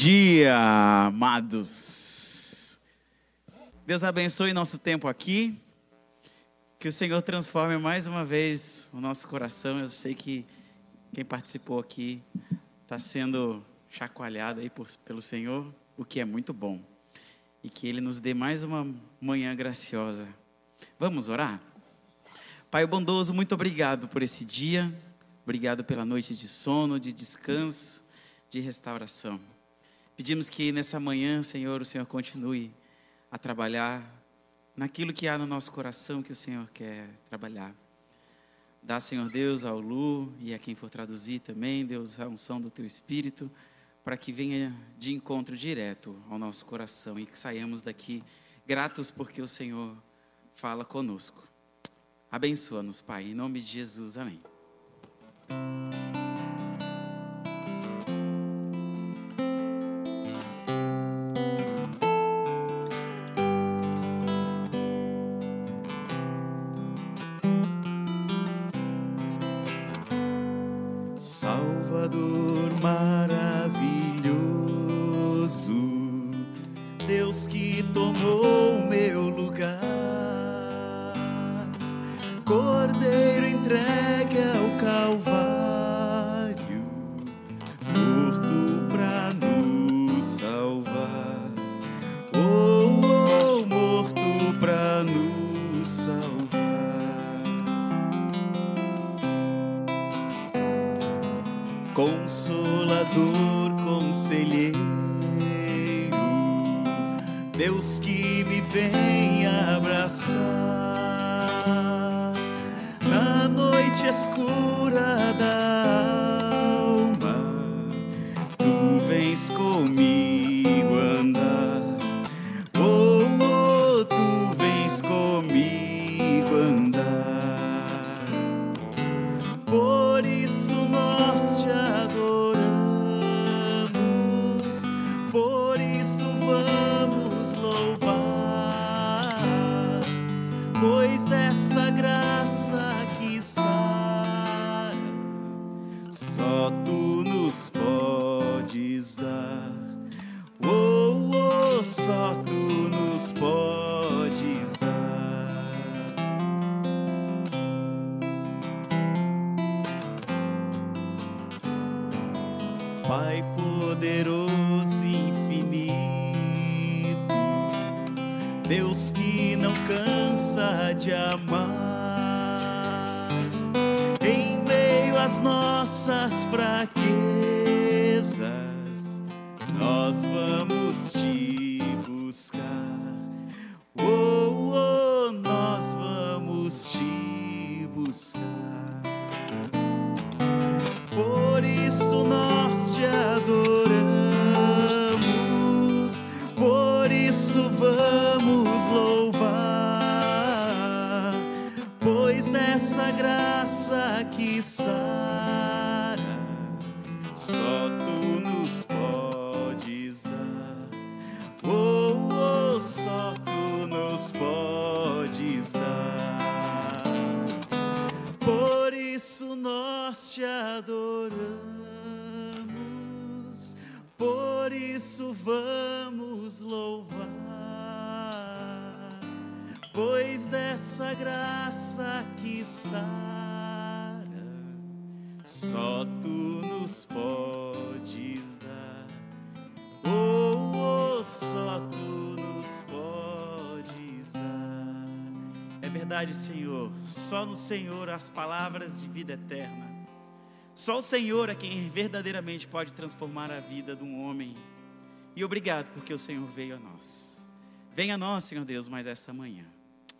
dia, amados. Deus abençoe nosso tempo aqui. Que o Senhor transforme mais uma vez o nosso coração. Eu sei que quem participou aqui está sendo chacoalhado aí por, pelo Senhor, o que é muito bom. E que Ele nos dê mais uma manhã graciosa. Vamos orar? Pai bondoso, muito obrigado por esse dia. Obrigado pela noite de sono, de descanso de restauração. Pedimos que nessa manhã, Senhor, o Senhor continue a trabalhar naquilo que há no nosso coração que o Senhor quer trabalhar. Dá, Senhor Deus, ao Lu e a quem for traduzir também, Deus, a unção do Teu Espírito, para que venha de encontro direto ao nosso coração e que saiamos daqui gratos porque o Senhor fala conosco. Abençoa-nos, Pai, em nome de Jesus, amém. Só no Senhor as palavras de vida eterna. Só o Senhor é quem verdadeiramente pode transformar a vida de um homem. E obrigado porque o Senhor veio a nós. Venha a nós, Senhor Deus, mais essa manhã.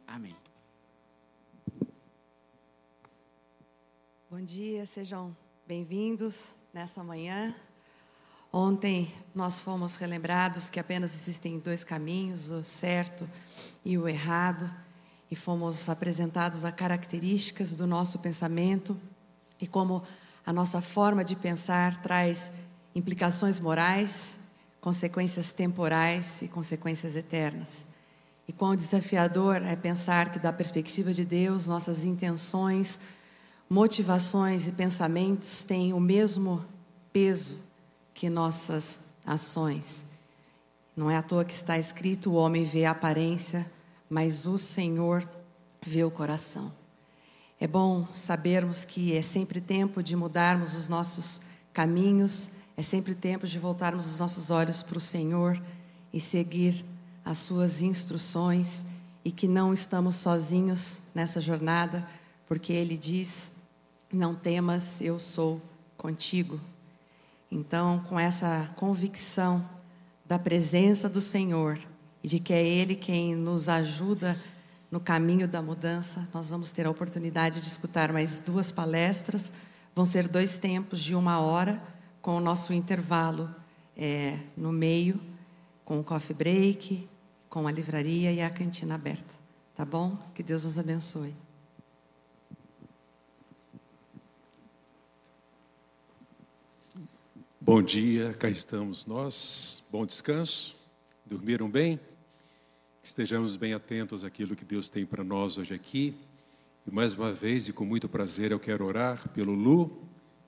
Amém. Bom dia, sejam bem-vindos nessa manhã. Ontem nós fomos relembrados que apenas existem dois caminhos, o certo e o errado e fomos apresentados a características do nosso pensamento e como a nossa forma de pensar traz implicações morais, consequências temporais e consequências eternas. E quão desafiador é pensar que, da perspectiva de Deus, nossas intenções, motivações e pensamentos têm o mesmo peso que nossas ações. Não é à toa que está escrito: o homem vê a aparência, mas o Senhor vê o coração. É bom sabermos que é sempre tempo de mudarmos os nossos caminhos, é sempre tempo de voltarmos os nossos olhos para o Senhor e seguir as suas instruções e que não estamos sozinhos nessa jornada, porque Ele diz: Não temas, eu sou contigo. Então, com essa convicção da presença do Senhor e de que é Ele quem nos ajuda no caminho da mudança, nós vamos ter a oportunidade de escutar mais duas palestras. Vão ser dois tempos de uma hora, com o nosso intervalo é, no meio, com o coffee break, com a livraria e a cantina aberta. Tá bom? Que Deus nos abençoe. Bom dia, cá estamos nós. Bom descanso. Dormiram bem? Estejamos bem atentos àquilo que Deus tem para nós hoje aqui. E mais uma vez, e com muito prazer, eu quero orar pelo Lu,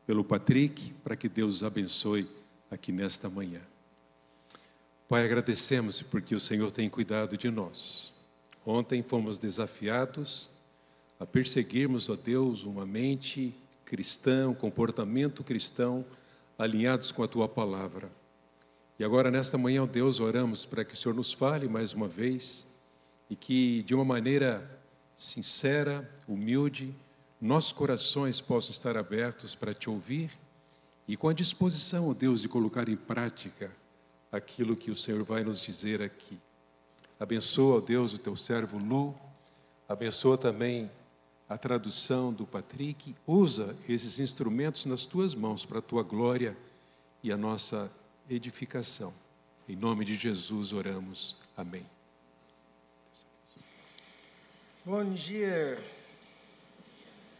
pelo Patrick, para que Deus os abençoe aqui nesta manhã. Pai, agradecemos porque o Senhor tem cuidado de nós. Ontem fomos desafiados a perseguirmos, ó Deus, uma mente cristã, um comportamento cristão, alinhados com a tua palavra. E agora, nesta manhã, ó Deus, oramos para que o Senhor nos fale mais uma vez e que, de uma maneira sincera, humilde, nossos corações possam estar abertos para te ouvir e com a disposição, ó Deus, de colocar em prática aquilo que o Senhor vai nos dizer aqui. Abençoa, ó Deus, o teu servo Lu, abençoa também a tradução do Patrick, usa esses instrumentos nas tuas mãos para a tua glória e a nossa edificação. Em nome de Jesus oramos. Amém. Bom dia.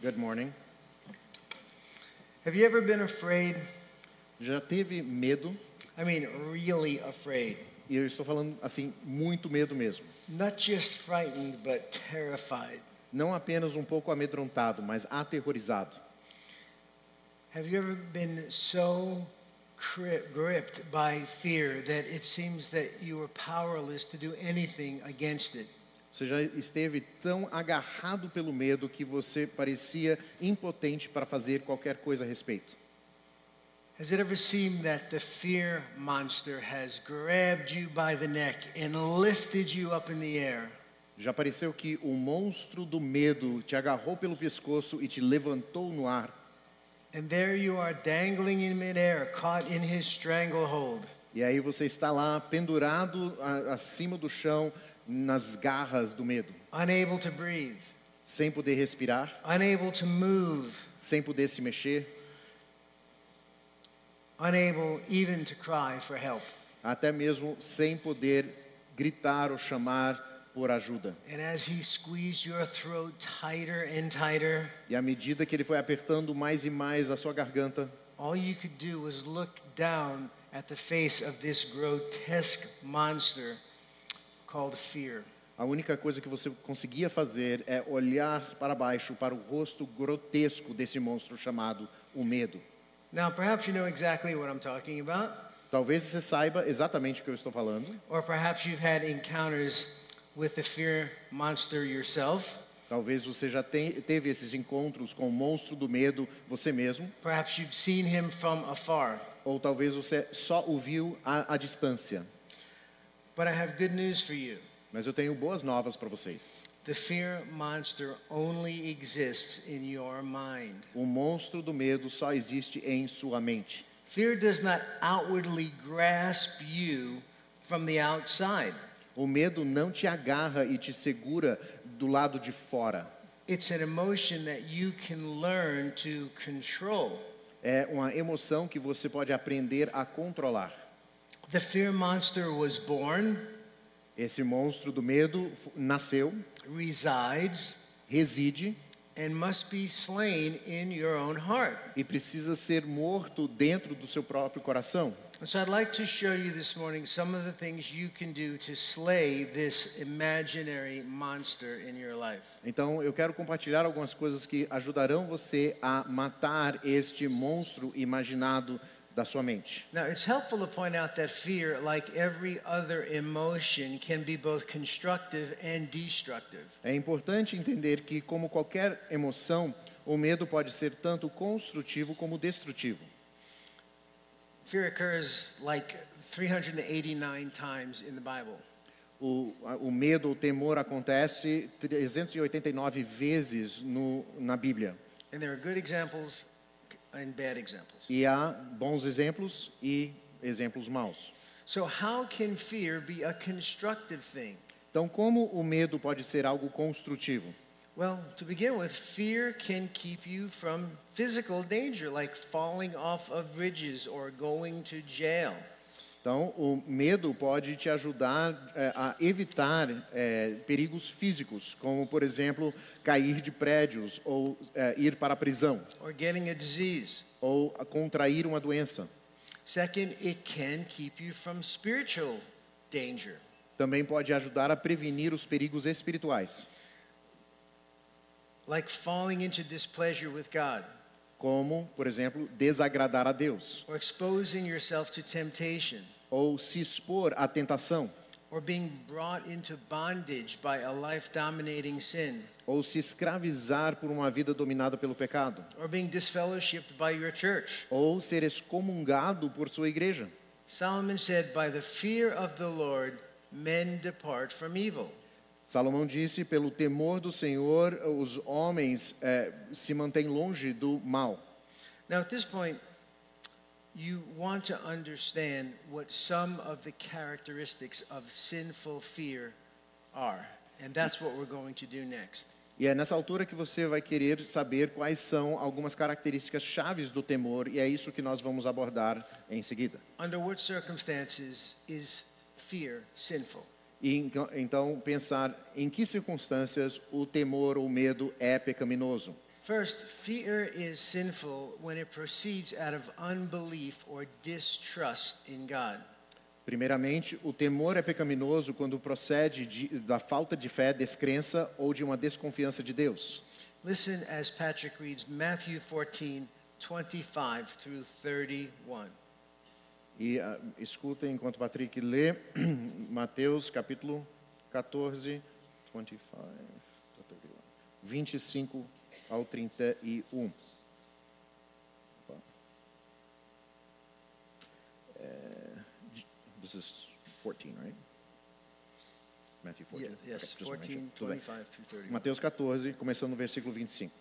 Good morning. Have you ever been afraid? Já teve medo? I mean, really afraid. E eu estou falando assim, muito medo mesmo. Not just frightened, but terrified. Não apenas um pouco amedrontado, mas aterrorizado. Have you ever been so gripped by fear that it seems that you are powerless to do anything against it? Você já esteve tão agarrado pelo medo que você parecia impotente para fazer qualquer coisa a respeito. Has it ever seemed that the fear monster has grabbed you by the neck and lifted you up in the air? Já pareceu que o monstro do medo te agarrou pelo pescoço e te levantou no ar. And there you are dangling in midair, caught in his stranglehold. E aí você está lá pendurado acima do chão nas garras do medo, unable to breathe, sem poder respirar, unable to move, sem poder se mexer, unable even to cry for help. até mesmo sem poder gritar ou chamar por ajuda. And as he squeezed your throat tighter and tighter, E à medida que ele foi apertando mais e mais a sua garganta, all you could do was look down at the face of this grotesque monster called fear. a única coisa que você conseguia fazer é olhar para baixo, para o rosto grotesco desse monstro chamado o medo. Now, perhaps you know exactly what I'm talking about, Talvez você saiba exatamente o que eu estou falando, or perhaps you've had encounters with the fear monster yourself. talvez você já te- teve esses encontros com o monstro do medo você mesmo, Perhaps you've seen him from afar. ou talvez você só o viu à, à distância. But I have good news for you. Mas eu tenho boas novas para vocês. The fear monster only exists in your mind. O monstro do medo só existe em sua mente. Fear does not outwardly grasp you from the outside. O medo não te agarra e te segura do lado de fora. É uma emoção que você pode aprender a controlar. The fear monster was born, Esse monstro do medo nasceu, resides, reside and must be slain in your own heart. e precisa ser morto dentro do seu próprio coração. So I'd like to show you this morning some of the things you can do to slay this imaginary monster in your life. Então, eu quero compartilhar algumas coisas que ajudarão você a matar este monstro imaginado da sua mente. Now, it's helpful to point out that fear, like every other emotion, can be both constructive and destructive. É importante entender que, como qualquer emoção, o medo pode ser tanto construtivo como destrutivo. Fear occurs like 389 times in the Bible. O, o medo, o temor acontece 389 vezes no, na Bíblia. And there are good examples and bad examples. E há bons exemplos e exemplos maus. So, how can fear be a constructive thing? Então, como o medo pode ser algo construtivo? Well, to begin with, fear can keep you from physical danger, like falling off of bridges or going to jail. Então, o medo pode te ajudar eh, a evitar eh, perigos físicos, como, por exemplo, cair de prédios ou eh, ir para a prisão, or getting a disease. ou a contrair uma doença. Second, it can keep you from spiritual danger. Também pode ajudar a prevenir os perigos espirituais, like falling into displeasure with God como, por exemplo, desagradar a Deus, or exposing yourself to temptation ou se expor à tentação, or being brought into bondage by a life dominating sin ou se escravizar por uma vida dominada pelo pecado, or being disfellowshipped by your church. ou ser excomungado por sua igreja. Solomon said, By the fear of the Lord, men depart from evil. Salomão disse: pelo temor do Senhor, os homens eh, se mantêm longe do mal. Now, at this point, you want to understand what some of the characteristics of sinful fear are. And that's what we're going to do next. E é nessa altura que você vai querer saber quais são algumas características chaves do temor, e é isso que nós vamos abordar em seguida. Under what circumstances is fear sinful? E enca- então pensar em que circunstâncias o temor ou medo é pecaminoso. First, fear is sinful when it proceeds out of unbelief or distrust in God. Primeiramente, o temor é pecaminoso quando procede de, da falta de fé, descrença ou de uma desconfiança de Deus. Listen as Patrick reads Matthew 14, 25 through 31. E ah, escutem enquanto Patrick lê Mateus capítulo 14, 25, to 31, 25 ao 31. Opa. É, this is 14, right? Matthew 14. Ye- yes, Okay, just wanna make 14, sure. Tudo bem. 25 through 31. Mateus 14, começando no versículo 25.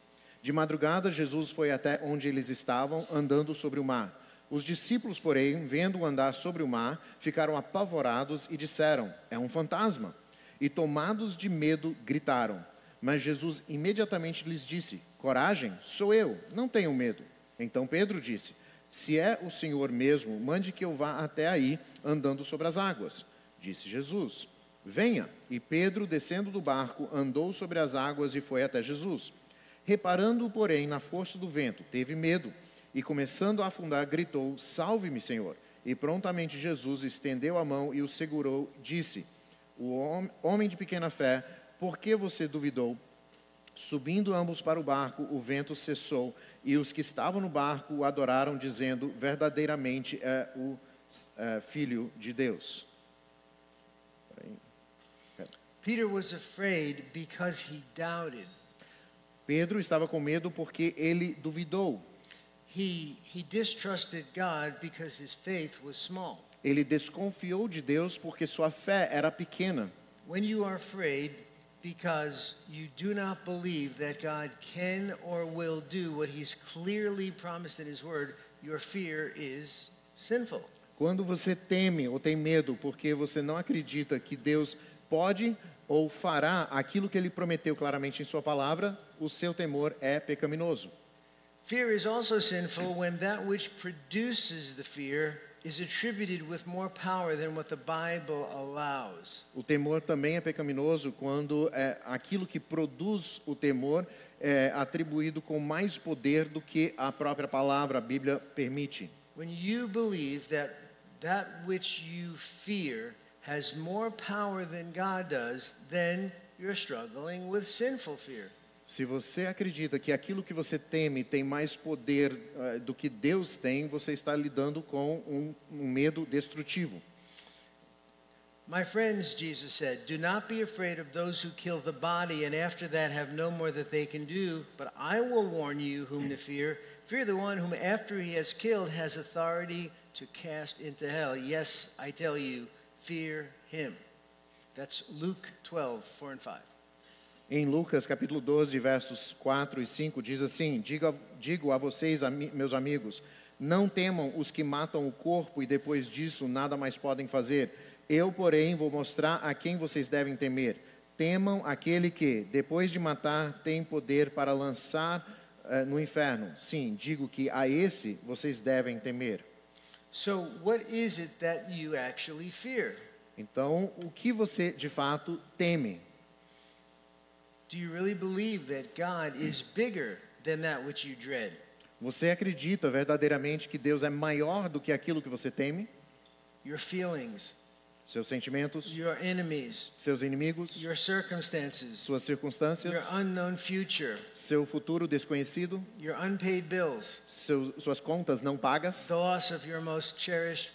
De madrugada, Jesus foi até onde eles estavam, andando sobre o mar. Os discípulos, porém, vendo-o andar sobre o mar, ficaram apavorados e disseram: É um fantasma. E tomados de medo, gritaram. Mas Jesus imediatamente lhes disse: Coragem, sou eu, não tenham medo. Então Pedro disse: Se é o Senhor mesmo, mande que eu vá até aí, andando sobre as águas. Disse Jesus: Venha. E Pedro, descendo do barco, andou sobre as águas e foi até Jesus. Reparando, porém, na força do vento, teve medo e, começando a afundar, gritou: Salve-me, Senhor. E prontamente Jesus estendeu a mão e o segurou, disse: O hom- homem de pequena fé, por que você duvidou? Subindo ambos para o barco, o vento cessou e os que estavam no barco o adoraram, dizendo: Verdadeiramente é o é, Filho de Deus. Peter was afraid because he doubted. Pedro estava com medo porque ele duvidou. He, he distrusted God because his faith was small. Ele desconfiou de Deus porque sua fé era pequena. When you are afraid because you do not believe that God can or will do what he's clearly promised in his word, your fear is sinful. Quando você teme ou tem medo porque você não acredita que Deus pode ou fará aquilo que ele prometeu claramente em sua palavra, o seu temor é pecaminoso. Fear is also sinful when that which produces the fear is attributed with more power than what the Bible allows. O temor também é pecaminoso quando é, aquilo que produz o temor é atribuído com mais poder do que a própria palavra, a Bíblia, permite. When you believe that that which you fear has more power than God does, then you're struggling with sinful fear. Se você acredita que aquilo que você teme tem mais poder eh, do que Deus tem, você está lidando com um, um medo destrutivo. My friends, Jesus said, do not be afraid of those who kill the body and after that have no more that they can do, but I will warn you whom to fear. Fear the one whom after he has killed has authority to cast into hell. Yes, I tell you, fear him. That's Luke 12, 4 and 5. Em Lucas capítulo 12, versos 4 e 5, diz assim: Diga, Digo a vocês, ami- meus amigos, não temam os que matam o corpo e depois disso nada mais podem fazer. Eu, porém, vou mostrar a quem vocês devem temer. Temam aquele que, depois de matar, tem poder para lançar eh, no inferno. Sim, digo que a esse vocês devem temer. So, what is it that you actually fear? Então, o que você de fato teme? Do you really believe that God is bigger than that which you dread? Você acredita verdadeiramente que Deus é maior do que aquilo que você teme? Your feelings, Seus sentimentos, your enemies, seus inimigos, your circumstances, suas your circunstâncias, unknown future, seu futuro desconhecido, your unpaid bills, suas contas não pagas, the loss of your most cherished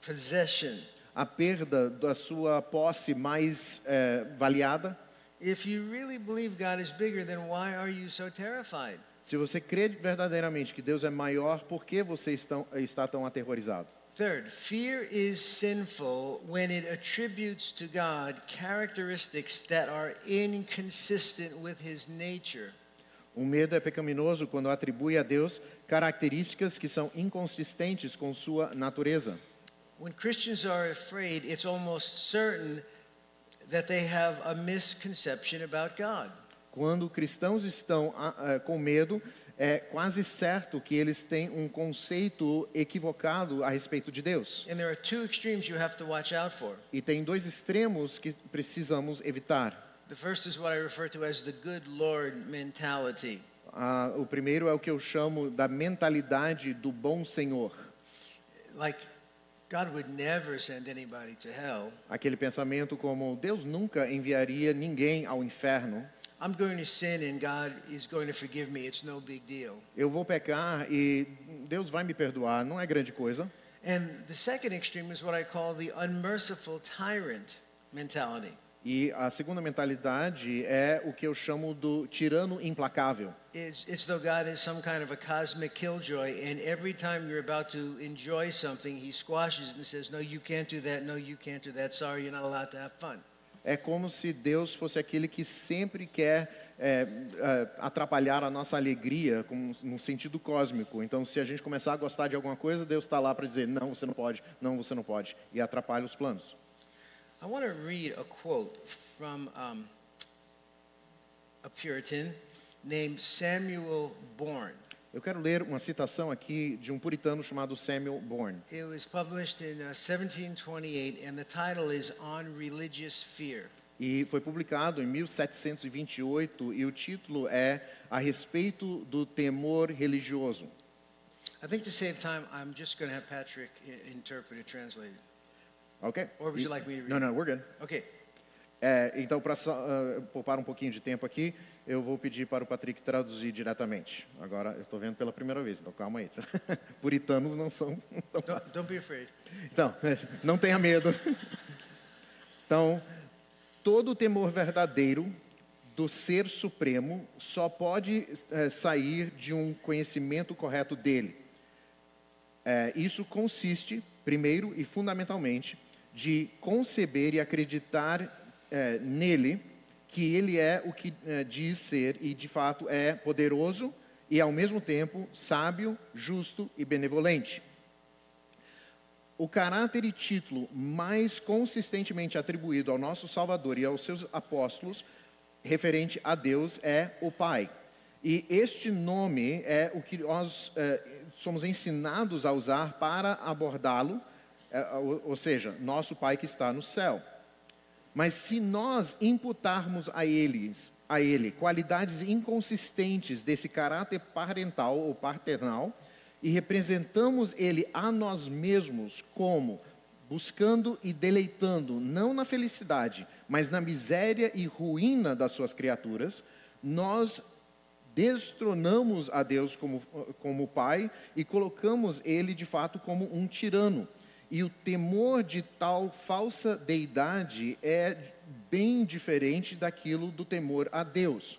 possession. a perda da sua posse mais eh, valiada. If you really believe God is bigger, then why are you so terrified? Se você crê verdadeiramente que Deus é maior, por que você estão, está tão aterrorizado? Third, fear is sinful when it attributes to God characteristics that are inconsistent with his nature. O medo é pecaminoso quando atribui a Deus características que são inconsistentes com sua natureza. When Christians are afraid, it's almost certain that they have a misconception about God. Quando cristãos estão ah, com medo, é quase certo que eles têm um conceito equivocado a respeito de Deus. And there are two extremes you have to watch out for. E tem dois extremos que precisamos evitar. The first is what I refer to as the good Lord mentality. Ah, o primeiro é o que eu chamo da mentalidade do bom Senhor. Like, God would never send anybody to hell. Aquele pensamento como Deus nunca enviaria ninguém ao inferno. I'm going to sin and God is going to forgive me. It's no big deal. Eu vou pecar e Deus vai me perdoar, não é grande coisa. And the second extreme is what I call the unmerciful tyrant mentality. E a segunda mentalidade é o que eu chamo do tirano implacável. It's, it's though God is some kind of a cosmic killjoy, and every time you're about to enjoy something, he squashes it and says, No, you can't do that. No, you can't do that. Sorry, you're not allowed to have fun. É como se Deus fosse aquele que sempre quer é, é, atrapalhar a nossa alegria, com, num sentido cósmico. Então, se a gente começar a gostar de alguma coisa, Deus está lá para dizer: não, você não pode, não, você não pode, e atrapalha os planos. I want to read a quote from um, a Puritan named Samuel Bourne. Eu quero ler uma citação aqui de um puritano chamado Samuel Bourne. It was published in uh, 1728, and the title is On Religious Fear. E foi publicado em 1728 e o título é A respeito do temor religioso. I think to save time, I'm just going to have Patrick interpret it, translate it. Ok? Or would you like me to read Não, não, we're good. Okay. É, então, para poupar um pouquinho de tempo aqui, eu vou pedir para o Patrick traduzir diretamente. Agora, eu estou vendo pela primeira vez, então calma aí. Puritanos não são tão Don't, don't be afraid. Então, não tenha medo. Então, todo temor verdadeiro do Ser Supremo só pode eh, sair de um conhecimento correto dele. Eh, isso consiste, primeiro e fundamentalmente, de conceber e acreditar eh, nele que ele é o que eh, diz ser e de fato é poderoso e ao mesmo tempo sábio, justo e benevolente. O caráter e título mais consistentemente atribuído ao nosso Salvador e aos seus apóstolos, referente a Deus, é o Pai. E este nome é o que nós eh, somos ensinados a usar para abordá-lo, ou, ou seja, nosso Pai que está no céu. Mas se nós imputarmos a eles, a ele, qualidades inconsistentes desse caráter parental ou paternal e representamos ele a nós mesmos como buscando e deleitando não na felicidade, mas na miséria e ruína das suas criaturas, nós destronamos a Deus como, como Pai e colocamos Ele de fato como um tirano. E o temor de tal falsa deidade é bem diferente daquilo do temor a Deus.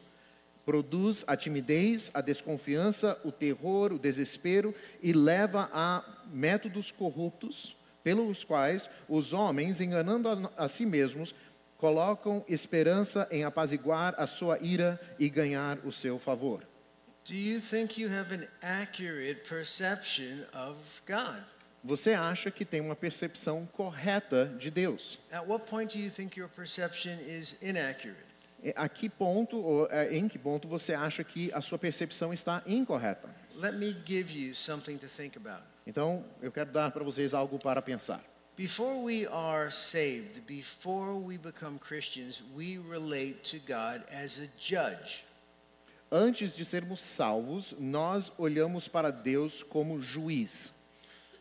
Produz a timidez, a desconfiança, o terror, o desespero e leva a métodos corruptos pelos quais os homens, enganando a, si mesmos, colocam esperança em apaziguar a sua ira e ganhar o seu favor. Do you think you have an accurate perception of God? Você acha que tem uma percepção correta de Deus? At what point do you think your perception is inaccurate? E A que ponto, ou é, em que ponto você acha que a sua percepção está incorreta? Let me give you something to think about. Então, eu quero dar para vocês algo para pensar. Before we are saved, before we become Christians, we relate to God as a judge. Antes de sermos salvos, nós olhamos para Deus como juiz.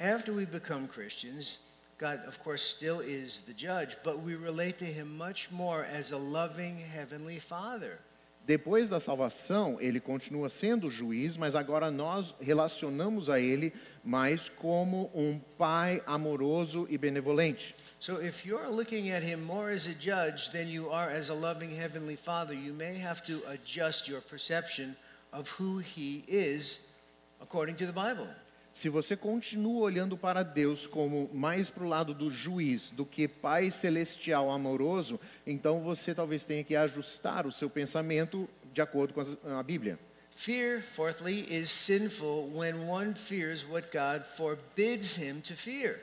After we become Christians, God, of course, still is the judge, but we relate to Him much more as a loving Heavenly Father. Depois da salvação, ele continua sendo juiz, mas agora nós relacionamos a ele mais como um pai amoroso e benevolente. So if you're looking at Him more as a judge than you are as a loving Heavenly Father, you may have to adjust your perception of who He is according to the Bible. Se você continua olhando para Deus como mais para o lado do juiz do que Pai celestial amoroso, então você talvez tenha que ajustar o seu pensamento de acordo com a Bíblia. Fear, fourthly, is sinful when one fears what God forbids him to fear.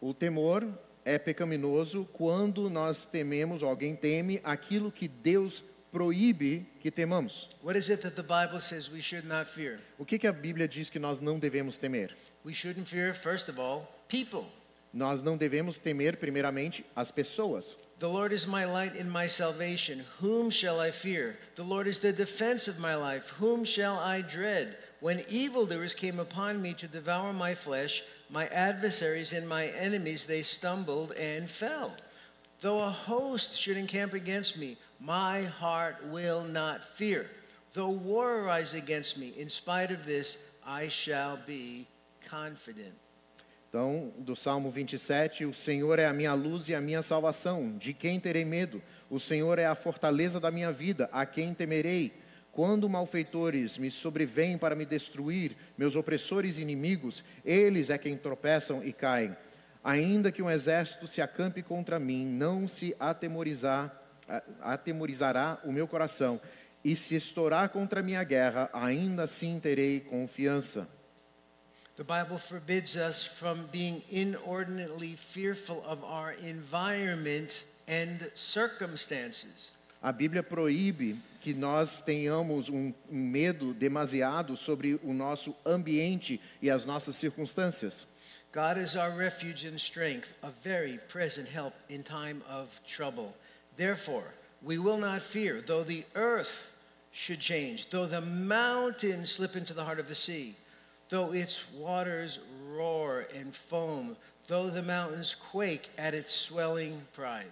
O temor é pecaminoso quando nós tememos, alguém teme, aquilo que Deus proíbe que temamos. What is it that the Bible says we should not fear? O que, que a Bíblia diz que nós não devemos temer? We shouldn't fear, first of all, people. Nós não devemos temer, primeiramente, as pessoas. The Lord is my light and my salvation. Whom shall I fear? The Lord is the defense of my life. Whom shall I dread? When evildoers came upon me to devour my flesh, my adversaries and my enemies, they stumbled and fell. Though a host should encamp against me, my heart will not fear. Though war arise against me, in spite of this, I shall be confident. Então, do Salmo 27, o Senhor é a minha luz e a minha salvação. De quem terei medo? O Senhor é a fortaleza da minha vida. A quem temerei? Quando malfeitores me sobrevêm para me destruir, meus opressores e inimigos, eles é quem tropeçam e caem. Ainda que um exército se acampe contra mim, não se atemorizar, atemorizará o meu coração. E se estourar contra a minha guerra, ainda assim terei confiança. The Bible forbids us from being inordinately fearful of our environment and circumstances. A Bíblia proíbe que nós tenhamos um, um medo demasiado sobre o nosso ambiente e as nossas circunstâncias. God is our refuge and strength, a very present help in time of trouble. Therefore, we will not fear, though the earth should change, though the mountains slip into the heart of the sea, though its waters roar and foam, though the mountains quake at its swelling pride.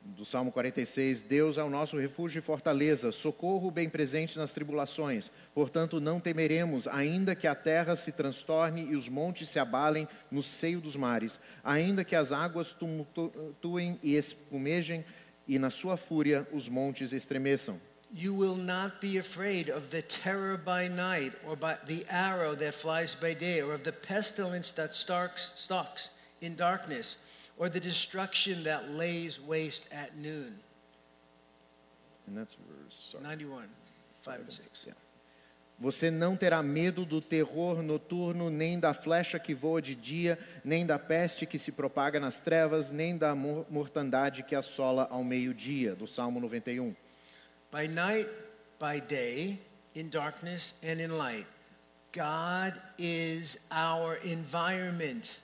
Do Salmo 46, Deus é o nosso refúgio e fortaleza, socorro bem presente nas tribulações. Portanto, não temeremos, ainda que a terra se transtorne e os montes se abalem no seio dos mares, ainda que as águas tumultuem e espumejem e na sua fúria os montes estremeçam. You will not be afraid of the terror by night, or by the arrow that flies by day, or of the pestilence that stalks, in darkness, or the destruction that lays waste at noon. And that's verse- sorry. 91, 5 and 6. Você não terá medo do terror noturno, nem da flecha que voa de dia, nem da peste que se propaga nas trevas, nem da mor- mortandade que assola ao meio-dia. Do Salmo 91. By night, by day, in darkness and in light, God is our environment.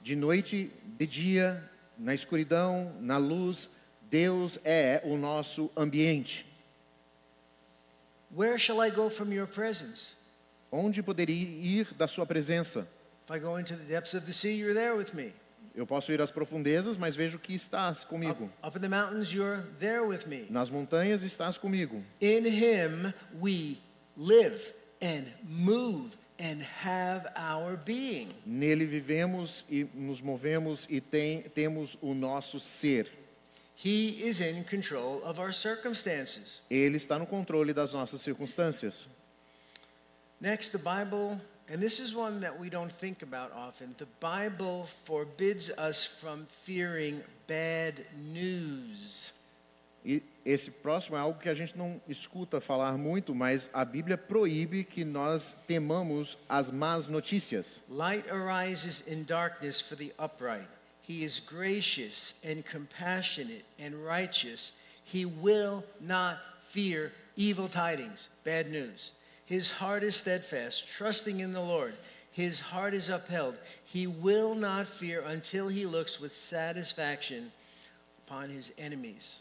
De noite, de dia, na escuridão, na luz, Deus é o nosso ambiente. Where shall I go from your presence? Onde poderia ir da sua presença? If I go into the depths of the sea, you're there with me. Eu posso ir às profundezas, mas vejo que estás comigo. Up in the mountains, you're there with me. Nas montanhas estás comigo. In him we live and move and have our being. Nele vivemos e nos movemos e tem, temos o nosso ser. He is in control of our circumstances. Ele está no controle das nossas circunstâncias. Next, the Bible, and this is one that we don't think about often, the Bible forbids us from fearing bad news. E esse próximo é algo que a gente não escuta falar muito, mas a Bíblia proíbe que nós temamos as más notícias. Light arises in darkness for the upright. He is gracious and compassionate and righteous. He will not fear evil tidings, bad news. His heart is steadfast, trusting in the Lord. His heart is upheld. He will not fear until he looks with satisfaction upon his enemies.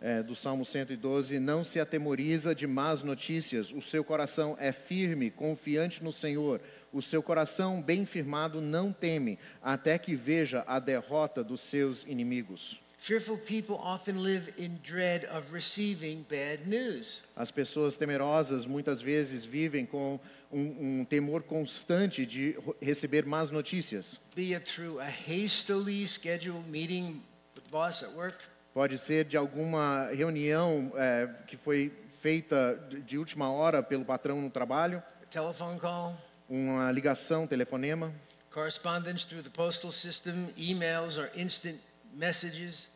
É, do Salmo 112, não se atemoriza de más notícias, o seu coração é firme, confiante no Senhor, o seu coração bem firmado não teme, até que veja a derrota dos seus inimigos. Fearful people often live in dread of receiving bad news. As pessoas temerosas muitas vezes vivem com um, um temor constante de receber más notícias. Be it through a hastily scheduled meeting with the boss at work, Pode ser de alguma reunião é, que foi feita de- última hora pelo patrão no trabalho, telephone call, uma ligação, telefonema, correspondence through the postal system, emails, or instant messages.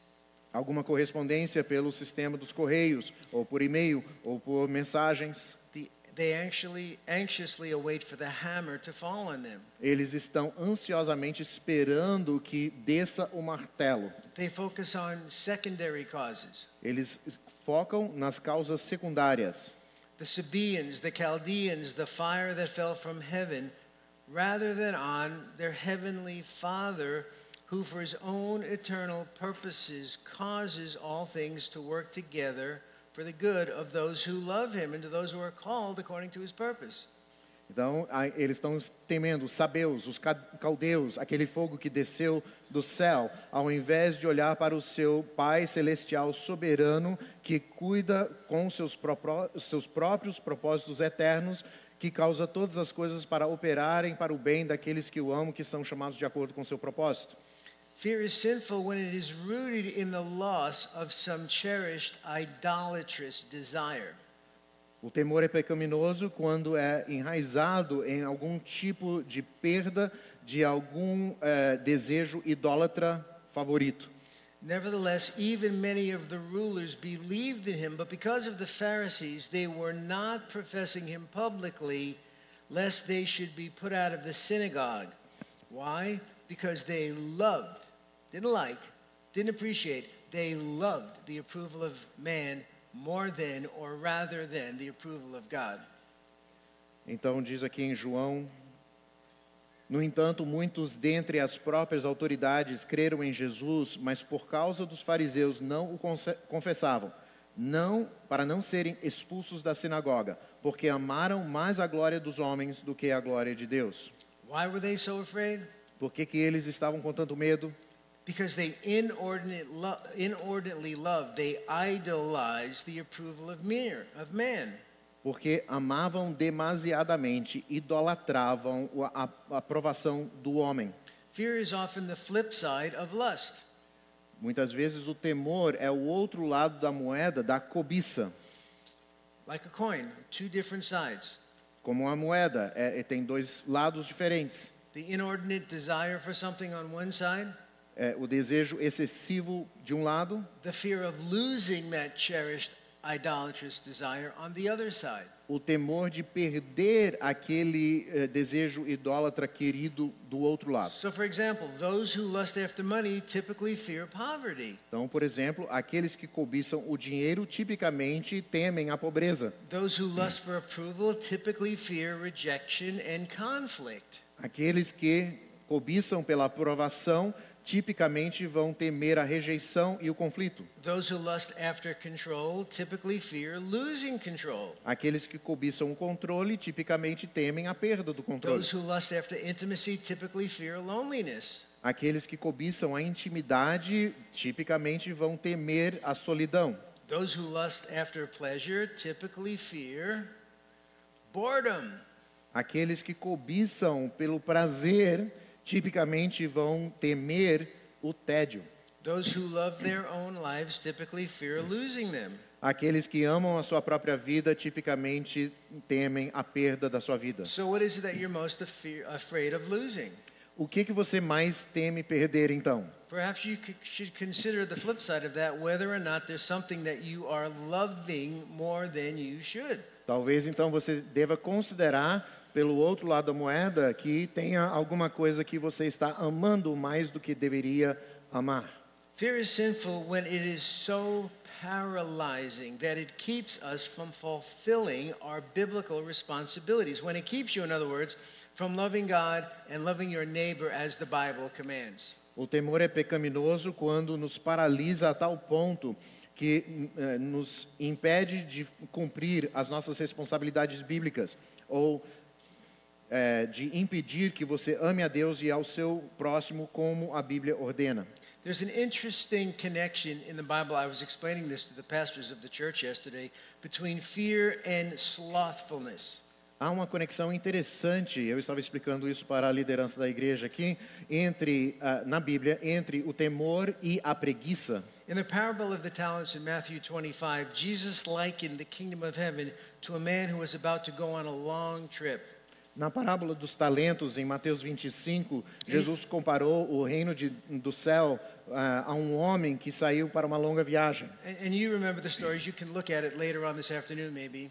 alguma correspondência pelo sistema dos correios, ou por e-mail, ou por mensagens. The, they actually anxiously await for the hammer to fall on them. Eles estão ansiosamente esperando que desça o martelo. They focus on secondary causes. Eles focam nas causas secundárias. The Sabaeans, the Chaldeans, the fire that fell from heaven, rather than on their heavenly Father, who for his own eternal purposes causes all things to work together for the good of those who love him and to those who are called according to his purpose. Então, eles estão temendo os sabeus, os ca- caldeus, aquele fogo que desceu do céu, ao invés de olhar para o seu Pai celestial soberano, que cuida com seus, seus próprios propósitos eternos, que causa todas as coisas para operarem para o bem daqueles que o amam, que são chamados de acordo com seu propósito. Fear is sinful when it is rooted in the loss of some cherished idolatrous desire. O temor é pecaminoso quando é enraizado em algum tipo de perda de algum eh, desejo idólatra favorito. Nevertheless, even many of the rulers believed in him, but because of the Pharisees, they were not professing him publicly, lest they should be put out of the synagogue. Why? Because they loved, didn't like, didn't appreciate, they loved the approval of man more than, or rather than, the approval of God. Então diz aqui em João, no entanto, muitos dentre as próprias autoridades creram em Jesus, mas por causa dos fariseus não o confessavam, não para não serem expulsos da sinagoga, porque amaram mais a glória dos homens do que a glória de Deus. Why were they so afraid? Por que, que eles estavam com tanto medo? Because they inordinate lo- inordinately loved, they idolized the approval of, mere, of man. Porque amavam demasiadamente, idolatravam a aprovação do homem. Fear is often the flip side of lust. Muitas vezes o temor é o outro lado da moeda da cobiça. Like a coin, two different sides. Como uma moeda, é, é- tem dois lados diferentes. The inordinate desire for something on one side, É, o desejo excessivo de um lado the fear of losing that cherished idolatrous desire on the other side. o temor de perder aquele eh, desejo idólatra querido do outro lado. So, for example, those who lust after money typically fear poverty. Então, por exemplo, aqueles que cobiçam o dinheiro tipicamente temem a pobreza. Those who lust for approval typically fear rejection and conflict. Aqueles que cobiçam pela aprovação tipicamente vão temer a rejeição e o conflito. Those who lust after control typically fear losing control. Aqueles que cobiçam o controle tipicamente temem a perda do controle. Those who lust after intimacy typically fear loneliness. Aqueles que cobiçam a intimidade tipicamente vão temer a solidão. Those who lust after pleasure typically fear boredom. Aqueles que cobiçam pelo prazer tipicamente vão temer o tédio. Those who love their own lives typically fear losing them. Aqueles que amam a sua própria vida tipicamente temem a perda da sua vida. So, what is it that you're most afear, afraid of losing? O que que você mais teme perder então? Perhaps you should consider the flip side of that whether or not there's something that you are loving more than you should. Talvez então você deva considerar pelo outro lado da moeda que tenha alguma coisa que você está amando mais do que deveria amar. Fear is sinful when it is so paralyzing that it keeps us from fulfilling our biblical responsibilities. When it keeps you, in other words, from loving God and loving your neighbor as the Bible commands. O temor é pecaminoso quando nos paralisa a tal ponto que eh, nos impede de cumprir as nossas responsabilidades bíblicas ou eh, de impedir que você ame a Deus e ao seu próximo como a Bíblia ordena. There's an interesting connection in the Bible. I was explaining this to the pastors of the church yesterday between fear and slothfulness. Há uma conexão interessante, eu estava explicando isso para a liderança da igreja aqui, entre ah, na Bíblia, entre o temor e a preguiça. In the parable of the talents in Matthew 25, Jesus likened the kingdom of heaven to a man who was about to go on a long trip. Na parábola dos talentos, em Mateus 25, Jesus comparou o reino de, do céu ah, a um homem que saiu para uma longa viagem. And, and you remember the stories. You can look at it later on this afternoon, maybe.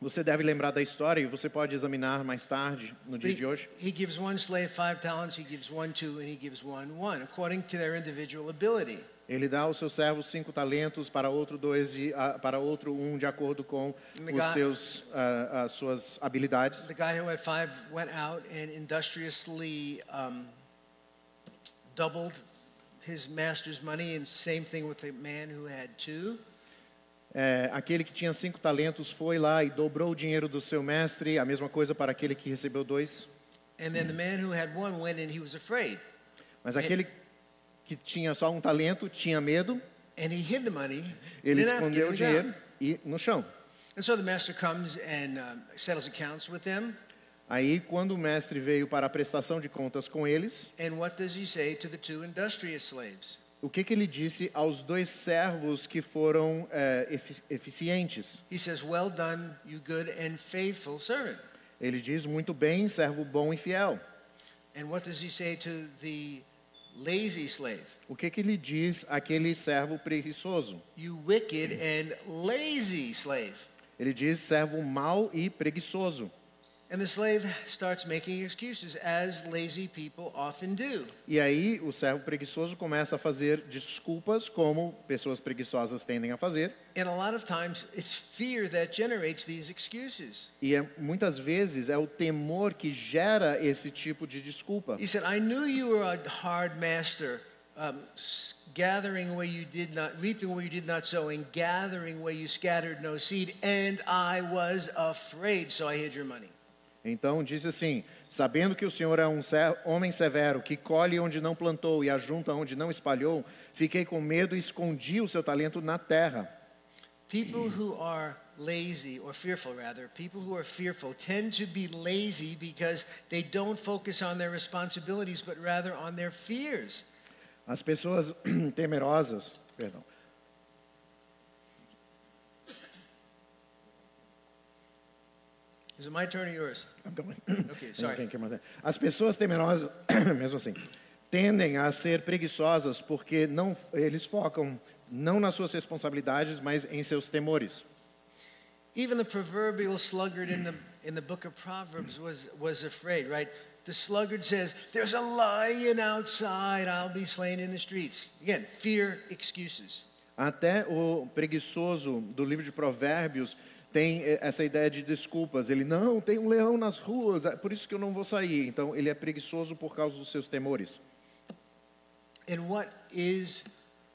Você deve lembrar da história e você pode examinar mais tarde, no dia He, de hoje. he gives one slave five talents, he gives one two, and he gives one one, according to their individual ability. Ele dá aos seus servos cinco talentos, para outro dois, de, ah, para outro um, de acordo com Legal. os seus, ah, as suas habilidades. The guy who had five went out and industriously um, doubled his master's money, and same thing with the man who had two. É, aquele que tinha cinco talentos foi lá e dobrou o dinheiro do seu mestre, a mesma coisa para aquele que recebeu dois. And then the man who had one went and he was afraid. Mas aquele que tinha só um talento tinha medo, And he hid the money ele escondeu o dinheiro e no chão. And so the master comes and um, settles accounts with them. Aí, quando o mestre veio para a prestação de contas com eles, And what does he say to the two industrious slaves? o que, que ele disse aos dois servos que foram efi- eficientes? He says, Well done, you good and faithful servant. Ele diz: Muito bem, servo bom e fiel. And what does he say to the lazy slave? O que, que ele diz àquele servo preguiçoso? You wicked and lazy slave. Ele diz: servo mau e preguiçoso. And the slave starts making excuses, as lazy people often do. E aí o servo preguiçoso começa a fazer desculpas, como pessoas preguiçosas tendem a fazer. And a lot of times it's fear that generates these excuses. E é, muitas vezes é o temor que gera esse tipo de desculpa. He said, I knew you were a hard master, um, gathering where you did not, reaping where you did not sow, and gathering where you scattered no seed, and I was afraid, so I hid your money. Então diz assim: sabendo que o Senhor é um homem severo, que colhe onde não plantou e ajunta onde não espalhou, fiquei com medo e escondi o seu talento na terra. People who are lazy, or fearful rather, people who are fearful tend to be lazy because they don't focus on their responsibilities, but rather on their fears. As pessoas temerosas, perdão, Is it my turn or yours? Okay, Não sorry. tem que mandar. As pessoas temerosas, mesmo assim, tendem a ser preguiçosas porque não, eles focam não nas suas responsabilidades, mas em seus temores. Even the proverbial sluggard in the, in the book of Proverbs was, was afraid, right? The sluggard says, There's a lion outside, I'll be slain in the streets. Again, fear, excuses. Até o preguiçoso do livro de Provérbios tem eh, essa ideia de desculpas. Ele não tem um leão nas ruas, é por isso que eu não vou sair. Então ele é preguiçoso por causa dos seus temores. And what is,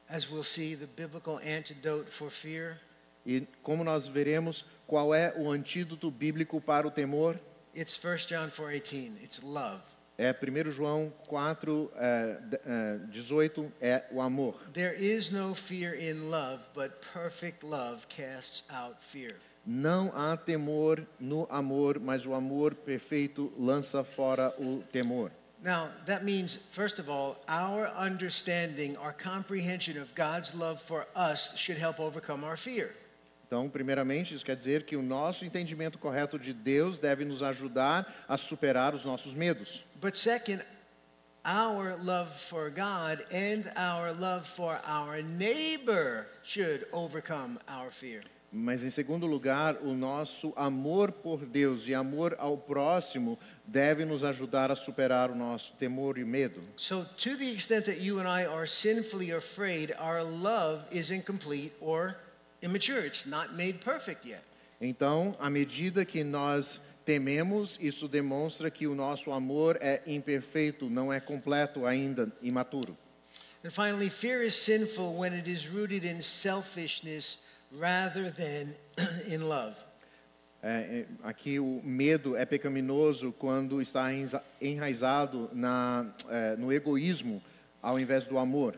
as we'll see, the biblical antidote for fear? E como nós veremos, qual é o antídoto bíblico para o temor? It's 1 John 4:18. It's love. É 1 João 4, é, d- é, 18, é o amor. There is no fear in love, but perfect love casts out fear. Não há temor no amor, mas o amor perfeito lança fora o temor. Now, that means, first of all, our understanding, our comprehension of God's love for us should help overcome our fear. Então, primeiramente, isso quer dizer que o nosso entendimento correto de Deus deve nos ajudar a superar os nossos medos. But second, our love for God and our love for our neighbor should overcome our fear. Mas, em segundo lugar, o nosso amor por Deus e amor ao próximo deve nos ajudar a superar o nosso temor e medo. So, to the extent that you and I are sinfully afraid, our love is incomplete or immature. It's not made perfect yet. Então, à medida que nós tememos, isso demonstra que o nosso amor é imperfeito, não é completo ainda, imaturo. And finally, fear is sinful when it is rooted in selfishness rather than in love. É, é, aqui o medo é pecaminoso quando está enraizado na, é, no egoísmo ao invés do amor.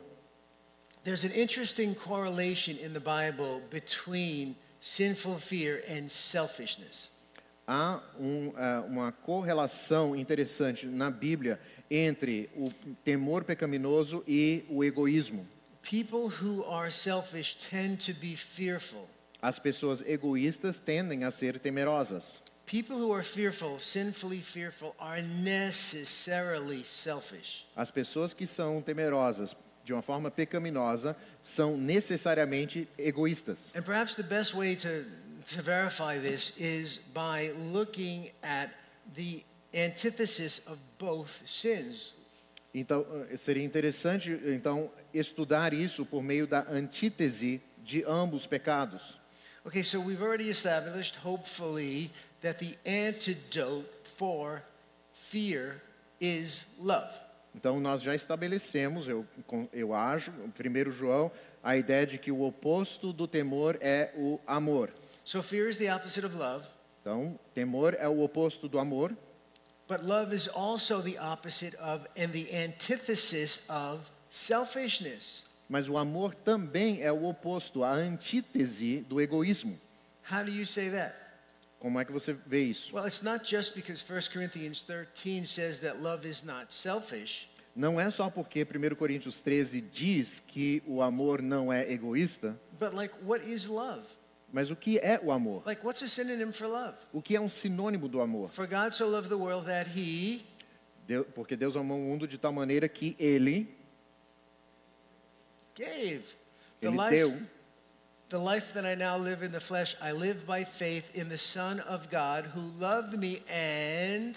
There's an interesting correlation in the Bible between sinful fear and selfishness. Há um, é, uma correlação interessante na Bíblia entre o temor pecaminoso e o egoísmo. People who are selfish tend to be fearful. As pessoas egoístas tendem a ser temerosas. People who are fearful, sinfully fearful, are necessarily selfish. As pessoas que são temerosas de uma forma pecaminosa são necessariamente egoístas. And perhaps the best way to, to verify this is by looking at the antithesis of both sins. Então, eh, seria interessante então estudar isso por meio da antítese de ambos pecados. Okay, so we've already established, hopefully, that the antidote for fear is love. Então, nós já estabelecemos, eu, eu acho, primeiro João, a ideia de que o oposto do temor é o amor. So fear is the opposite of love, Então, temor é o oposto do amor, but love is also the opposite of and the antithesis of selfishness. mas o amor também é o oposto, a antítese do egoísmo. How do you say that? Como é que você vê isso? Well, it's not just because 1 Corinthians 13 says that love is not selfish. Não é só porque 1 Coríntios 13 diz que o amor não é egoísta, But like, what is love? Mas o que é o amor? Like, what's a synonym for love? O que é um sinônimo do amor? For God so loved the world that he Deu- porque Deus amou o mundo de tal maneira que Ele, gave. The Ele life, deu. the life that I now live in the flesh, I live by faith in the Son of God who loved me and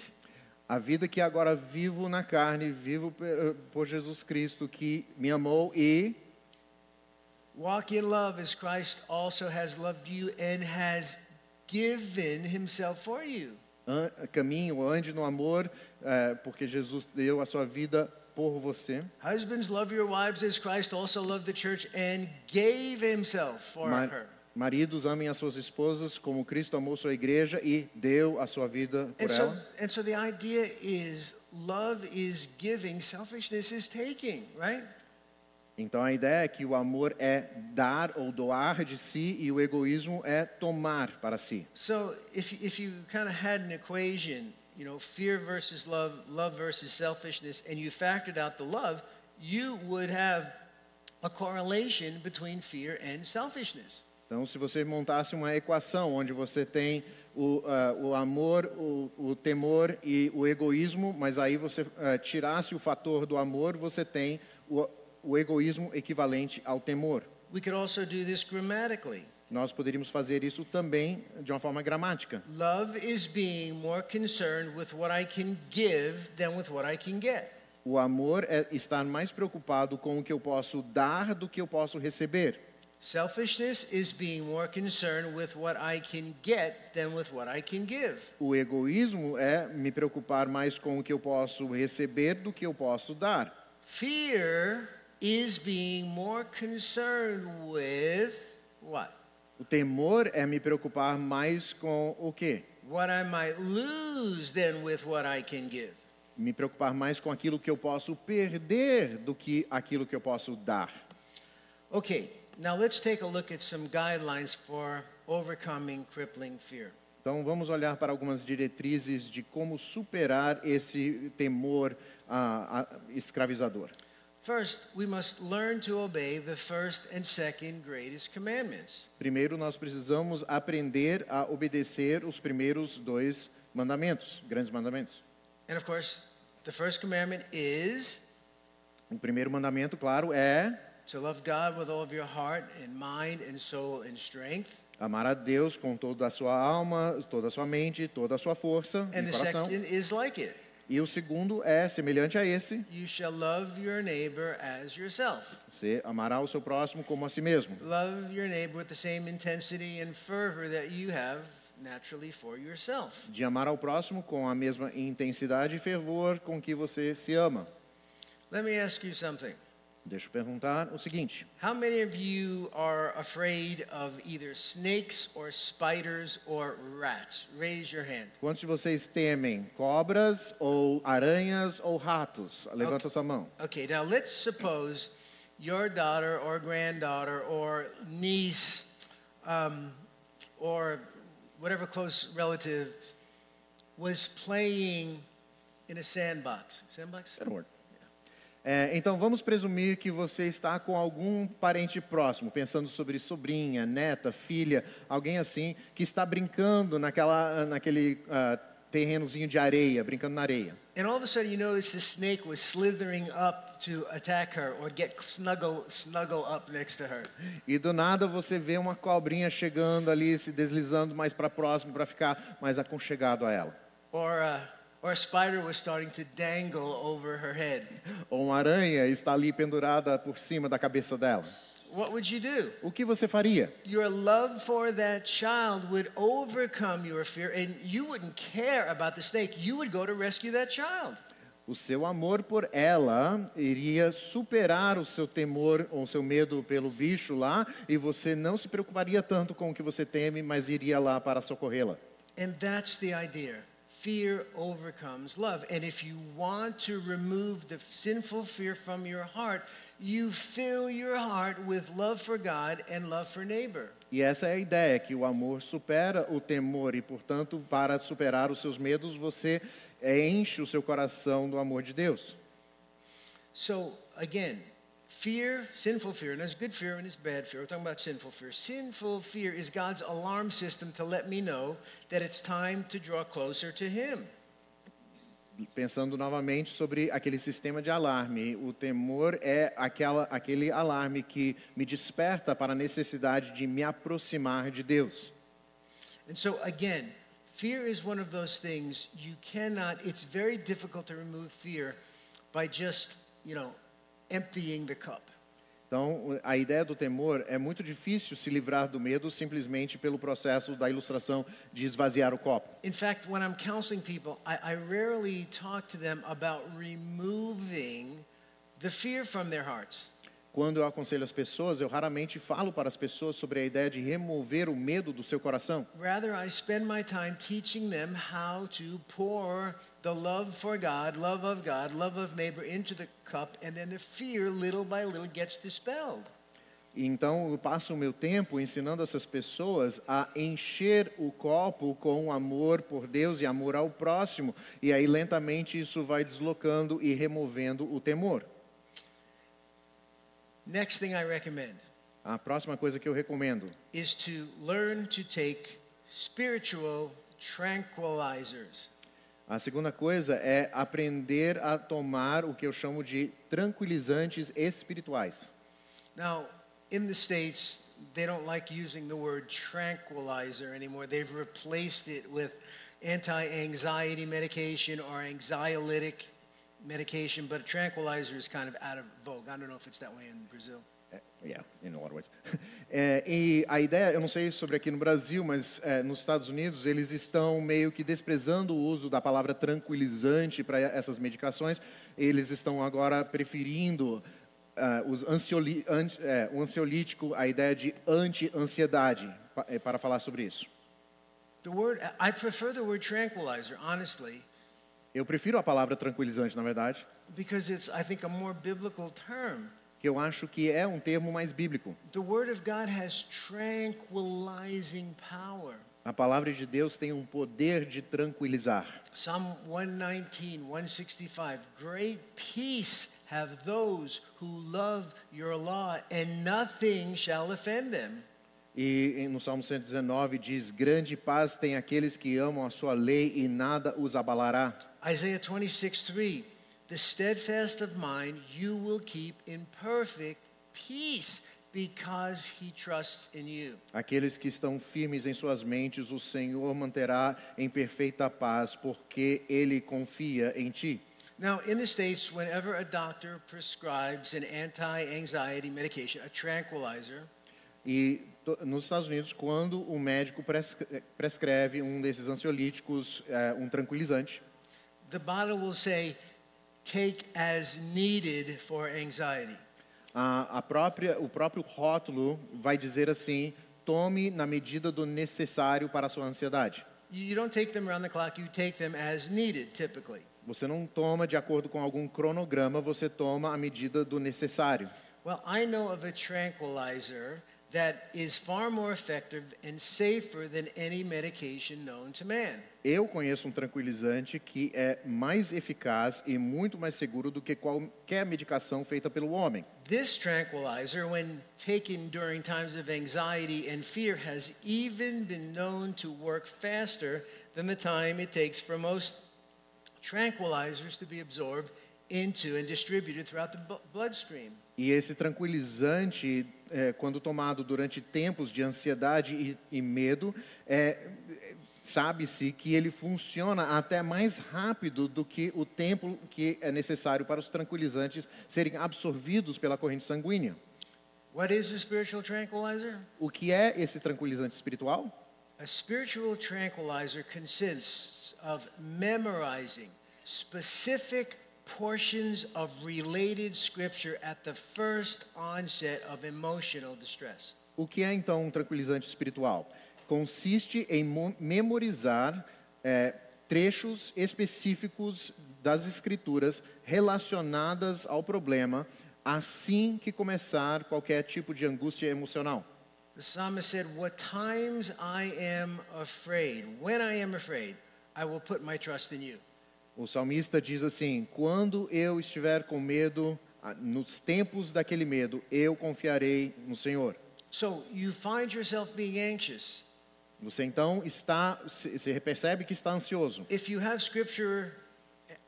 a vida que agora vivo na carne, vivo pe- por Jesus Cristo, que me amou e walk in love as Christ also has loved you and has given himself for you. an- caminho, ande no amor, eh, porque Jesus deu a sua vida por você. Husbands, love your wives as Christ also loved the church and gave himself for Ma- her. maridos, amem as suas esposas como Cristo amou sua igreja e deu a sua vida por And so, ela. and so the idea is love is giving, selfishness is taking, right? Então a ideia é que o amor é dar ou doar de si e o egoísmo é tomar para si. So if, you- if you kind of had an equation, you know, fear versus love, love versus selfishness, and you factored out the love, you would have a correlation between fear and selfishness. Então, se você montasse uma equação onde você tem o, ah, o amor, o, o temor e o egoísmo, mas aí você ah, tirasse o fator do amor, você tem o, o egoísmo equivalente ao temor. We could also do this grammatically. Nós poderíamos fazer isso também de uma forma gramática. Love is being more concerned with what I can give than with what I can get. O amor é estar mais preocupado com o que eu posso dar do que eu posso receber. Selfishness is being more concerned with what I can get than with what I can give. O egoísmo é me preocupar mais com o que eu posso receber do que eu posso dar. Fear is being more concerned with what? O temor é me preocupar mais com o quê? What I might lose than with what I can give. Me preocupar mais com aquilo que eu posso perder do que aquilo que eu posso dar. Okay, now let's take a look at some guidelines for overcoming crippling fear. Então vamos olhar para algumas diretrizes de como superar esse temor ah, ah, escravizador. First, we must learn to obey the first and second greatest commandments. Primeiro, nós precisamos aprender a obedecer os primeiros dois mandamentos, grandes mandamentos. And of course, the first commandment is O primeiro mandamento, claro, é to love God with all of your heart and mind and soul and strength. amar a Deus com toda a sua alma, toda a sua mente, toda a sua força And e the coração. second is like it. E o segundo é semelhante a esse: You shall love your neighbor as yourself. você amará o seu próximo como a si mesmo. Love your neighbor with the same intensity and fervor that you have naturally for yourself. De amar ao próximo com a mesma intensidade e fervor com que você se ama. Let me ask you something. Deixa eu perguntar o seguinte: How many of you are afraid of either snakes or spiders or rats? Raise your hand. quantos de vocês temem cobras ou aranhas ou ratos? Levanta sua mão. Okay, now let's suppose your daughter or granddaughter or niece um, or whatever close relative was playing in a sandbox. Sandbox? É, então vamos presumir que você está com algum parente próximo, pensando sobre sobrinha, neta, filha, alguém assim, que está brincando naquela, naquele ah, terrenozinho de areia, brincando na areia. And all of a sudden, you notice the snake was slithering up to attack her or get snuggle, snuggle up next to her. E do nada você vê uma cobrinha chegando ali, se deslizando mais para próximo para ficar mais aconchegado a ela. Or, uh, or a spider was starting to dangle over her head. Ou uma aranha está ali pendurada por cima da cabeça dela. What would you do? O que você faria? Your love for that child would overcome your fear, and you wouldn't care about the snake. You would go to rescue that child. O seu amor por ela iria superar o seu temor ou o seu medo pelo bicho lá, e você não se preocuparia tanto com o que você teme, mas iria lá para socorrê-la. And that's the idea. Fear overcomes love. And if you want to remove the sinful fear from your heart, you fill your heart with love for God and love for neighbor. E essa é a ideia, que o amor supera o temor, e portanto, para superar os seus medos, você enche o seu coração do amor de Deus. So, again, fear, sinful fear, and there's good fear and there's bad fear. We're talking about sinful fear. Sinful fear is God's alarm system to let me know that it's time to draw closer to Him. Pensando novamente sobre aquele sistema de alarme, o temor é aquela, aquele alarme que me desperta para a necessidade de me aproximar de Deus. And so, again, fear is one of those things you cannot, it's very difficult to remove fear by just, you know, emptying the cup. Então, a ideia do temor é muito difícil se livrar do medo simplesmente pelo processo da ilustração de esvaziar o copo. In fact, when I'm counseling people, I, I rarely talk to them about removing the fear from their hearts. Quando eu aconselho as pessoas, eu raramente falo para as pessoas sobre a ideia de remover o medo do seu coração. Rather, I spend my time teaching them how to pour the love for God, love of God, love of neighbor into the cup, and then the fear, little by little, gets dispelled. Então, eu passo o meu tempo ensinando essas pessoas a encher o copo com amor por Deus e amor ao próximo, e aí lentamente isso vai deslocando e removendo o temor. Next thing I recommend A próxima coisa que eu recomendo is to learn to take spiritual tranquilizers. A segunda coisa é aprender a tomar o que eu chamo de tranquilizantes espirituais. Now, in the States, they don't like using the word tranquilizer anymore. They've replaced it with anti anxiety medication or anxiolytic medication, but a tranquilizer is kind of out of vogue. I don't know if it's that way in Brazil. É, yeah, in a lot of ways. É, e a ideia, eu não sei sobre aqui no Brasil, mas é, nos Estados Unidos eles estão meio que desprezando o uso da palavra tranquilizante para essas medicações. Eles estão agora preferindo ah, os ansioli, anti, é, o ansiolítico, a ideia de anti-ansiedade, é, para falar sobre isso. The word, I prefer the word tranquilizer, honestly, Eu prefiro a palavra tranquilizante, na verdade, because it's, I think, a more biblical term. que eu acho que é um termo mais bíblico. The Word of God has tranquilizing power. A palavra de Deus tem um poder de tranquilizar. Psalm 119, 165. Great peace have those who love your law, and nothing shall offend them. E no Salmo 119 diz: Grande paz tem aqueles que amam a sua lei e nada os abalará. Isaiah 26, 3. The steadfast of mind you will keep in perfect peace because he trusts in you. Aqueles que estão firmes em suas mentes, o Senhor manterá em perfeita paz, porque ele confia em ti. Now, in the States, whenever a doctor prescribes an anti anxiety medication, a tranquilizer, E nos Estados Unidos, quando o médico prescre- prescreve um desses ansiolíticos, eh, um tranquilizante, the bottle will say, take as needed for anxiety. a, a própria, o próprio rótulo vai dizer assim: tome na medida do necessário para a sua ansiedade. You you don't take them around the clock, you take them as needed typically. Você não toma de acordo com algum cronograma, você toma a medida do necessário. Well, I know of a tranquilizer that is far more effective and safer than any medication known to man. Eu conheço um tranquilizante que é mais eficaz e muito mais seguro do que qualquer medicação feita pelo homem. This tranquilizer, when taken during times of anxiety and fear, has even been known to work faster than the time it takes for most tranquilizers to be absorbed into and distributed throughout the bloodstream. E esse tranquilizante, é, quando tomado durante tempos de ansiedade e, e medo, é, sabe-se que ele funciona até mais rápido do que o tempo que é necessário para os tranquilizantes serem absorvidos pela corrente sanguínea. What is a spiritual tranquilizer? O que é esse tranquilizante espiritual? A spiritual tranquilizer consists of memorizing specific portions of related scripture at the first onset of emotional distress. O que é então um tranquilizante espiritual? Consiste em mo- memorizar é, trechos específicos das escrituras relacionadas ao problema assim que começar qualquer tipo de angústia emocional. The psalmist said, What times I am afraid, when I am afraid, I will put my trust in you. O salmista diz assim: Quando eu estiver com medo, nos tempos daquele medo, eu confiarei no Senhor. So you find yourself being anxious. Você então está, se se percebe que está ansioso. If you have scripture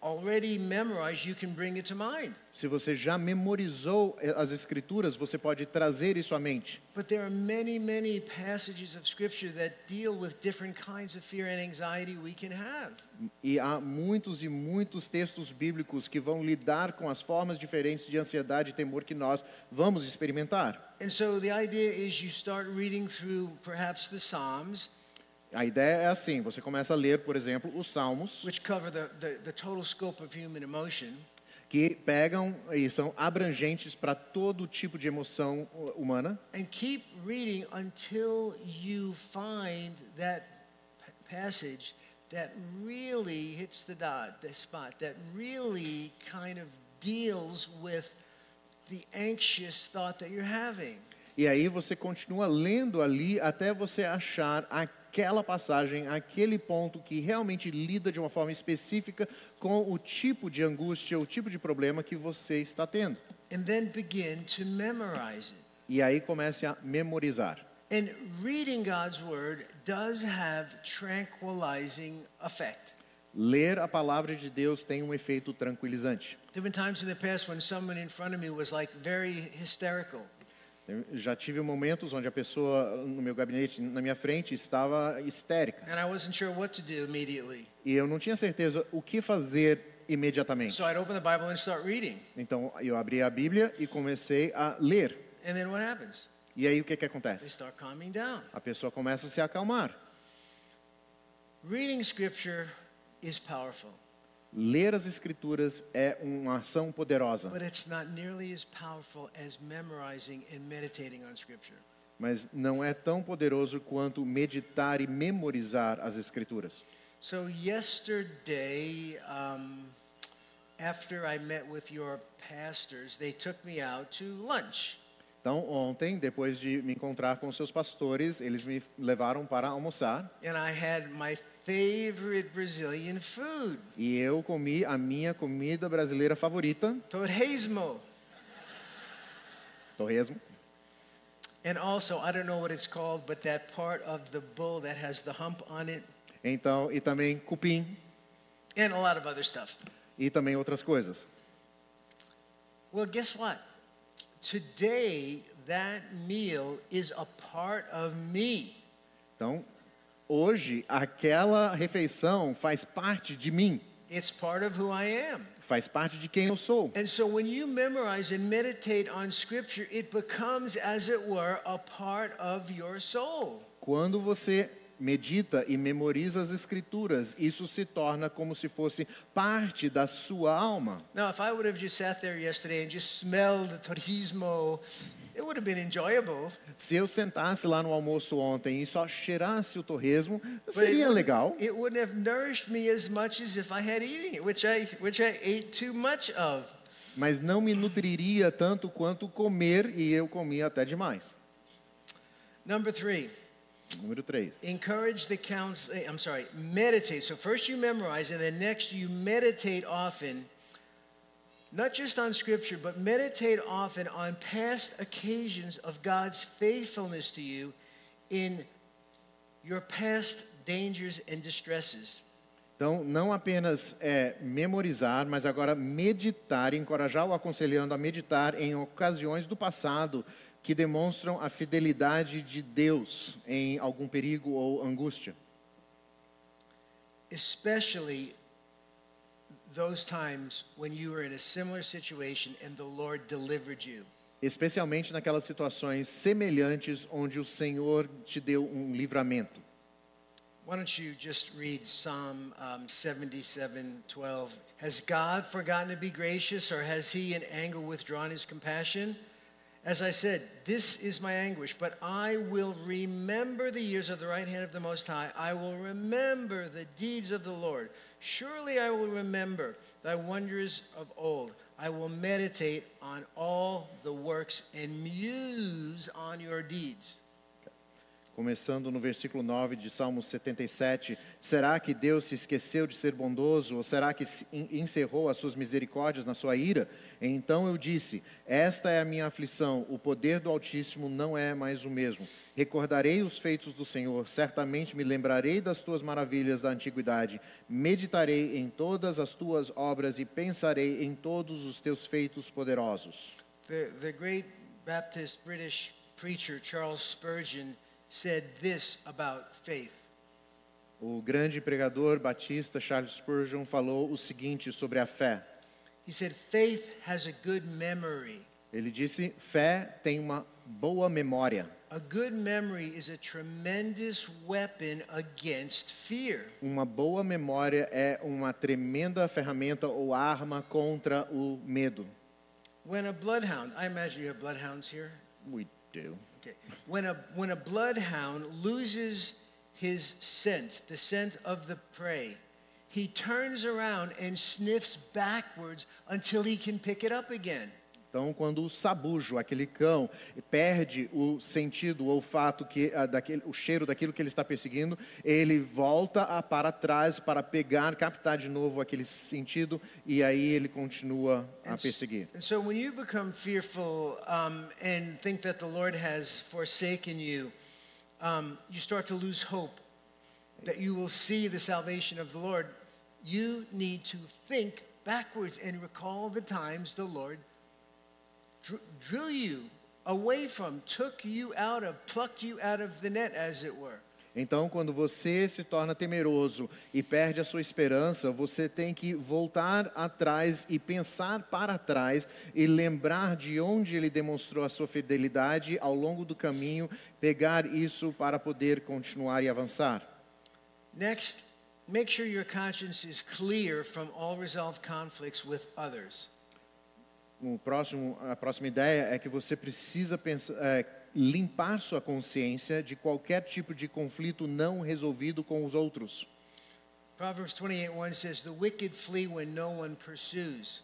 already memorized, you can bring it to mind. Se você já memorizou eh, as escrituras, você pode trazer isso à mente. But there are many, many passages of Scripture that deal with different kinds of fear and anxiety we can have. E há muitos e muitos textos bíblicos que vão lidar com as formas diferentes de ansiedade e temor que nós vamos experimentar. And so the idea is you start reading through perhaps the Psalms, A ideia é assim: você começa a ler, por exemplo, os Salmos, which cover the, the, the total scope of human emotion, que pegam e são abrangentes para todo tipo de emoção uh, humana, and keep reading until you find that passage that really hits the dot, the spot, that really kind of deals with the anxious thought that you're having. e aí você continua lendo ali até você achar aquela passagem, aquele ponto que realmente lida de uma forma específica com o tipo de angústia, o tipo de problema que você está tendo. and then begin to memorize it. E aí comece a memorizar. And reading God's word does have tranquilizing effect. Ler a palavra de Deus tem um efeito tranquilizante. There have been times in the past when someone in front of me was like very hysterical. Eu já tive momentos onde a pessoa no meu gabinete, na minha frente, estava histérica. And I wasn't sure what to do immediately. E eu não tinha certeza o que fazer imediatamente. So I'd open the Bible and start reading. Então eu abri a Bíblia e comecei a ler. And then what happens? E aí o que, que They acontece? start calming down. A pessoa começa a se acalmar. Reading scripture is powerful, Ler as escrituras é uma ação poderosa, but it's not nearly as powerful as memorizing and meditating on scripture. mas não é tão poderoso quanto meditar e memorizar as escrituras. So, yesterday, um, after I met with your pastors, they took me out to lunch. Então, ontem, depois de me encontrar com seus pastores, eles me levaram para almoçar And I had my favorite Brazilian food, e eu comi a minha comida brasileira favorita, torresmo. torresmo. And also, I don't know what it's called, but that part of the bull that has the hump on it, Então, e também cupim and a lot of other stuff. e também outras coisas. Well, guess what? Today, that meal is a part of me. Então, hoje aquela refeição faz parte de mim, It's part of who I am. faz parte de quem eu sou. And so when you memorize and meditate on Scripture, it becomes, as it were, a part of your soul. Quando você medita e memoriza as escrituras, isso se torna como se fosse parte da sua alma. Now, if I would have just sat there yesterday and just smelled the torrismo, it would have been enjoyable. Se eu sentasse lá no almoço ontem e só cheirasse o torresmo, seria legal, It wouldn't have nourished me as much as if I had eaten it, which I, which I ate too much of. mas não me nutriria tanto quanto comer e eu comia até demais. Number three. Número 3. encourage the counts eh, i'm sorry meditate so first you memorize and then next you meditate often not just on scripture but meditate often on past occasions of god's faithfulness to you in your past dangers and distresses Então, não apenas é, memorizar, mas agora meditar, encorajar o aconselhando a meditar em ocasiões do passado que demonstram a fidelidade de Deus em algum perigo ou angústia. especially those times when you were in a similar situation and the lord delivered you Especialmente naquelas situações semelhantes onde o Senhor te deu um livramento. Why don't you just read Psalm um, 77 12? Has God forgotten to be gracious, or has he in anger withdrawn his compassion? As I said, this is my anguish, but I will remember the years of the right hand of the Most High. I will remember the deeds of the Lord. Surely I will remember thy wonders of old. I will meditate on all the works and muse on your deeds. Começando no versículo 9 de Salmo 77, será que Deus se esqueceu de ser bondoso, ou será que encerrou as suas misericórdias na sua ira? Então eu disse: Esta é a minha aflição, o poder do Altíssimo não é mais o mesmo. Recordarei os feitos do Senhor, certamente me lembrarei das tuas maravilhas da antiguidade, meditarei em todas as tuas obras e pensarei em todos os teus feitos poderosos. The, the great Baptist British preacher Charles Spurgeon said this about faith. O grande pregador batista Charles Spurgeon falou o seguinte sobre a fé. He said, Faith has a good memory. Ele disse: fé tem uma boa memória. A good memory is a tremendous weapon against fear. Uma boa memória é uma tremenda ferramenta ou arma contra o medo. When a bloodhound, I imagine you have bloodhounds here. We do. Okay. When a, when a bloodhound loses his scent, the scent of the prey, he turns around and sniffs backwards until he can pick it up again. Então, quando o sabujo, aquele cão, perde o sentido, o olfato, que, ah, daquele, o cheiro daquilo que ele está perseguindo, ele volta a, para trás para pegar, captar de novo aquele sentido e aí ele continua a perseguir. So when you become fearful um, and think that the Lord has forsaken you, um, you start to lose hope that you will see the salvation of the Lord. You need to think backwards and recall the times the Lord drew, you away from, took you out of, plucked you out of the net, as it were. Então, quando você se torna temeroso e perde a sua esperança, você tem que voltar atrás e pensar para trás e lembrar de onde ele demonstrou a sua fidelidade ao longo do caminho, pegar isso para poder continuar e avançar. Next, make sure your conscience is clear from all resolved conflicts with others. O próximo, a próxima ideia é que você precisa pensar, é, limpar sua consciência de qualquer tipo de conflito não resolvido com os outros. Proverbs 28 1 says, The wicked flee when no one pursues.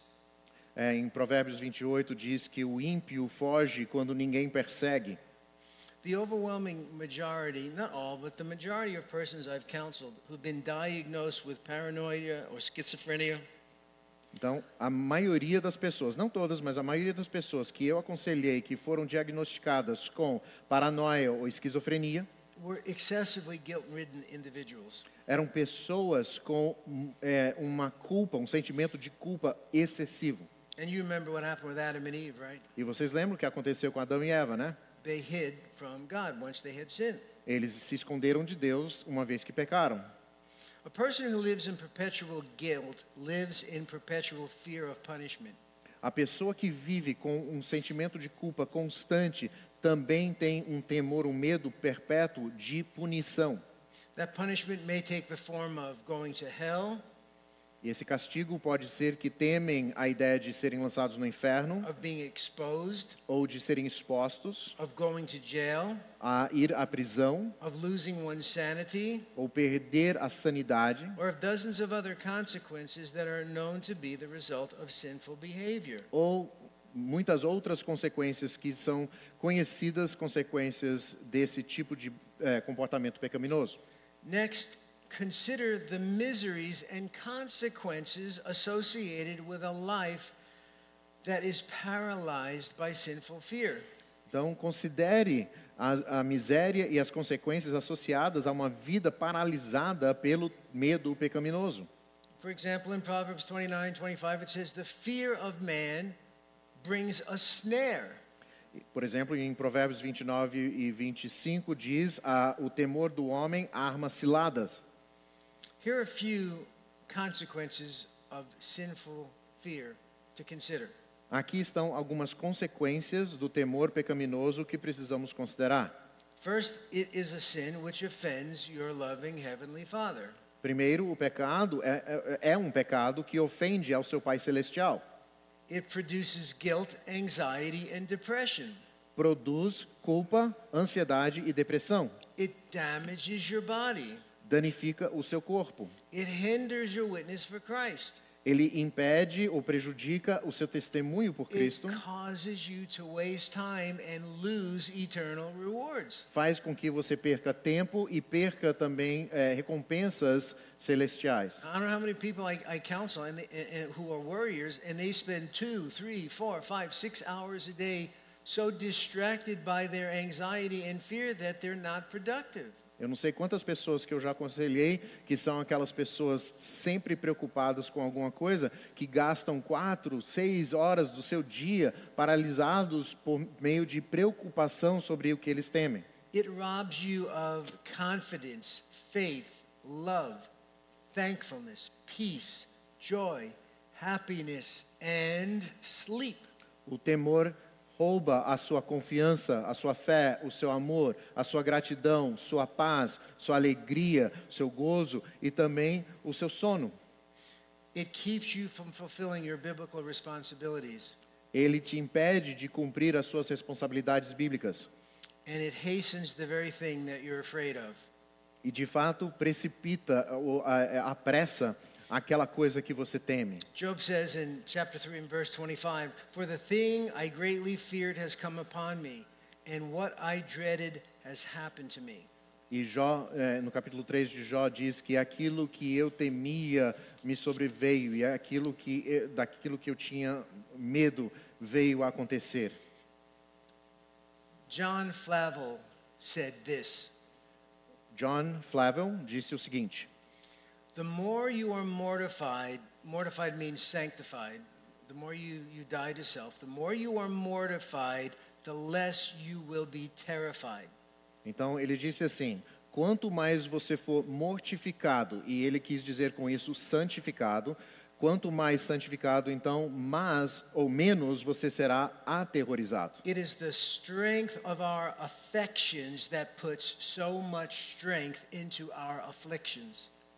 É, em Provérbios 28 diz que o ímpio foge quando ninguém persegue. The overwhelming majority, not all, but the majority of persons I've counseled who've been diagnosed with paranoia or schizophrenia Então, a maioria das pessoas, não todas, mas a maioria das pessoas que eu aconselhei que foram diagnosticadas com paranoia ou esquizofrenia, eram pessoas com hum, é, uma culpa, um sentimento de culpa excessivo. And you remember what happened with Adam and Eve, right? E vocês lembram o que aconteceu com Adão e Eva, né? They hid from God once they had sinned. Eles se esconderam de Deus uma vez que pecaram. A person who lives in perpetual guilt lives in perpetual fear of punishment. A pessoa que vive com um sentimento de culpa constante também tem um temor, um medo perpétuo de punição. That punishment may take the form of going to hell, E esse castigo pode ser que temem a ideia de serem lançados no inferno of being exposed, ou de serem expostos of going to jail, a ir à prisão of losing one's sanity, ou perder a sanidade or of dozens of other consequences that are known to be the result of sinful behavior. ou muitas outras consequências que são conhecidas consequências desse tipo de eh, comportamento pecaminoso. Next, consider the miseries and consequences associated with a life that is paralyzed by sinful fear. Então, considere a, a miséria e as consequências associadas a uma vida paralisada pelo medo pecaminoso. For example, in Proverbs 29 25, it says, The fear of man brings a snare. Por exemplo, em Provérbios 29 e 25 diz: ah, o temor do homem arma ciladas. Here are a few consequences of sinful fear to consider. Aqui estão algumas consequências do temor pecaminoso que precisamos considerar. First, it is a sin which offends your loving Heavenly Father. Primeiro, o pecado é, é, é um pecado que ofende ao seu Pai Celestial. It produces guilt, anxiety, and depression. Produz culpa, ansiedade e depressão. It damages your body. Danifica o seu corpo. It hinders your witness for Christ. Ele impede ou prejudica o seu testemunho por It Cristo. causes you to waste time and lose eternal rewards. Faz com que você perca tempo e perca também eh, recompensas celestiais. I don't know how many people I, I counsel and, they, and, and who are warriors, and they spend two, three, four, five, six hours a day so distracted by their anxiety and fear that they're not productive. Eu não sei quantas pessoas que eu já aconselhei que são aquelas pessoas sempre preocupadas com alguma coisa, que gastam quatro, seis horas do seu dia paralisados por meio de preocupação sobre o que eles temem. It robs you of confidence, faith, love, thankfulness, peace, joy, happiness, and sleep. O temor rouba a sua confiança, a sua fé, o seu amor, a sua gratidão, sua paz, sua alegria, seu gozo e também o seu sono. It keeps you from fulfilling your biblical responsibilities, Ele te impede de cumprir as suas responsabilidades bíblicas. and it hastens the very thing that you're afraid of. E de fato precipita, apressa aquela coisa que você teme. Job says in chapter 3 and verse 25, For the thing I greatly feared has come upon me, and what I dreaded has happened to me. E Jó, eh, no capítulo 3 de Jó, diz que aquilo que eu temia me sobreveio, e aquilo que, daquilo que eu tinha medo veio a acontecer. John Flavel said this John Flavel disse o seguinte: The more you are mortified, mortified means sanctified, the more you, you die to self, the more you are mortified, the less you will be terrified. Então ele disse assim: quanto mais você for mortificado, e ele quis dizer com isso santificado, quanto mais santificado, então mais ou menos você será aterrorizado. It is the strength of our affections that puts so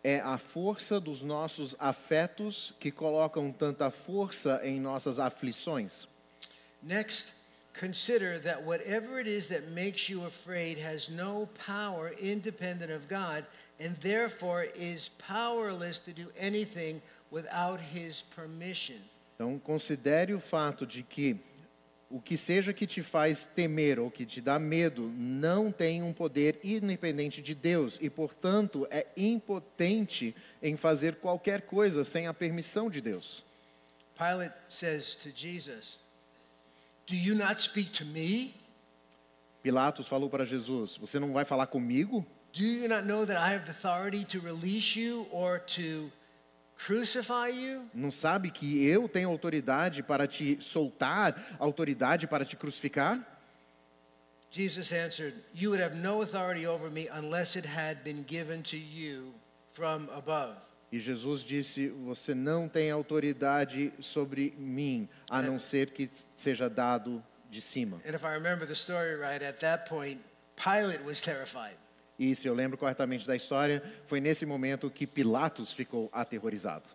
É a força dos nossos afetos que colocam tanta força em nossas aflições. Next, consider that whatever it is that makes you afraid has no power independent of God and therefore is powerless to do anything without his permission. Então, considere o fato de que o que seja que te faz temer ou que te dá medo não tem um poder independente de Deus e, portanto, é impotente em fazer qualquer coisa sem a permissão de Deus. Pilate says to Jesus, Do you not speak to me? Pilatos falou para Jesus: Você não vai falar comigo? Do you not know that I have the authority to release you or to? Não sabe que eu tenho autoridade para te soltar, autoridade para te crucificar? Jesus answered, You would have no authority over me unless it had been given to you from above. E Jesus disse: Você não tem autoridade sobre mim, a não ser que seja dado de cima. And if I remember the story right, at that point, Pilate was terrified. E se eu lembro corretamente da história, foi nesse momento que Pilatos ficou aterrorizado.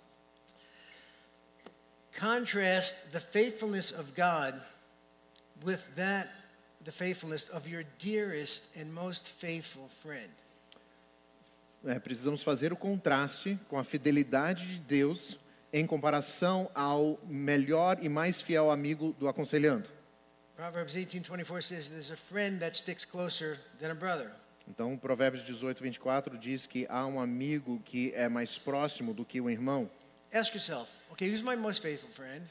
Contrast the faithfulness of God with that, the faithfulness of your dearest and most faithful friend. É, precisamos fazer o contraste com a fidelidade de Deus em comparação ao melhor e mais fiel amigo do aconselhando. Proverbs 18:24 says there's a friend that sticks closer than a brother. Então, Provérbios 18, 24 diz que há um amigo que é mais próximo do que um irmão. Ask yourself, okay, who's my most faithful friend?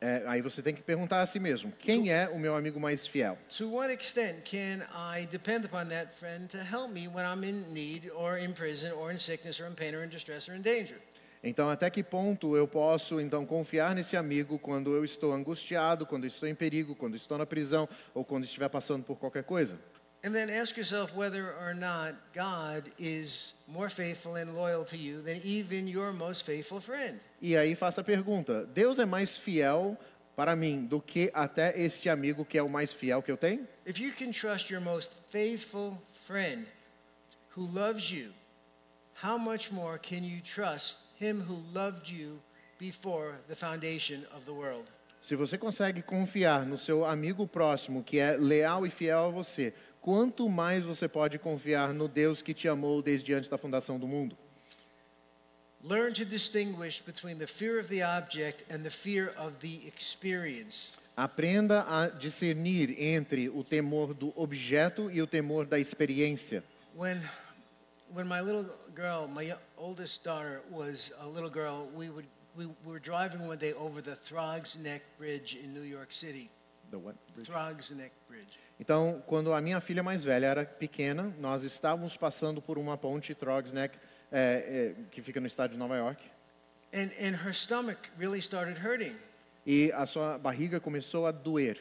É, aí você tem que perguntar a si mesmo: quem é o meu amigo mais fiel? To what extent can I depend upon that friend to help me when I'm in need or in prison or in sickness or in pain or in distress or in danger? Então, até que ponto eu posso então confiar nesse amigo quando eu estou angustiado, quando estou em perigo, quando estou na prisão ou quando estiver passando por qualquer coisa? And then ask yourself whether or not God is more faithful and loyal to you than even your most faithful friend. E aí faça a pergunta: Deus é mais fiel para mim do que até este amigo que é o mais fiel que eu tenho? If you can trust your most faithful friend who loves you, how much more can you trust him who loved you before the foundation of the world? Se você consegue confiar no seu amigo próximo que é leal e fiel a você, quanto mais você pode confiar no Deus que te amou desde antes da fundação do mundo? Learn to distinguish between the fear of the object and the fear of the experience. Aprenda a discernir entre o temor do objeto e o temor da experiência. When, when my little girl, my oldest daughter was a little girl, we, would, we were driving one day over the Throgs Neck Bridge in New York City. Throgs Neck Bridge. Então, quando a minha filha mais velha era pequena, nós estávamos passando por uma ponte Trogs Neck, é, é, que fica no estado de Nova York, And, and her stomach really started hurting. e a sua barriga começou a doer.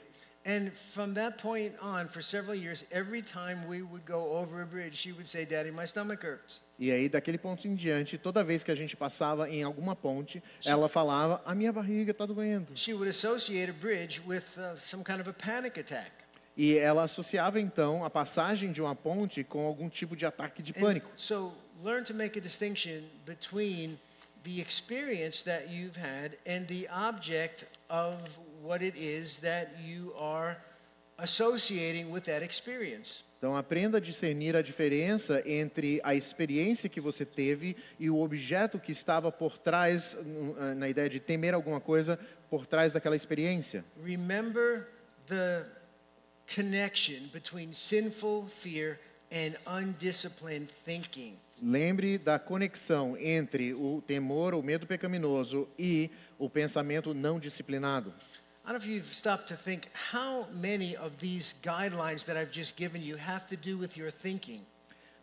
And from that point on, for several years, every time we would go over a bridge, she would say, Daddy, my stomach hurts. E aí, daquele ponto em diante, toda vez que a gente passava em alguma ponte, ela falava: A minha barriga está doendo. She would associate a bridge with uh, some kind of a panic attack. E ela associava então a passagem de uma ponte com algum tipo de ataque de pânico. so learn to make a distinction between the experience that you've had and the object of what it is that you are associating with that experience. Então, aprenda a discernir a diferença entre a experiência que você teve e o objeto que estava por trás, ah, na ideia de temer alguma coisa, por trás daquela experiência. Remember the connection between sinful fear and undisciplined thinking. Lembre da conexão entre o temor, o medo pecaminoso e o pensamento não disciplinado. I don't know if you've stopped to think how many of these guidelines that I've just given you have to do with your thinking.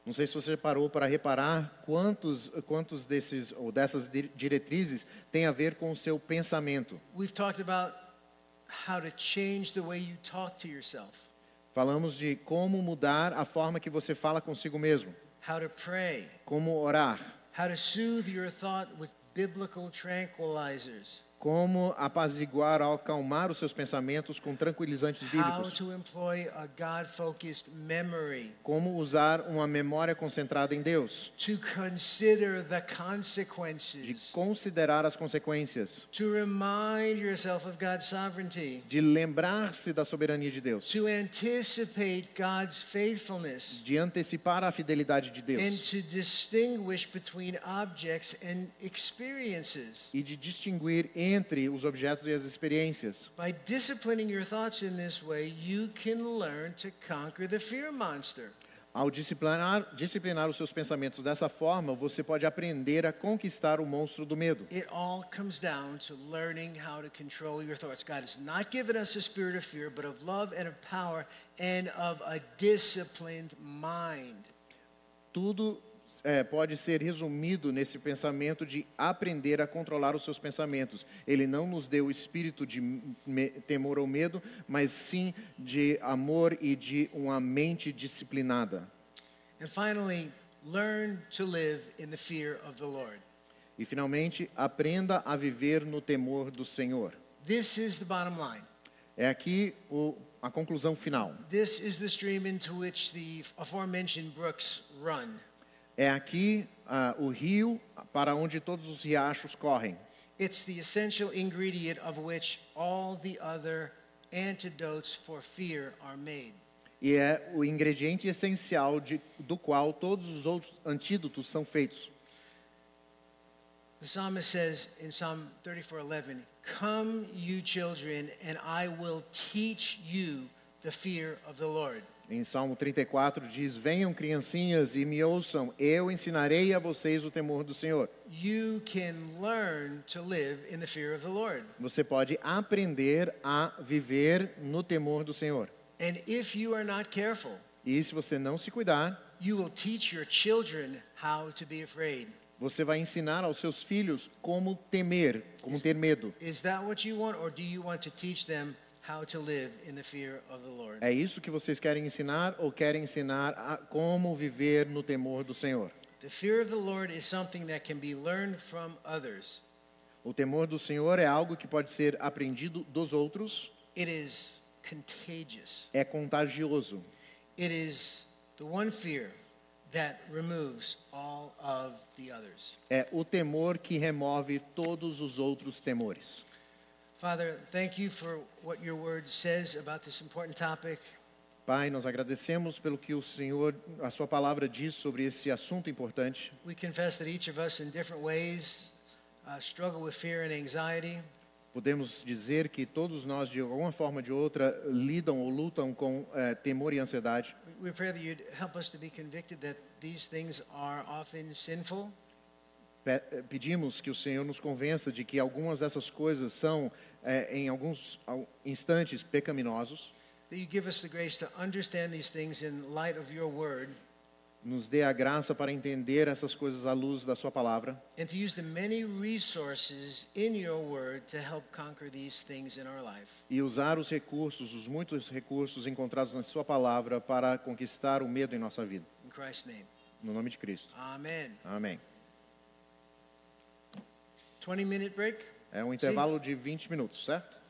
Não sei se você parou para reparar quantos, quantos desses ou dessas di- diretrizes têm a ver com o seu pensamento. We've talked about Falamos de como mudar a forma que você fala consigo mesmo, how to pray, como orar, how to soothe your thought with biblical tranquilizers, Como apaziguar ou acalmar os seus pensamentos com tranquilizantes bíblicos. to employ a God focused memory, Como usar uma memória concentrada em Deus. De considerar as consequências. De lembrar-se da soberania de Deus. De antecipar a fidelidade de and Deus. to distinguish between objects and experiences. E de distinguir entre os objetos e as experiências. By disciplining your thoughts in this way, you can learn to conquer the fear monster. Ao disciplinar, disciplinar os seus pensamentos dessa forma, você pode aprender a conquistar o monstro do medo. It all comes down to learning how to control your thoughts. God has not given us a spirit of fear, but of love and of power and of a disciplined mind. Tudo é, pode ser resumido nesse pensamento de aprender a controlar os seus pensamentos. Ele não nos deu o espírito de me- temor ou medo, mas sim de amor e de uma mente disciplinada. And finally, learn to live in the fear of the Lord. E finalmente, aprenda a viver no temor do Senhor. This is the bottom line. É aqui o, a conclusão final. This is the stream into which the aforementioned brooks run. É aqui ah, o rio para onde todos os riachos correm. It's the essential ingredient of which all the other antidotes for fear are made. E é o ingrediente essencial de, do qual todos os outros antídotos são feitos. The psalmist says in Psalm 34:11, "Come, you children, and I will teach you the fear of the Lord." Em Salmo 34 diz: Venham criancinhas e me ouçam, eu ensinarei a vocês o temor do Senhor. You can learn to live in the fear of the Lord. Você pode aprender a viver no temor do Senhor. And if you are not careful, E se você não se cuidar, you will teach your children how to be afraid. você vai ensinar aos seus filhos como temer, como ter medo. Is that what you want or do you want to teach them how to live in the fear of the Lord? É isso que vocês querem ensinar ou querem ensinar a como viver no temor do Senhor? The fear of the Lord is something that can be learned from others. O temor do Senhor é algo que pode ser aprendido dos outros, It is contagious. é contagioso. It is the one fear that removes all of the others. É o temor que remove todos os outros temores. Father, thank you for what your word says about this important topic. Pai, nós agradecemos pelo que o Senhor, a sua palavra diz sobre esse assunto importante. We confess that each of us, in different ways, uh, struggle with fear and anxiety. Podemos dizer que todos nós, de alguma forma ou de outra, lidam ou lutam com eh, temor e ansiedade. We pray that you'd help us to be convicted that these things are often sinful, Pedimos que o Senhor nos convença de que algumas dessas coisas são, eh, em alguns al- instantes, pecaminosos. Nos dê a graça para entender essas coisas à luz da sua palavra e usar os recursos, os muitos recursos encontrados na sua palavra para conquistar o medo em nossa vida. In Christ's name. No nome de Cristo. Amen. Amém. 20 minute break. É um intervalo de 20 minutos, certo?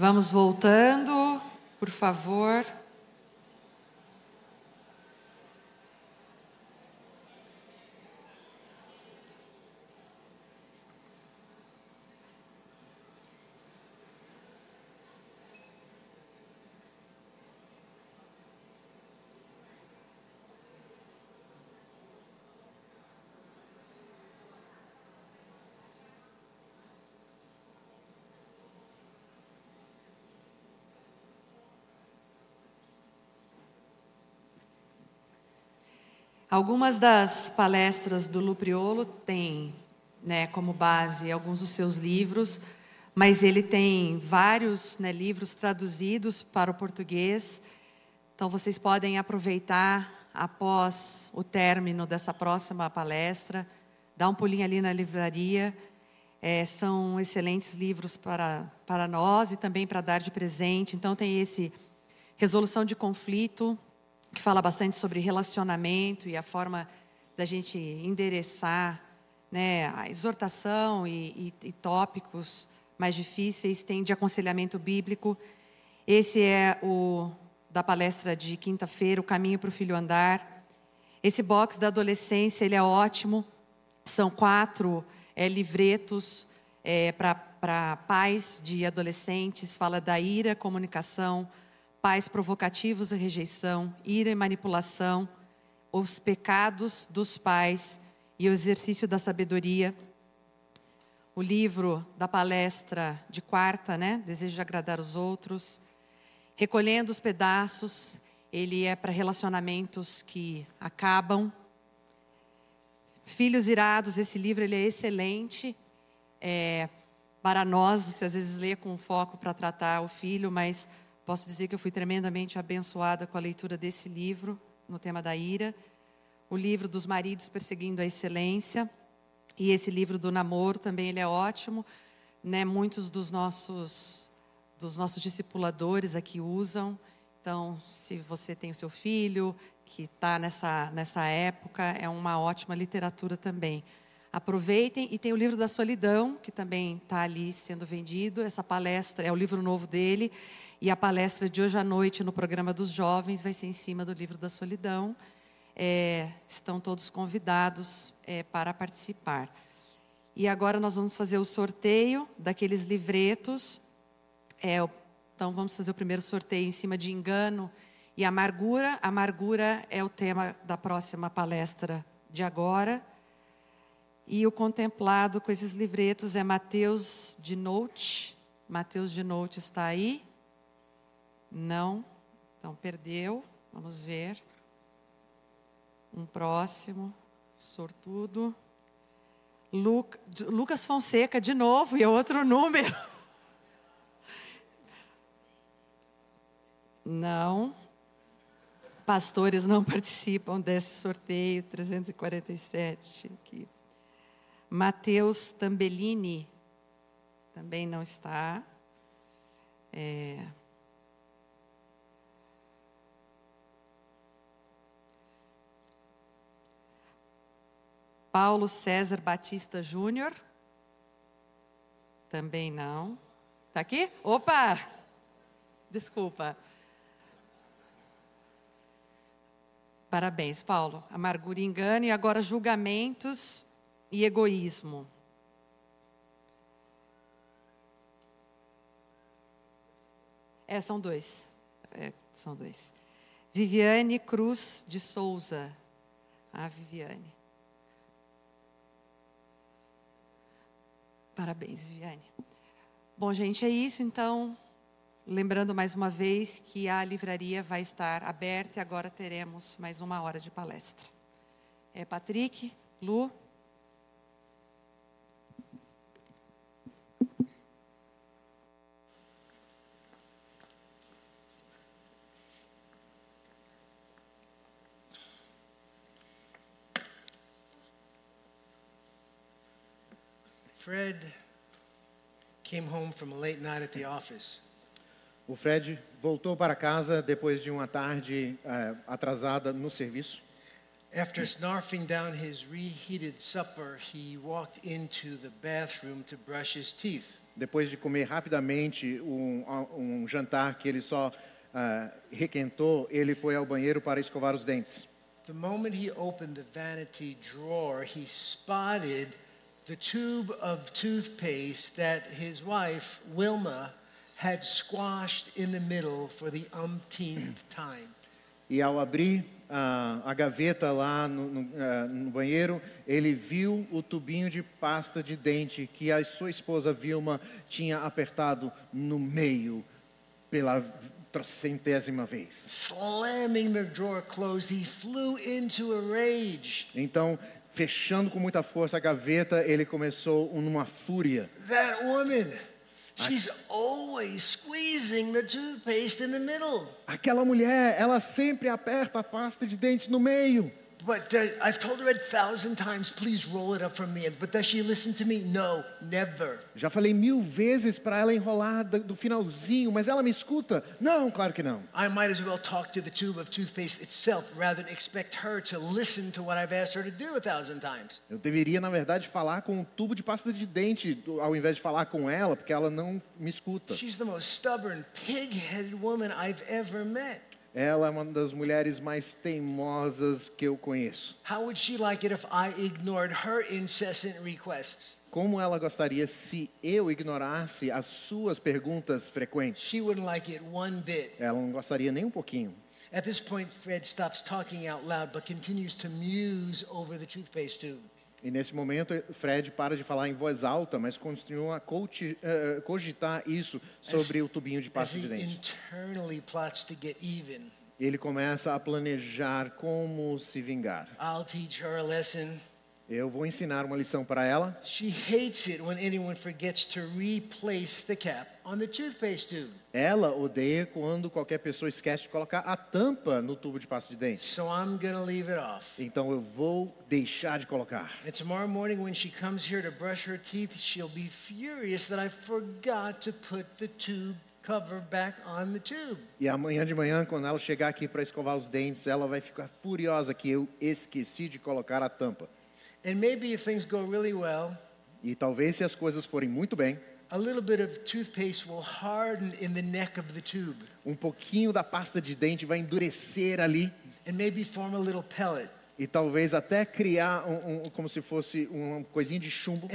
Vamos voltando, por favor. Algumas das palestras do Lupriolo têm né, como base alguns dos seus livros, mas ele tem vários né, livros traduzidos para o português. Então vocês podem aproveitar após o término dessa próxima palestra, dar um pulinho ali na livraria. É, são excelentes livros para, para nós e também para dar de presente. Então tem esse Resolução de Conflito, que fala bastante sobre relacionamento e a forma da gente endereçar né, a exortação e, e, e tópicos mais difíceis, tem de aconselhamento bíblico. Esse é o da palestra de quinta-feira, O Caminho para o Filho Andar. Esse box da adolescência, ele é ótimo. São quatro é, livretos é, para pais de adolescentes. Fala da ira, comunicação, pais provocativos e rejeição, ira e manipulação, os pecados dos pais e o exercício da sabedoria. O livro da palestra de quarta, né? Desejo de agradar os outros. Recolhendo os pedaços, ele é para relacionamentos que acabam. Filhos irados, esse livro ele é excelente. É, para nós, se às vezes lê com foco para tratar o filho, mas Posso dizer que eu fui tremendamente abençoada com a leitura desse livro, no tema da ira. O livro dos maridos perseguindo a excelência. E esse livro do namoro também ele é ótimo. Né? Muitos dos nossos, dos nossos discipuladores aqui usam. Então, se você tem o seu filho que está nessa, nessa época, é uma ótima literatura também. Aproveitem e tem o livro da solidão, que também está ali sendo vendido. Essa palestra é o livro novo dele. E a palestra de hoje à noite no programa dos jovens vai ser em cima do livro da solidão. É, estão todos convidados é, para participar. E agora nós vamos fazer o sorteio daqueles livretos. É, então vamos fazer o primeiro sorteio em cima de engano e amargura. Amargura é o tema da próxima palestra de agora. E o contemplado com esses livretos é Mateus de Note. Mateus de Note está aí. Não. Então, perdeu. Vamos ver. Um próximo. Sortudo. Lucas Fonseca, de novo, e é outro número. Não. Pastores não participam desse sorteio 347 aqui. Mateus Tambellini também não está. É, Paulo César Batista Júnior? Também não. Está aqui? Opa! Desculpa. Parabéns, Paulo. Amargura engano e agora julgamentos e egoísmo. É, são dois. É, são dois. Viviane Cruz de Souza. A Viviane. Parabéns, Viviane. Bom, gente, é isso. Então, lembrando mais uma vez que a livraria vai estar aberta e agora teremos mais uma hora de palestra. É Patrick, Lu. Fred came home from a late night at the office. O Fred voltou para casa depois de uma tarde uh, atrasada no serviço. After snarfing down his reheated supper, he walked into the bathroom to brush his teeth. Depois de comer rapidamente um, um jantar que ele só ah, requentou, ele foi ao banheiro para escovar os dentes. The moment he opened the vanity drawer, he spotted the tube of toothpaste that his wife, Wilma, had squashed in the middle for the umpteenth time. E ao abrir ah, a gaveta lá no, no, ah, no banheiro, ele viu o tubinho de pasta de dente que a sua esposa Vilma tinha apertado no meio pela trocentésima vez. Slamming the drawer closed, he flew into a rage. Então, fechando com muita força a gaveta, ele começou numa fúria. That woman, she's always squeezing the toothpaste in the middle. Aquela mulher, ela sempre aperta a pasta de dente no meio. But uh, I've told her a thousand times, please roll it up for me. But does she listen to me? No, never. Já falei mil vezes para ela enrolar do, finalzinho, mas ela me escuta? Não, claro que não. I might as well talk to the tube of toothpaste itself rather than expect her to listen to what I've asked her to do a thousand times. Eu deveria, na verdade, falar com um tubo de pasta de dente, ao invés de falar com ela, porque ela não me escuta. She's the most stubborn, pig headed woman I've ever met. Ela é uma das mulheres mais teimosas que eu conheço. How would she like it if I ignored her incessant requests? Como ela gostaria se eu ignorasse as suas perguntas frequentes? She wouldn't like it one bit. Ela não gostaria nem um pouquinho. At this point, Fred stops talking out loud but continues to muse over the toothpaste tube. E nesse momento, Fred para de falar em voz alta, mas continua a eh, cogitar isso sobre o tubinho de As pasta de dente. Ele começa a planejar como se vingar. Eu vou ensinar uma lição para ela. She hates it when anyone forgets to replace the cap on the toothpaste tube. Ela odeia quando qualquer pessoa esquece de colocar a tampa no tubo de pasta de dente. So I'm going to leave it off. Então eu vou deixar de colocar. And tomorrow morning, when she comes here to brush her teeth, she'll be furious that I forgot to put the tube cover back on the tube. E amanhã de manhã, quando ela chegar aqui para escovar os dentes, ela vai ficar furiosa que eu esqueci de colocar a tampa. And maybe if things go really well, E talvez se as coisas forem muito bem, a little bit of toothpaste will harden in the neck of the tube um pouquinho da pasta de dente vai endurecer ali and maybe form a little pellet. E talvez até criar um, um- como se fosse uma coisinha de chumbo.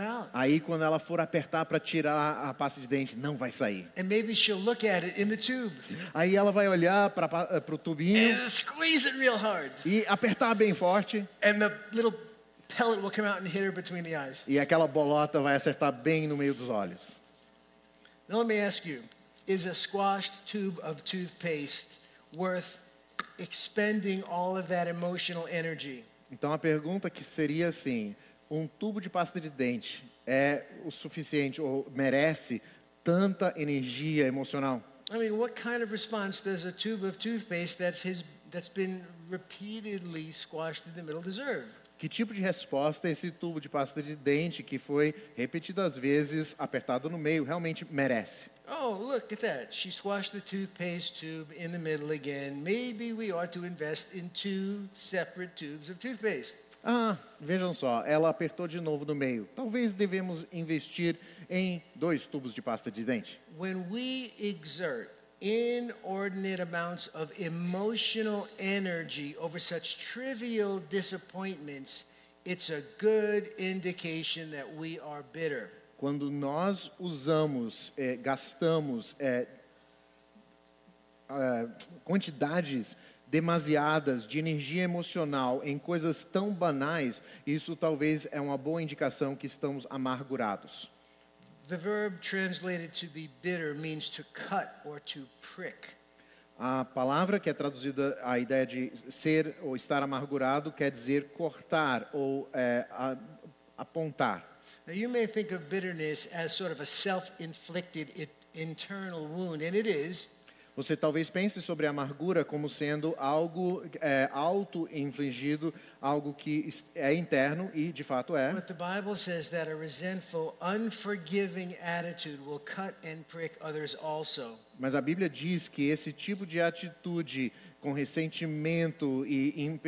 Out. Aí quando ela for apertar para tirar a pasta de dente, não vai sair. And maybe she'll look at it in the tube Aí ela vai olhar para o tubinho e apertar bem forte And the little pellet will come out and hit her between the eyes. e aquela bolota vai acertar bem no meio dos olhos. Now, let me ask you is a squashed tube of toothpaste worth expending all of that emotional energy? Então a pergunta que seria assim: um tubo de pasta de dente é o suficiente ou merece tanta energia emocional? I mean, what kind of response does a tube of toothpaste that's, his, that's been repeatedly squashed in the middle deserve? Que tipo de resposta esse tubo de pasta de dente que foi repetidas vezes apertado no meio realmente merece? Oh, look at that. She squashed the toothpaste tube in the middle again. Maybe we ought to invest in two separate tubes of toothpaste. Ah, vejam só, ela apertou de novo no meio. Talvez devemos investir em dois tubos de pasta de dente. When we exert inordinate amounts of emotional energy over such trivial disappointments, it's a good indication that we are bitter. Quando nós usamos, eh, gastamos eh, ah, quantidades demasiadas de energia emocional em coisas tão banais, isso talvez é uma boa indicação que estamos amargurados. The verb translated to be bitter means to cut or to prick. A palavra que é traduzida a ideia de ser ou estar amargurado quer dizer cortar ou eh, a- apontar. Now, you may think of bitterness as sort of a self inflicted internal wound, and it is. Você talvez pense sobre a amargura como sendo algo é, auto-infligido, algo que é interno e de fato é. But the Bible says that a resentful, unforgiving attitude will cut and prick others also. Mas a Bíblia diz que esse tipo de atitude com ressentimento e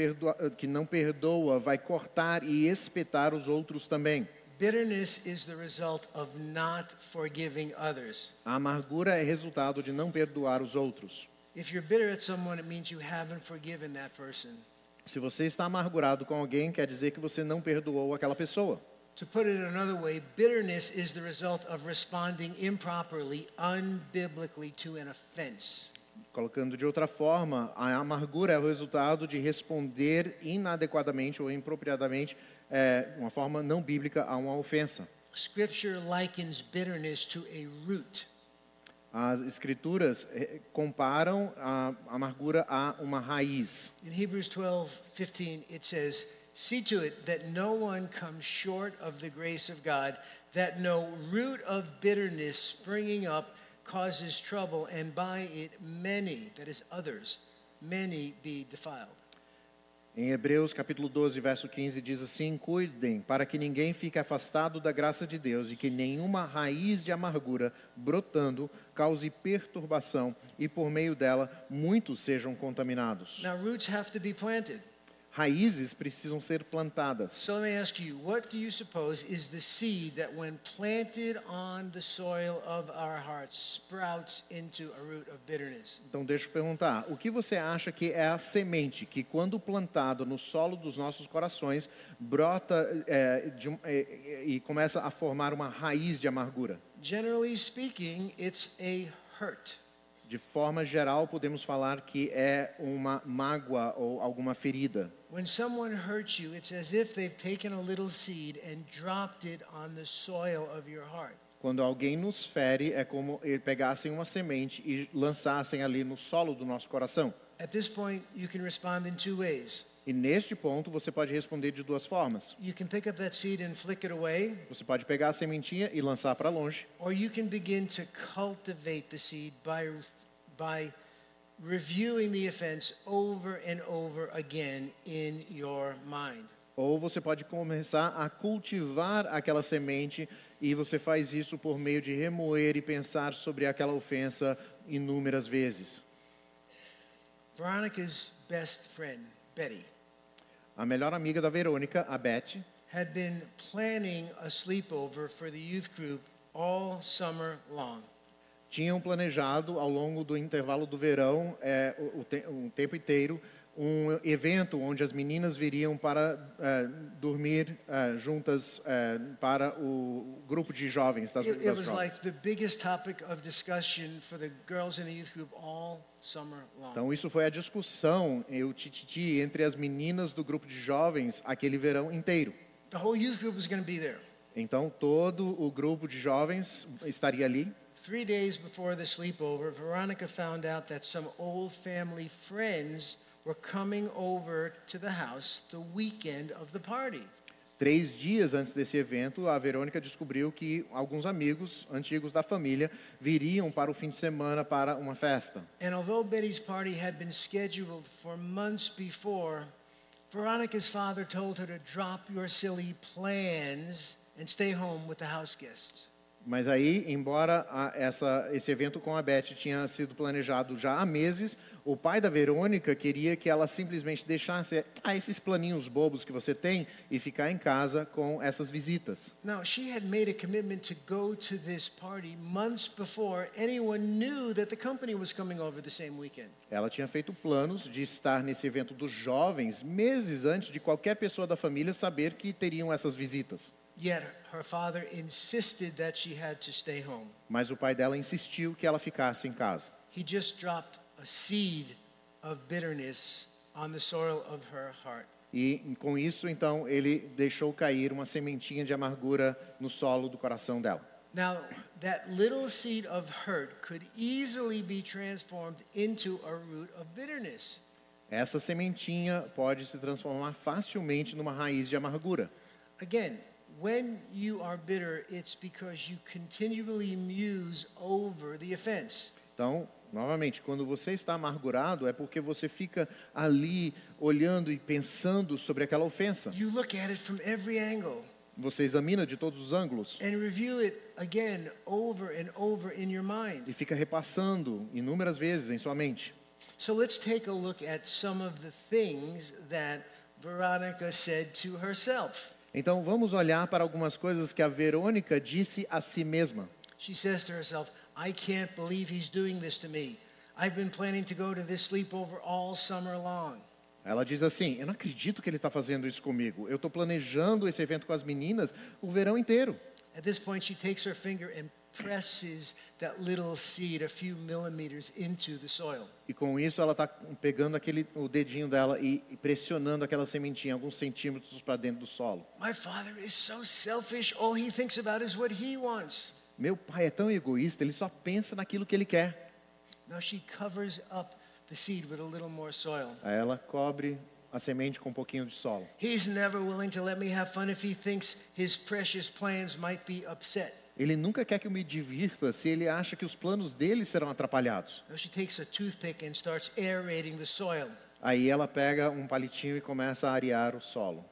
que não perdoa vai cortar e espetar os outros também. Bitterness is the result of not forgiving others. A amargura é resultado de não perdoar os outros. If you're bitter at someone, it means you haven't forgiven that person. Se você está amargurado com alguém, quer dizer que você não perdoou aquela pessoa. To put it another way, bitterness is the result of responding improperly, unbiblically to an offense. Colocando de outra forma, a amargura é o resultado de responder inadequadamente ou impropriadamente, é, uma forma não bíblica, a uma ofensa. Scripture likens bitterness to a root. As escrituras comparam a amargura a uma raiz. In Hebrews 12, 15, it says, See to it that no one comes short of the grace of God, that no root of bitterness springing up causes trouble, and by it many, that is others, many be defiled. Em Hebreus capítulo 12, verso 15 diz assim: Cuidem para que ninguém fique afastado da graça de Deus e que nenhuma raiz de amargura brotando cause perturbação e por meio dela muitos sejam contaminados. Now, roots have to be planted. Raízes precisam ser plantadas. So let me ask you, what do you suppose is the seed that, when planted on the soil of our hearts, sprouts into a root of bitterness? Então deixa eu perguntar, o que você acha que é a semente que quando plantada no solo dos nossos corações brota é, de é, é, e começa a formar uma raiz de amargura? Generally speaking, it's a hurt. De forma geral, podemos falar que é uma mágoa ou alguma ferida. When someone hurts you, it's as if they've taken a little seed and dropped it on the soil of your heart. Quando alguém nos fere, é como eles pegassem uma semente e lançassem ali no solo do nosso coração. At this point, you can respond in two ways. E neste ponto, você pode responder de duas formas. You can pick up that seed and flick it away, Você pode pegar a sementinha e lançar para longe, by reviewing the offense over and over again in your mind. ou você pode começar a cultivar aquela semente e você faz isso por meio de remoer e pensar sobre aquela ofensa inúmeras vezes. Veronica's best friend, Betty, A melhor amiga da Verônica, a Beth, had been planning a sleepover for the youth group all summer long. Tinham planejado ao longo do intervalo do verão, é, o, te, o tempo inteiro, um evento onde as meninas viriam para é, dormir é, juntas é, para o grupo de jovens das, It, it das was jovens. like the biggest topic of discussion for the girls in the youth group all summer long. Então isso foi a discussão, o tititi entre as meninas do grupo de jovens aquele verão inteiro. The whole youth group was going to be there. Então todo o grupo de jovens estaria ali. Three days before the sleepover, Veronica found out that some old family friends were coming over to the house the weekend of the party. Três dias antes desse evento, a Verônica descobriu que alguns amigos antigos da família viriam para o fim de semana para uma festa. And although Betty's party had been scheduled for months before, Veronica's father told her to drop your silly plans and stay home with the house guests. Mas aí, embora a- essa, esse evento com a Beth tinha sido planejado já há meses, o pai da Verônica queria que ela simplesmente deixasse ah, esses planinhos bobos que você tem e ficar em casa com essas visitas. Now, she had made a commitment to go to this party months before anyone knew that the company was coming over the same weekend. Ela tinha feito planos de estar nesse evento dos jovens meses antes de qualquer pessoa da família saber que teriam essas visitas. Yet her father insisted that she had to stay home. Mas o pai dela insistiu que ela ficasse em casa. He just dropped a seed of bitterness on the soil of her heart. E com isso, então, ele deixou cair uma sementinha de amargura no solo do coração dela. Now, that little seed of hurt could easily be transformed into a root of bitterness. Essa sementinha pode se transformar facilmente numa raiz de amargura. Again, when you are bitter, it's because you continually muse over the offense. Então, novamente, quando você está amargurado, é porque você fica ali olhando e pensando sobre aquela ofensa. You look at it from every angle Você examina de todos os ângulos and review it again over and over in your mind. e fica repassando inúmeras vezes em sua mente. So let's take a look at some of the things that Veronica said to herself. Então vamos olhar para algumas coisas que a Verônica disse a si mesma. She says to herself, I can't believe he's doing this to me. I've been planning to go to this sleepover all summer long. Ela diz assim: Eu não acredito que ele está fazendo isso comigo. Eu estou planejando esse evento com as meninas o verão inteiro. At this point, she takes her finger and presses that little seed a few millimeters into the soil. E com isso ela está pegando aquele, o dedinho dela e, e pressionando aquela sementinha alguns centímetros para dentro do solo. My father is so selfish. All he thinks about is what he wants. Meu pai é tão egoísta, ele só pensa naquilo que ele quer. Now she covers up the seed with a little more soil. Aí ela cobre a semente com um pouquinho de solo. He's never willing to let me have fun if he thinks his precious plans might be upset. Ele nunca quer que eu me divirta se ele acha que os planos dele serão atrapalhados. Now she takes a toothpick and starts aerating the soil. Aí ela pega um palitinho e começa a arear o solo.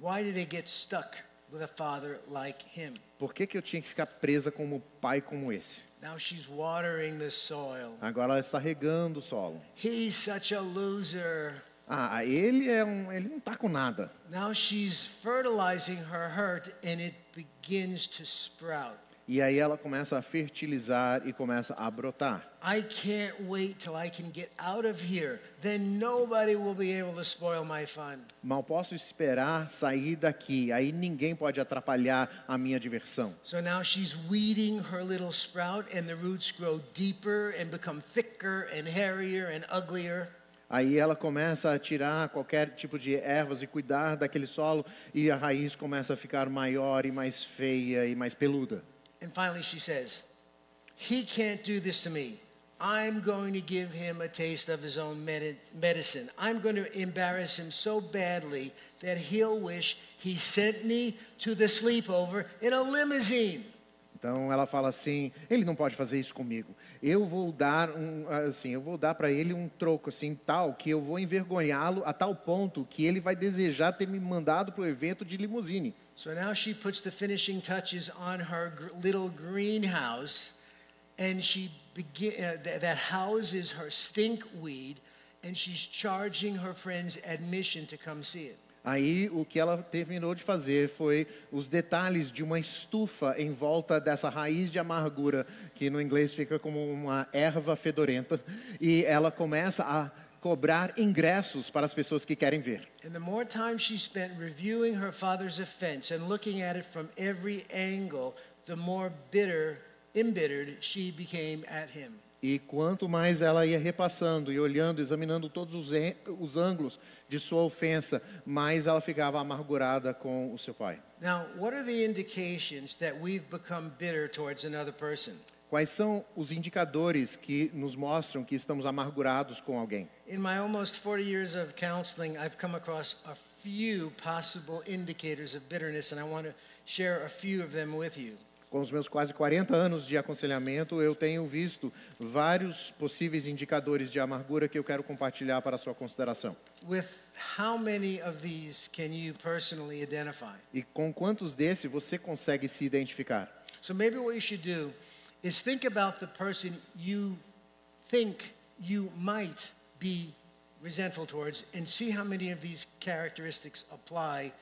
Why did I get stuck with a father like him? Por que, que eu tinha que ficar presa com um pai como esse? Now she's watering the soil. Agora ela está regando o solo. He's such a loser. Ah, ele é um, ele não está com nada. Now she's fertilizing her hurt and it begins to sprout. E aí ela começa a fertilizar e começa a brotar. I can't wait till I can get out of here. Then nobody will be able to spoil my fun. Mal posso esperar sair daqui. Aí ninguém pode atrapalhar a minha diversão. So now she's weeding her little sprout, and the roots grow deeper and become thicker and hairier and uglier. Aí ela começa a tirar qualquer tipo de ervas e cuidar daquele solo e a raiz começa a ficar maior e mais feia e mais peluda. And finally, she says, He can't do this to me. I'm going to give him a taste of his own medi- medicine. I'm going to embarrass him so badly that he'll wish he sent me to the sleepover in a limousine. Então ela fala assim: ele não pode fazer isso comigo. Eu vou dar um, assim, eu vou dar para ele um troco assim tal que eu vou envergonhá-lo a tal ponto que ele vai desejar ter me mandado para o evento de limusine. So now she puts the finishing touches on her little greenhouse, and she begin, uh, th- that houses her stinkweed, and she's charging her friends admission to come see it. Aí o que ela terminou de fazer foi os detalhes de uma estufa em volta dessa raiz de amargura, que no inglês fica como uma erva fedorenta, e ela começa a cobrar ingressos para as pessoas que querem ver. Angle, the more bitter, embittered she became at him. E quanto mais ela ia repassando e olhando, examinando todos os, os ângulos de sua ofensa, mais ela ficava amargurada com o seu pai. Now, what are the indications that we've become bitter towards another person? Quais são os indicadores que nos mostram que estamos amargurados com alguém? In my almost 40 years of counseling, I've come across a few possible indicators of bitterness, and I want to share a few of them with you. Com os meus quase 40 anos de aconselhamento, eu tenho visto vários possíveis indicadores de amargura que eu quero compartilhar para a sua consideração. With how many of these can you personally identify? E com quantos desses você consegue se identificar? So maybe what you should do is think about the person you think you might be resentful towards and see how many of these characteristics apply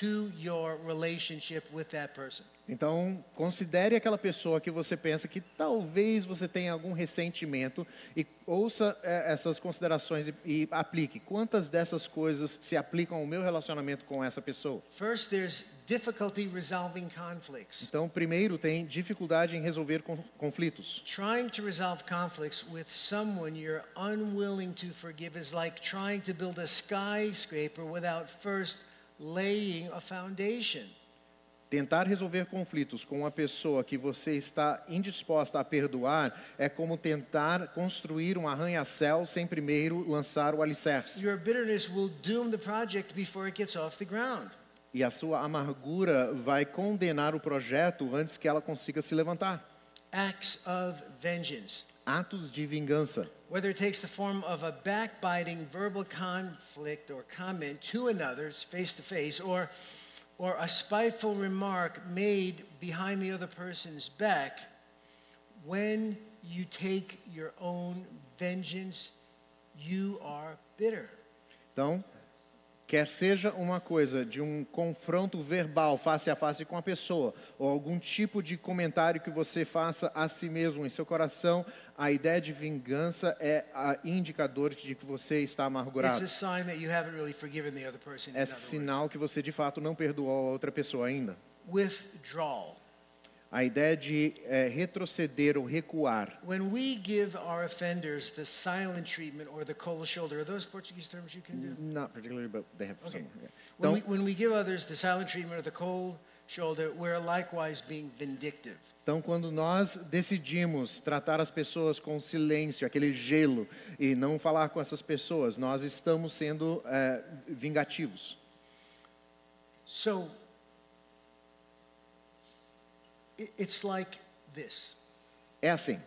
to your relationship with that person. Então, considere aquela pessoa que você pensa que talvez você tenha algum ressentimento e ouça eh, essas considerações e, e aplique. Quantas dessas coisas se aplicam ao meu relacionamento com essa pessoa? First, there's difficulty resolving conflicts. Então, primeiro, tem dificuldade em resolver con- conflitos. Trying to resolve conflicts with someone you're unwilling to forgive is like trying to build a skyscraper without first laying a foundation. Tentar resolver conflitos com uma pessoa que você está indisposta a perdoar é como tentar construir um arranha-céu sem primeiro lançar o alicerce. Your bitterness will doom the project before it gets off the ground. E a sua amargura vai condenar o projeto antes que ela consiga se levantar. Acts of vengeance. Atos de vingança. Whether it takes the form of a backbiting verbal conflict or comment to another's face to face, or, or a spiteful remark made behind the other person's back, when you take your own vengeance, you are bitter. Então, quer seja uma coisa de um confronto verbal face a face com a pessoa, ou algum tipo de comentário que você faça a si mesmo em seu coração, a ideia de vingança é indicador de que você está amargurado. really person. É sinal que você de fato não perdoou a outra pessoa ainda. Withdrawal. A ideia de eh, retroceder ou recuar. When we give our offenders the silent treatment or the cold shoulder, are those Portuguese terms you can do? Not particularly, but they have Okay. some. yeah. When, we, when we give others the silent treatment or the cold shoulder, we're likewise being vindictive. Então, quando nós decidimos tratar as pessoas com silêncio, aquele gelo, e não falar com essas pessoas, nós estamos sendo eh, vingativos. So it's like this. É assim.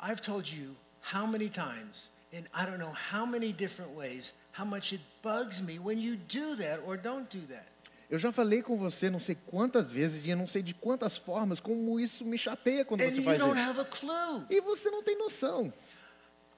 I've told you how many times, in I don't know how many different ways, how much it bugs me when you do that or don't do that. Eu já falei com você não sei quantas vezes e eu não sei de quantas formas como isso me chateia quando And você you faz don't isso. have a clue. E você não tem noção.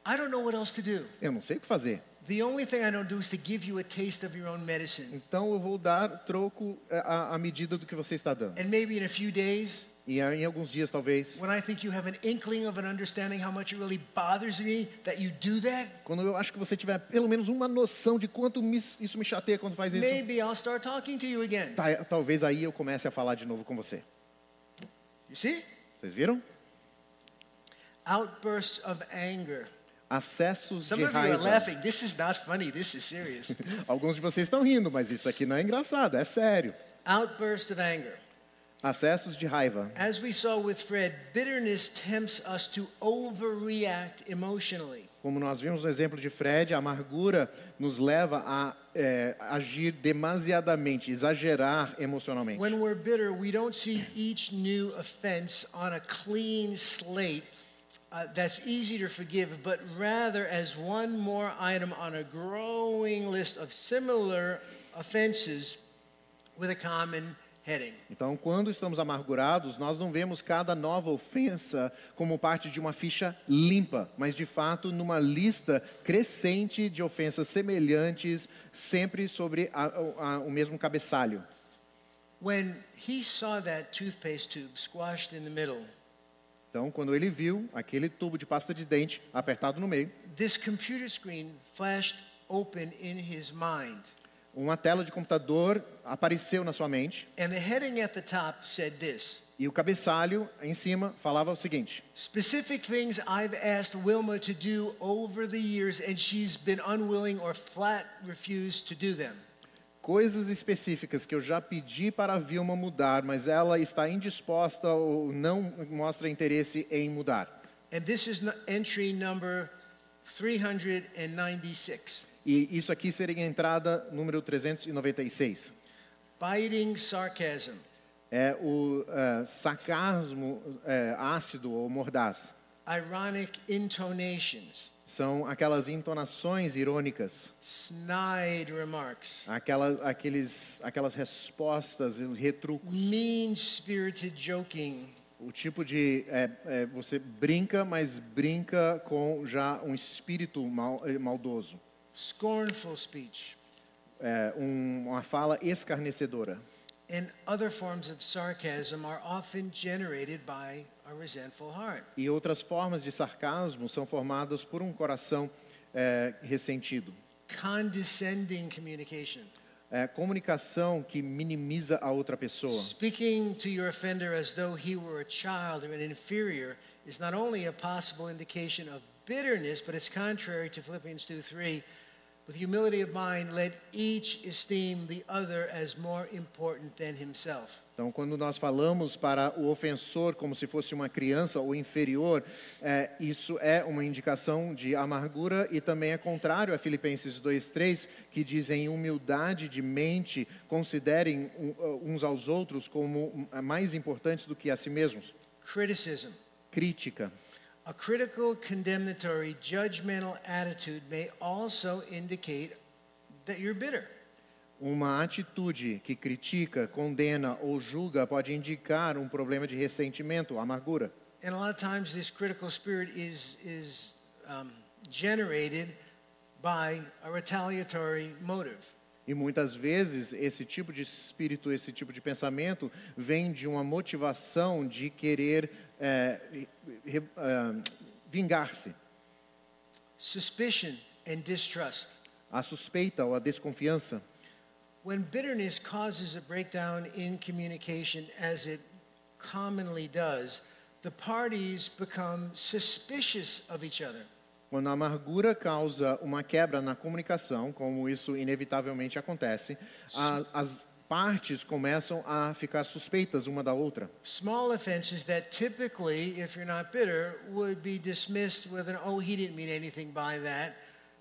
I don't know what else to do. Eu não sei o que fazer. The only thing I don't do is to give you a taste of your own medicine. Então eu vou dar troco à, à medida do que você está dando. And maybe in a few days, E em alguns dias, talvez, when I think you have an inkling of an understanding how much it really bothers me that you do that, quando eu acho que você tiver pelo menos uma noção de quanto isso me chateia quando faz isso, maybe I'll start talking to you again. tá- talvez aí eu comece a falar de novo com você. You see? Vocês viram? Outbursts of anger. Acessos Some de of you are raiva. laughing. This is not funny. This is serious. Alguns de vocês estão rindo, mas isso aqui não é engraçado, é sério. Outburst of anger. Acessos de raiva. As we saw with Fred, bitterness tempts us to overreact emotionally. Como nós vimos no exemplo de Fred, a amargura nos leva a é, agir demasiadamente, exagerar emocionalmente. When we're bitter, we don't see each new offense on a clean slate uh, that's easy to forgive, but rather as one more item on a growing list of similar offenses with a common heading. Então, quando estamos amargurados, nós não vemos cada nova ofensa como parte de uma ficha limpa, mas de fato numa lista crescente de ofensas semelhantes, sempre sobre a- a- o mesmo cabeçalho. When he saw that toothpaste tube squashed in the middle, Então, quando ele viu aquele tubo de pasta de dente apertado no meio, this computer screen flashed open in his mind. uma tela de computador apareceu na sua mente And the heading at the top said this e o cabeçalho em cima falava o seguinte: Specific things I've asked Wilma to do over the years, and she's been unwilling or flat refused to do them. Coisas específicas que eu já pedi para a Vilma mudar, mas ela está indisposta ou não mostra interesse em mudar. And this is entry number 396 E isso aqui seria a entrada número 396. Biting sarcasm. É o eh, sarcasmo eh, ácido ou mordaz. Ironic intonations, São aquelas entonações irônicas, snide remarks, aquela, aqueles, aquelas respostas, e retrucos. mean spirited joking, O tipo de é, é, você brinca, mas brinca com já um espírito mal, eh, maldoso, scornful speech, é, um- uma fala escarnecedora. and other forms of sarcasm are often generated by. E outras formas de sarcasmo são formadas por um coração é, ressentido. Condescending communication. É, comunicação que minimiza a outra pessoa. Speaking to your offender as though he were a child or an inferior is not only a possible indication of bitterness, but it's contrary to Philippians 2 3. With humility of mind, let each esteem the other as more important than himself. Então, quando nós falamos para o ofensor como se fosse uma criança ou inferior, é, isso é uma indicação de amargura e também é contrário a Filipenses 2:3, que diz em humildade de mente, considerem um- uns aos outros como mais importantes do que a si mesmos. Criticism. Crítica. A critical, condemnatory, judgmental attitude may also indicate that you're bitter. Uma atitude que critica, condena ou julga pode indicar um problema de ressentimento, amargura. And a lot of times, this critical spirit is, is um, generated by a retaliatory motive. E muitas vezes esse tipo de espírito, esse tipo de pensamento vem de uma motivação de querer é, ah, vingar-se. Suspicion and distrust. A suspeita ou a desconfiança. When bitterness causes a breakdown in communication, as it commonly does, the parties become suspicious of each other. Quando a amargura causa uma quebra na comunicação, como isso inevitavelmente acontece, a- as partes começam a ficar suspeitas uma da outra. Small offenses that typically, if you're not bitter, would be dismissed with an, oh, he didn't mean anything by that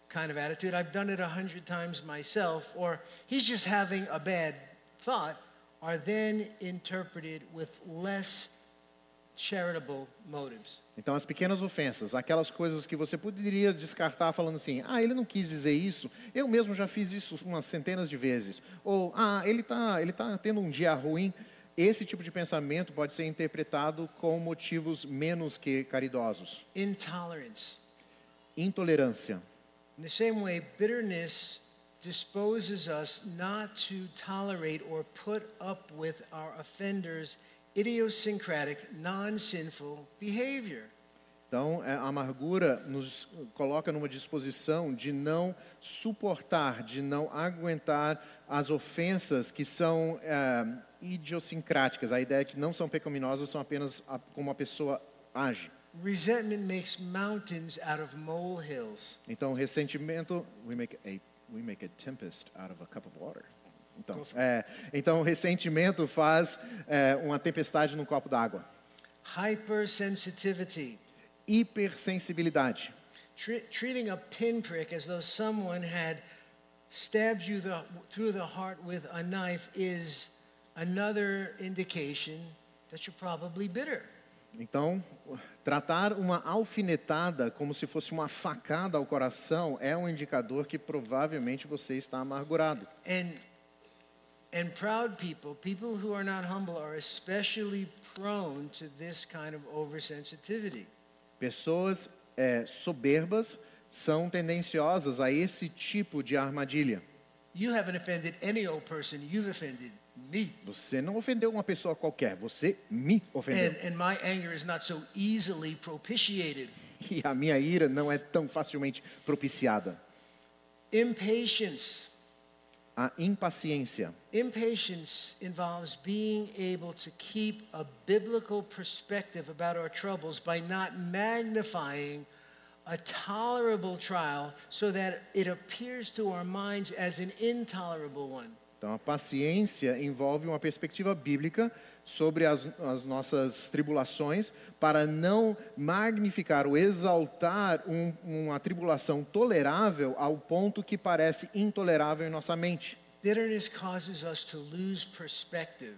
kind of attitude. I've done it a hundred times myself, or he's just having a bad thought, are then interpreted with less. Então, as pequenas ofensas, aquelas coisas que você poderia descartar falando assim: ah, ele não quis dizer isso, eu mesmo já fiz isso umas centenas de vezes. Ou, ah, ele está ele tá tendo um dia ruim. Esse tipo de pensamento pode ser interpretado com motivos menos que caridosos. Intolerance. Intolerância. In the same way, bitterness disposes us not to tolerate or put up with our offender's idiosyncratic, non sinful behavior. Então, é, a amargura nos coloca numa disposição de não suportar, de não aguentar as ofensas que são é, idiosincráticas. A ideia é que não são pecaminosas, são apenas a, como a pessoa age. Resentment makes mountains out of molehills. Então, ressentimento, we make a, we make a tempest out of a cup of water. Então, é, então ressentimento faz é, uma tempestade num copo d'água. Hypersensitivity. Hipersensibilidade. Tre- treating a pinprick as though someone had stabbed you the, through the heart with a knife is another indication that you're probably bitter. Então, tratar uma alfinetada como se fosse uma facada ao coração é um indicador que provavelmente você está amargurado. And and proud people, people who are not humble, are especially prone to this kind of oversensitivity. Pessoas é, soberbas são tendenciosas a esse tipo de armadilha. You haven't offended any old person, you've offended me. Você não ofendeu uma pessoa qualquer, você me ofendeu. And, and my anger is not so easily propitiated. E a minha ira não é tão facilmente propiciada. Impatience. A impaciência. Impatience involves being able to keep a biblical perspective about our troubles by not magnifying a tolerable trial so that it appears to our minds as an intolerable one. Então, a paciência envolve uma perspectiva bíblica sobre as, as nossas tribulações, para não magnificar ou exaltar um- uma tribulação tolerável ao ponto que parece intolerável em nossa mente. Bitterness causes us to lose perspective.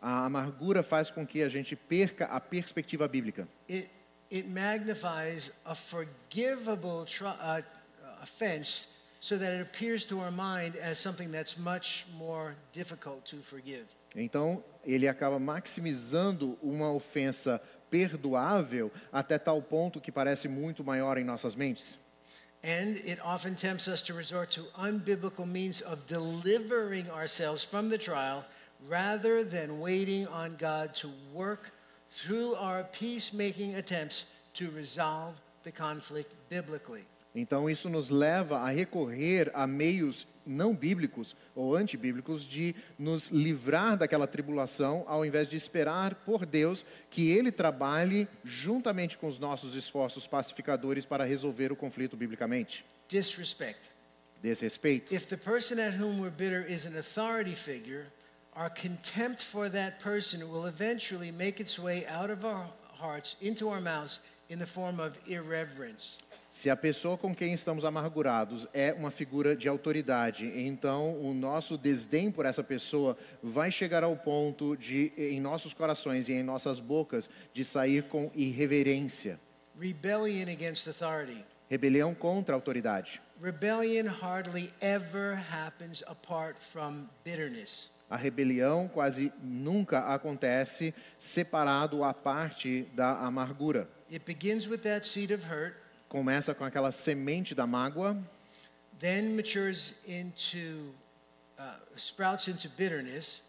A amargura faz com que a gente perca a perspectiva bíblica. It, it magnifies a forgivable uh, offense so that it appears to our mind as something that's much more difficult to forgive. Então, ele acaba maximizando uma ofensa perdoável até tal ponto que parece muito maior em nossas mentes. And it often tempts us to resort to unbiblical means of delivering ourselves from the trial rather than waiting on God to work through our peacemaking attempts to resolve the conflict biblically. Então, isso nos leva a recorrer a meios não bíblicos ou antibíblicos de nos livrar daquela tribulação, ao invés de esperar por Deus que Ele trabalhe juntamente com os nossos esforços pacificadores para resolver o conflito biblicamente. Disrespect. Desrespeito. If the person at whom we're bitter is an authority figure, our contempt for that person will eventually make its way out of our hearts into our mouths in the form of irreverence. Se a pessoa com quem estamos amargurados é uma figura de autoridade, então o nosso desdém por essa pessoa vai chegar ao ponto de, em nossos corações e em nossas bocas, de sair com irreverência, Rebellion against authority. rebelião contra a autoridade. Rebellion hardly ever happens apart from bitterness. A rebelião quase nunca acontece separado à parte da amargura. It begins with that seed of hurt, Começa com aquela semente da mágoa, then matures into, uh, sprouts into bitterness,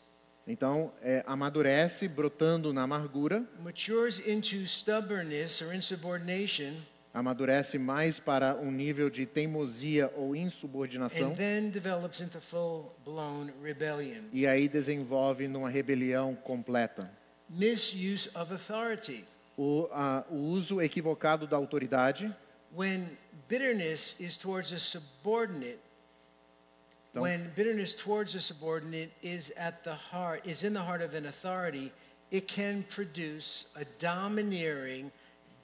Então, é, amadurece, brotando na amargura, matures into stubbornness or insubordination, amadurece mais para um nível de teimosia ou insubordinação, and then develops into full blown rebellion. e aí desenvolve numa rebelião completa. Misuse of authority. O, a- o uso equivocado da autoridade, When bitterness is towards a subordinate, Então- when bitterness towards a subordinate is at the heart, is in the heart of an authority, it can produce a domineering,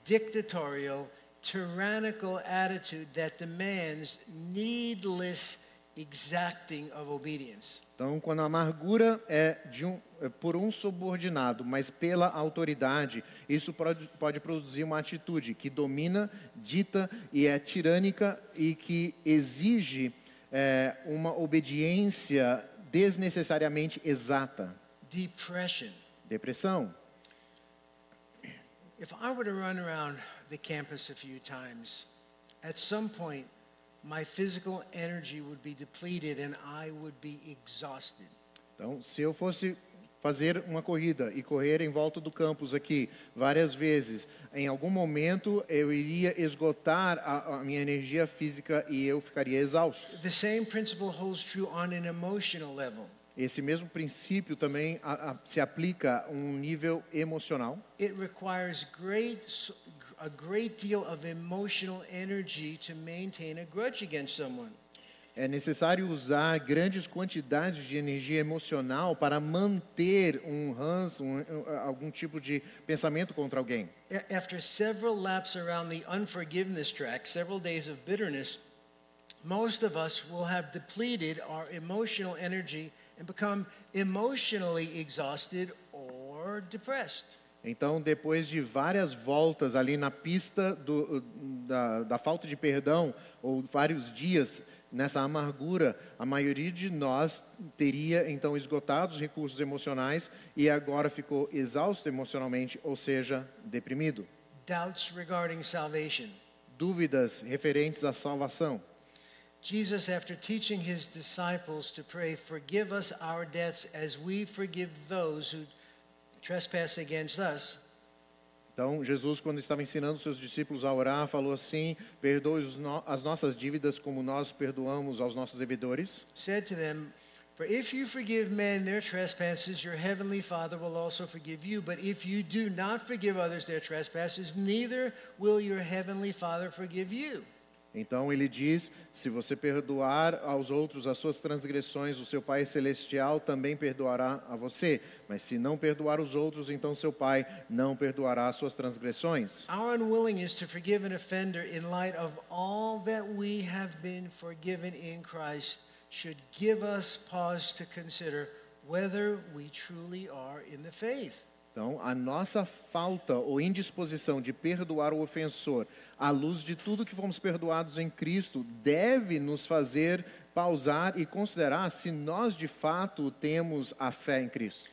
dictatorial, tyrannical attitude that demands needless exacting of obedience. Então, quando a amargura é, de um, é por um subordinado, mas pela autoridade, isso pode, pode produzir uma atitude que domina, dita e é tirânica e que exige é, uma obediência desnecessariamente exata. Depression. Depressão. If I were to run around the campus a few times, at some point, my physical energy would be depleted and I would be exhausted. Então, se eu fosse fazer uma corrida e correr em volta do campus aqui várias vezes, em algum momento eu iria esgotar a, a minha energia física e eu ficaria exausto. The same principle holds true on an emotional level. Esse mesmo princípio também a- a- se aplica a um nível emocional. It requires great, a great deal of emotional energy to maintain a grudge against someone. É necessário usar grandes quantidades de energia emocional para manter um ranço, um- um- algum tipo de pensamento contra alguém. After several laps around the unforgiveness track, several days of bitterness, most of us will have depleted our emotional energy and become emotionally exhausted or depressed. Então, depois de várias voltas ali na pista do- da, da falta de perdão, ou vários dias nessa amargura, a maioria de nós teria então esgotado os recursos emocionais e agora ficou exausto emocionalmente, ou seja, deprimido. Doubts regarding salvation. Dúvidas referentes à salvação. Jesus, after teaching his disciples to pray, Forgive us our debts as we forgive those who trespass against us, Então, Jesus, quando estava ensinando seus discípulos a orar, falou assim: perdoe no- as nossas dívidas como nós perdoamos aos nossos devedores. said to them, For if you forgive men their trespasses, your heavenly Father will also forgive you. But if you do not forgive others their trespasses, neither will your heavenly Father forgive you. Então ele diz: se você perdoar aos outros as suas transgressões, o seu Pai celestial também perdoará a você. Mas se não perdoar os outros, então seu Pai não perdoará as suas transgressões. Our unwillingness to forgive an offender in light of all that we have been forgiven in Christ should give us pause to consider whether we truly are in the faith. Então, a nossa falta ou indisposição de perdoar o ofensor, à luz de tudo que fomos perdoados em Cristo, deve nos fazer pausar e considerar se nós de fato temos a fé em Cristo.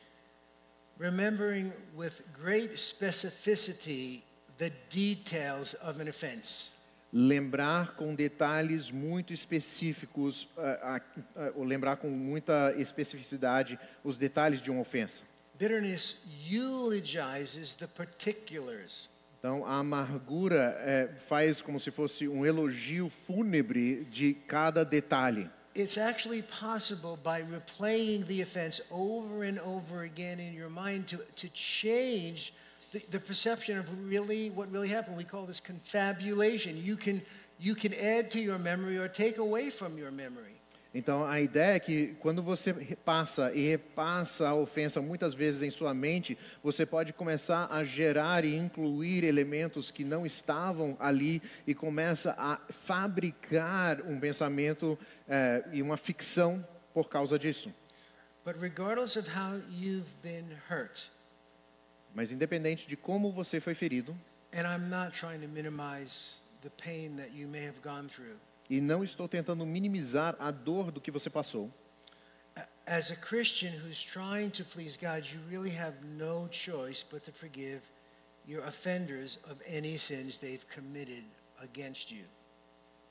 Remembering with great specificity the details of an offense. lembrar com detalhes muito específicos, ah, ah, ou lembrar com muita especificidade os detalhes de uma ofensa. Bitterness eulogizes the particulars. Então, a amargura eh, faz como se fosse um elogio fúnebre de cada detalhe. It's actually possible by replaying the offense over and over again in your mind to, to change the, the perception of really what really happened. We call this confabulation. You can, you can add to your memory or take away from your memory. Então, a ideia é que quando você repassa e repassa a ofensa muitas vezes em sua mente, você pode começar a gerar e incluir elementos que não estavam ali e começa a fabricar um pensamento eh, e uma ficção por causa disso. But regardless of how you've been hurt, Mas independente de como você foi ferido, and I'm not trying to minimize the pain that you may have gone through, e não estou tentando minimizar a dor do que você passou, as a Christian who's trying to please God, you really have no choice but to forgive your offenders of any sins they've committed against you.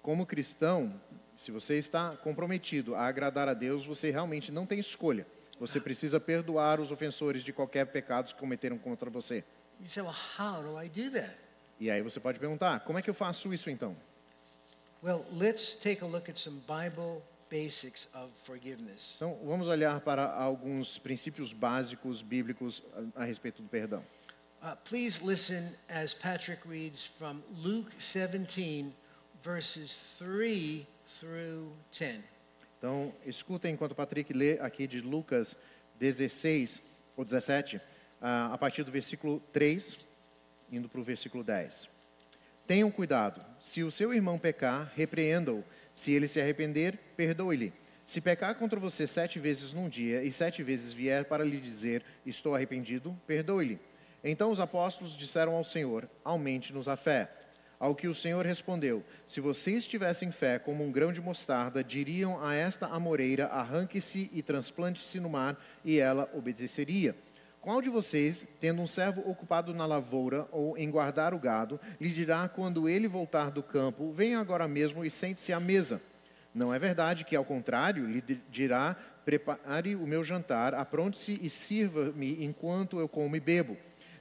como cristão, se você está comprometido a agradar a Deus, você realmente não tem escolha. Você precisa perdoar os ofensores de qualquer pecado que cometeram contra você. You say, well, how do I do that? E aí você pode perguntar: como é que eu faço isso então? Well, let's take a look at some Bible basics of forgiveness. Então, vamos olhar para alguns princípios básicos bíblicos a, a respeito do perdão. Uh, please listen as Patrick reads from Luke 17, verses 3 through 10. Então, escutem enquanto Patrick lê aqui de Lucas 16 ou 17, ah, a partir do versículo 3, indo para o versículo 10. Tenham cuidado, se o seu irmão pecar, repreenda-o. Se ele se arrepender, perdoe-lhe. Se pecar contra você sete vezes num dia e sete vezes vier para lhe dizer, estou arrependido, perdoe-lhe. Então os apóstolos disseram ao Senhor, aumente-nos a fé. Ao que o Senhor respondeu: Se vocês tivessem fé como um grão de mostarda, diriam a esta amoreira: arranque-se e transplante-se no mar, e ela obedeceria. Qual de vocês, tendo um servo ocupado na lavoura ou em guardar o gado, lhe dirá quando ele voltar do campo: Venha agora mesmo e sente-se à mesa? Não é verdade que, ao contrário, lhe dirá: Prepare o meu jantar, apronte-se e sirva-me enquanto eu como e bebo.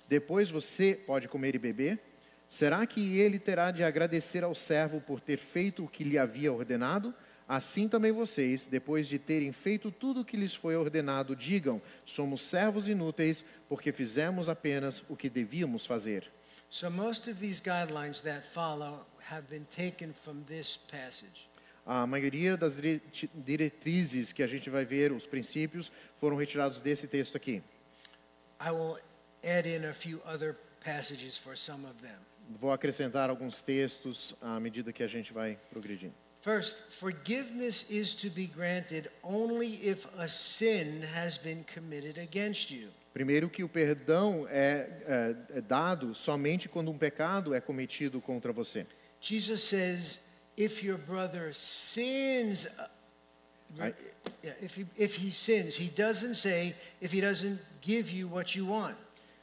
Depois você pode comer e beber? Será que ele terá de agradecer ao servo por ter feito o que lhe havia ordenado? Assim também vocês, depois de terem feito tudo o que lhes foi ordenado, digam: somos servos inúteis, porque fizemos apenas o que devíamos fazer. So, most of these guidelines that follow have been taken from this passage. A maioria das diretrizes que a gente vai ver, os princípios, foram retirados desse texto aqui. I will add in a few other passages for some of them. Vou acrescentar alguns textos à medida que a gente vai progredindo. First, forgiveness is to be granted only if a sin has been committed against you. Primeiro, que o perdão é, é- é dado somente quando um pecado é cometido contra você. Jesus says, if your brother sins, uh, I- if, he, if he sins, he doesn't say, if he doesn't give you what you want.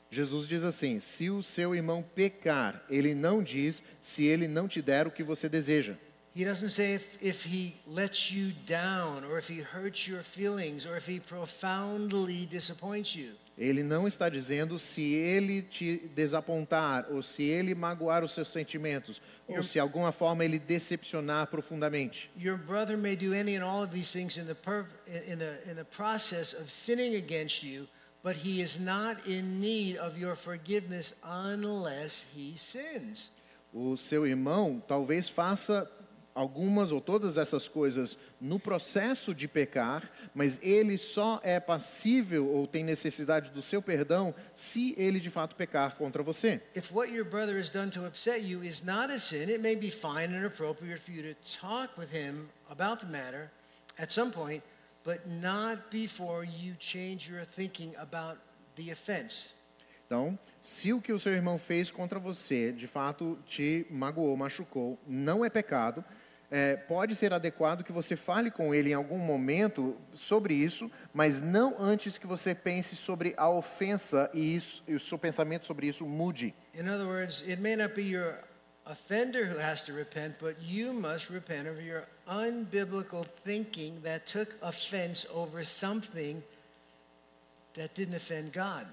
Jesus diz assim: se o seu irmão pecar, ele não diz se ele não te der o que você deseja. He doesn't say if, if he lets you down, or if he hurts your feelings, or if he profoundly disappoints you. Ele não está dizendo se ele te desapontar, ou se ele magoar os seus sentimentos, ou se de alguma forma ele decepcionar profundamente. Your brother may do any and all of these things in the, per, in, the, in the process of sinning against you, but he is not in need of your forgiveness unless he sins. O seu irmão talvez faça algumas ou todas essas coisas no processo de pecar, mas ele só é passível ou tem necessidade do seu perdão se ele de fato pecar contra você. If what your brother has done to upset you is not a sin, it may be fine and appropriate for you to talk with him about the matter at some point, but not before you change your thinking about the offense. Então, se o que o seu irmão fez contra você de fato te magoou, machucou, não é pecado, é, pode ser adequado que você fale com ele em algum momento sobre isso, mas não antes que você pense sobre a ofensa e, isso, e o seu pensamento sobre isso mude. In other words, it may not be your offender who has to repent, but you must repent of your unbiblical thinking that took offense over something that didn't offend God.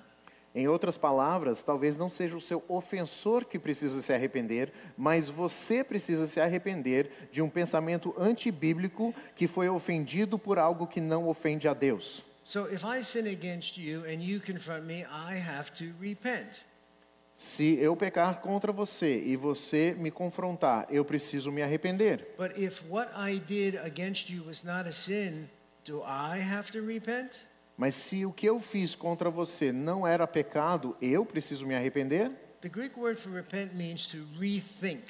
Em outras palavras, talvez não seja o seu ofensor que precisa se arrepender, mas você precisa se arrepender de um pensamento antibíblico que foi ofendido por algo que não ofende a Deus. So if I sin against you and you confront me, I have to repent. Se eu pecar contra você e você me confrontar, eu preciso me arrepender. But if what I did against you was not a sin, do I have to repent? Mas se o que eu fiz contra você não era pecado, eu preciso me arrepender? The Greek word for repent means to rethink,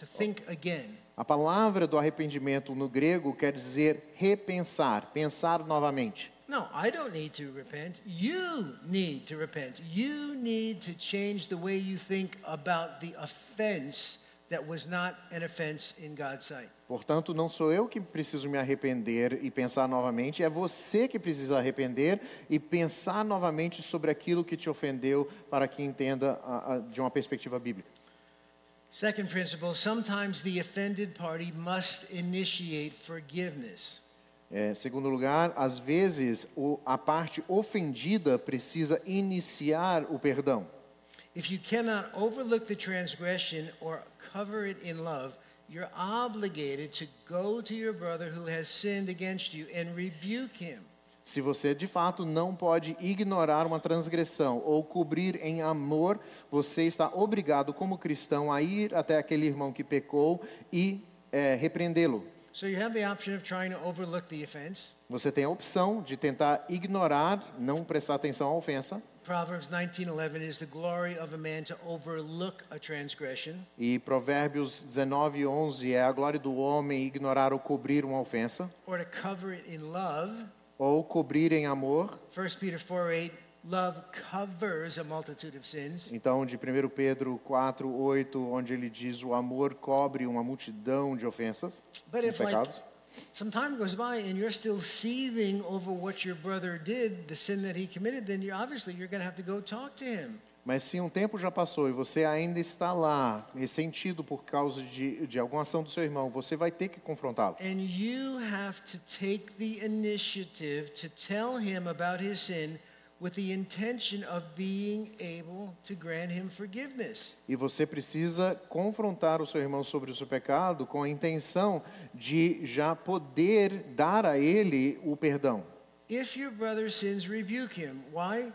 to think again. A palavra do arrependimento no grego quer dizer repensar, pensar novamente. No, I don't need to repent. You need to repent. You need to change the way you think about the offense that was not an offense in God's sight. Portanto, não sou eu que preciso me arrepender e pensar novamente, é você que precisa arrepender e pensar novamente sobre aquilo que te ofendeu para que entenda a- a- de uma perspectiva bíblica. Second principle sometimes the offended party must initiate forgiveness. É, segundo lugar, às vezes o, a parte ofendida precisa iniciar o perdão. If you cannot overlook the transgression or cover it in love, you're obligated to go to your brother who has sinned against you and rebuke him. Se você de fato não pode ignorar uma transgressão ou cobrir em amor, você está obrigado, como cristão, a ir até aquele irmão que pecou e é, repreendê-lo. So you have the option of trying to overlook the offense. Você tem a opção de tentar ignorar, não prestar atenção à ofensa. Proverbs 19:11 is the glory of a man to overlook a transgression. E Provérbios 19, 11 é a glória do homem ignorar ou cobrir uma ofensa, or to cover it in love. ou cobrir em amor. 1 Peter 4 8, love covers a multitude of sins. Então, de 1 Pedro 4, 8, onde ele diz o amor cobre uma multidão de ofensas, But de if like pecados. some time goes by and you're still seething over what your brother did, the sin that he committed, then you're obviously you're going to have to go talk to him. Mas se um tempo já passou e você ainda está lá, ressentido por causa de, de alguma ação do seu irmão, você vai ter que confrontá-lo. And you have to take the initiative to tell him about his sin with the intention of being able to grant him forgiveness. E você precisa confrontar o seu irmão sobre o seu pecado com a intenção de já poder dar a ele o perdão. If your brother sins, rebuke him. Why?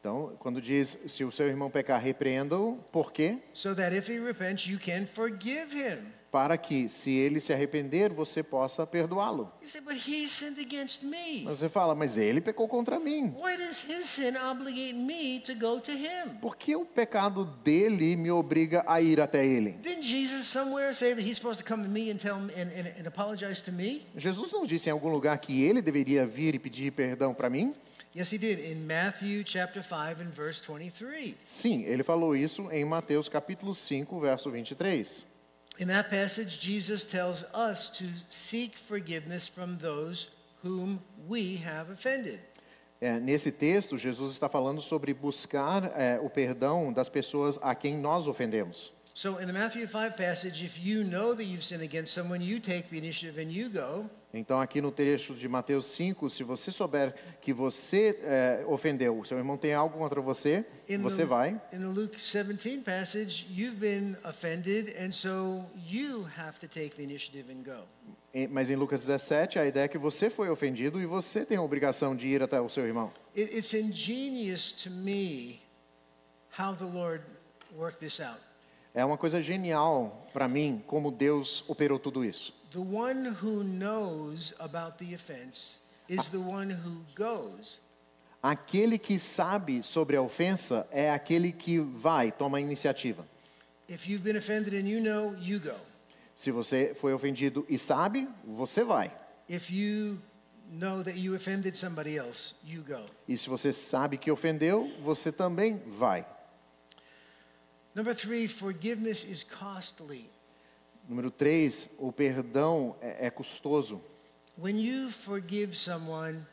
Então, quando diz se o seu irmão pecar, repreenda-o, por quê? So that if he repents, you can forgive him. Para que, se ele se arrepender, você possa perdoá-lo. Mas Você fala, mas ele pecou contra mim. Por que o pecado dele me obriga a ir até ele? Jesus não disse em algum lugar que ele deveria vir e pedir perdão para mim? Yes, he did in Matthew chapter 5 and verse 23. Sim, ele falou isso em Mateus capítulo 5, verso 23. In that passage, Jesus tells us to seek forgiveness from those whom we have offended. É, nesse texto, Jesus está falando sobre buscar é, o perdão das pessoas a quem nós ofendemos. So in the Matthew 5 passage, if you know that you've sinned against someone, you take the initiative and you go. Então, aqui no trecho de Mateus 5, se você souber que você é, ofendeu, seu irmão tem algo contra você, In você the, vai. in the Luke 17 passage, you've been offended, and so you have to take the initiative and go. Mas em Lucas 17, a ideia é que você foi ofendido e você tem a obrigação de ir até o seu irmão. It, it's ingenious to me how the Lord worked this out. É uma coisa genial para mim como Deus operou tudo isso. The one who knows about the offense is the one who goes. Aquele que sabe sobre a ofensa é aquele que vai, toma a iniciativa. If you've been offended and you know, you go. Se você foi ofendido e sabe, você vai. If you know that you offended somebody else, you go. E se você sabe que ofendeu, você também vai. Number three, forgiveness is costly. Número 3, o perdão é, é custoso. When you forgive someone,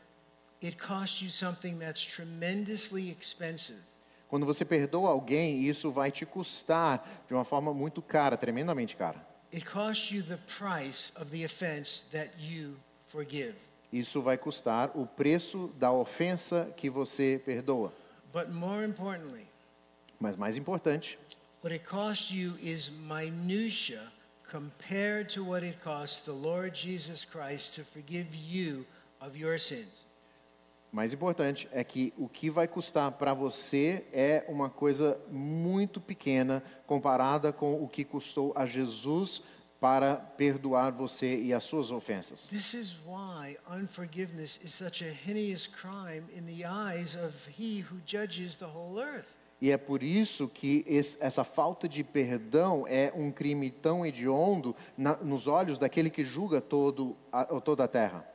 it costs you something that's tremendously expensive. Quando você perdoa alguém, isso vai te custar de uma forma muito cara, tremendamente cara. It costs you the price of the offense that you forgive. Isso vai custar o preço da ofensa que você perdoa. But more importantly, Mas mais importante, what it costs you is minutia compared to what it costs the Lord Jesus Christ to forgive you of your sins. mais importante é que o que vai custar para você é uma coisa muito pequena comparada com o que custou a Jesus para perdoar você e as suas ofensas. This is why unforgiveness is such a heinous crime in the eyes of he who judges the whole earth. E é por isso que esse- essa falta de perdão é um crime tão hediondo na, nos olhos daquele que julga todo a, toda a terra.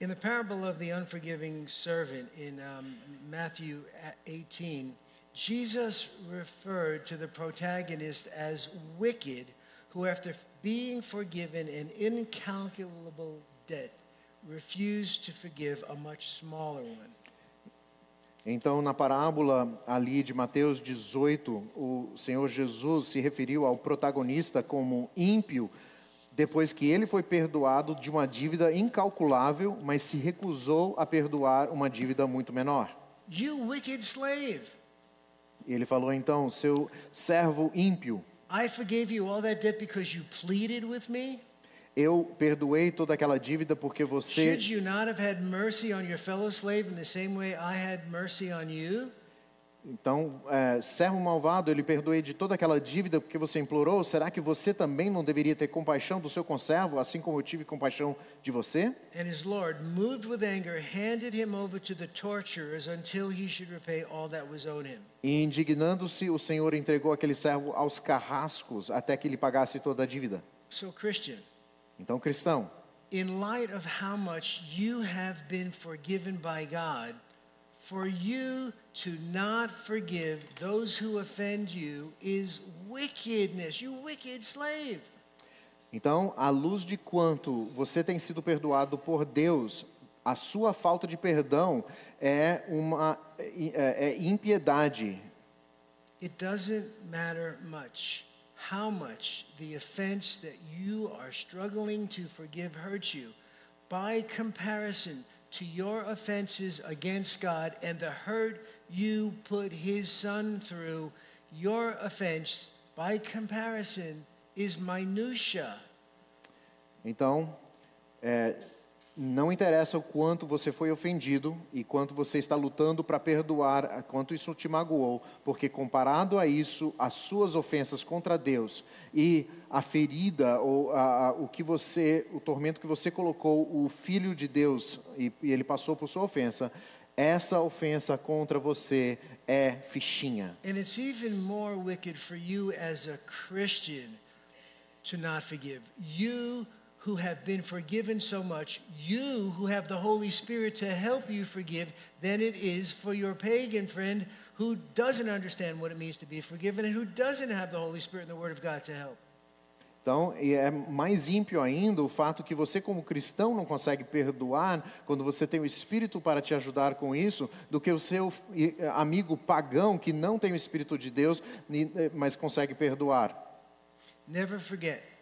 In the parable of the unforgiving servant in um, Matthew 18, Jesus referred to the protagonist as wicked, who, after being forgiven an incalculable debt, refused to forgive a much smaller one. Então, na parábola ali de Mateus 18, o Senhor Jesus se referiu ao protagonista como ímpio, depois que ele foi perdoado de uma dívida incalculável, mas se recusou a perdoar uma dívida muito menor. You wicked slave. Ele falou então, seu servo ímpio, I forgave you all that debt because you pleaded with me. Eu perdoei toda aquela dívida porque você Should you not have had mercy on your fellow slave in the same way I had mercy on you? Então, é, servo malvado, ele perdoei de toda aquela dívida porque você implorou. Será que você também não deveria ter compaixão do seu conservo, assim como eu tive compaixão de você? And his Lord, moved with anger, handed him over to the torturers until he should repay all that was owed him. E indignando-se, o Senhor entregou aquele servo aos carrascos até que ele pagasse toda a dívida. So, Christian, Então, cristão, in light of how much you have been forgiven by God, for you to not forgive those who offend you is wickedness. You wicked slave. então, à luz de quanto você tem sido perdoado por Deus, a sua falta de perdão é uma é, é impiedade. It doesn't matter much how much the offense that you are struggling to forgive hurts you. By comparison to your offenses against God and the hurt you put His Son through, your offense, by comparison, is minutia. Então, é, não interessa o quanto você foi ofendido e quanto você está lutando para perdoar, quanto isso te magoou, porque comparado a isso, as suas ofensas contra Deus e a ferida ou a- a- o que você, o tormento que você colocou o Filho de Deus e, e ele passou por sua ofensa, essa ofensa contra você é fichinha. And it's even more wicked for you as a Christian to not forgive. You who have been forgiven so much, you who have the Holy Spirit to help you forgive, than it is for your pagan friend who doesn't understand what it means to be forgiven and who doesn't have the Holy Spirit and the Word of God to help. Então, é mais ímpio ainda o fato que você, como cristão, não consegue perdoar quando você tem o Espírito para te ajudar com isso, do que o seu e, amigo pagão que não tem o Espírito de Deus, eh, mas consegue perdoar. Never forget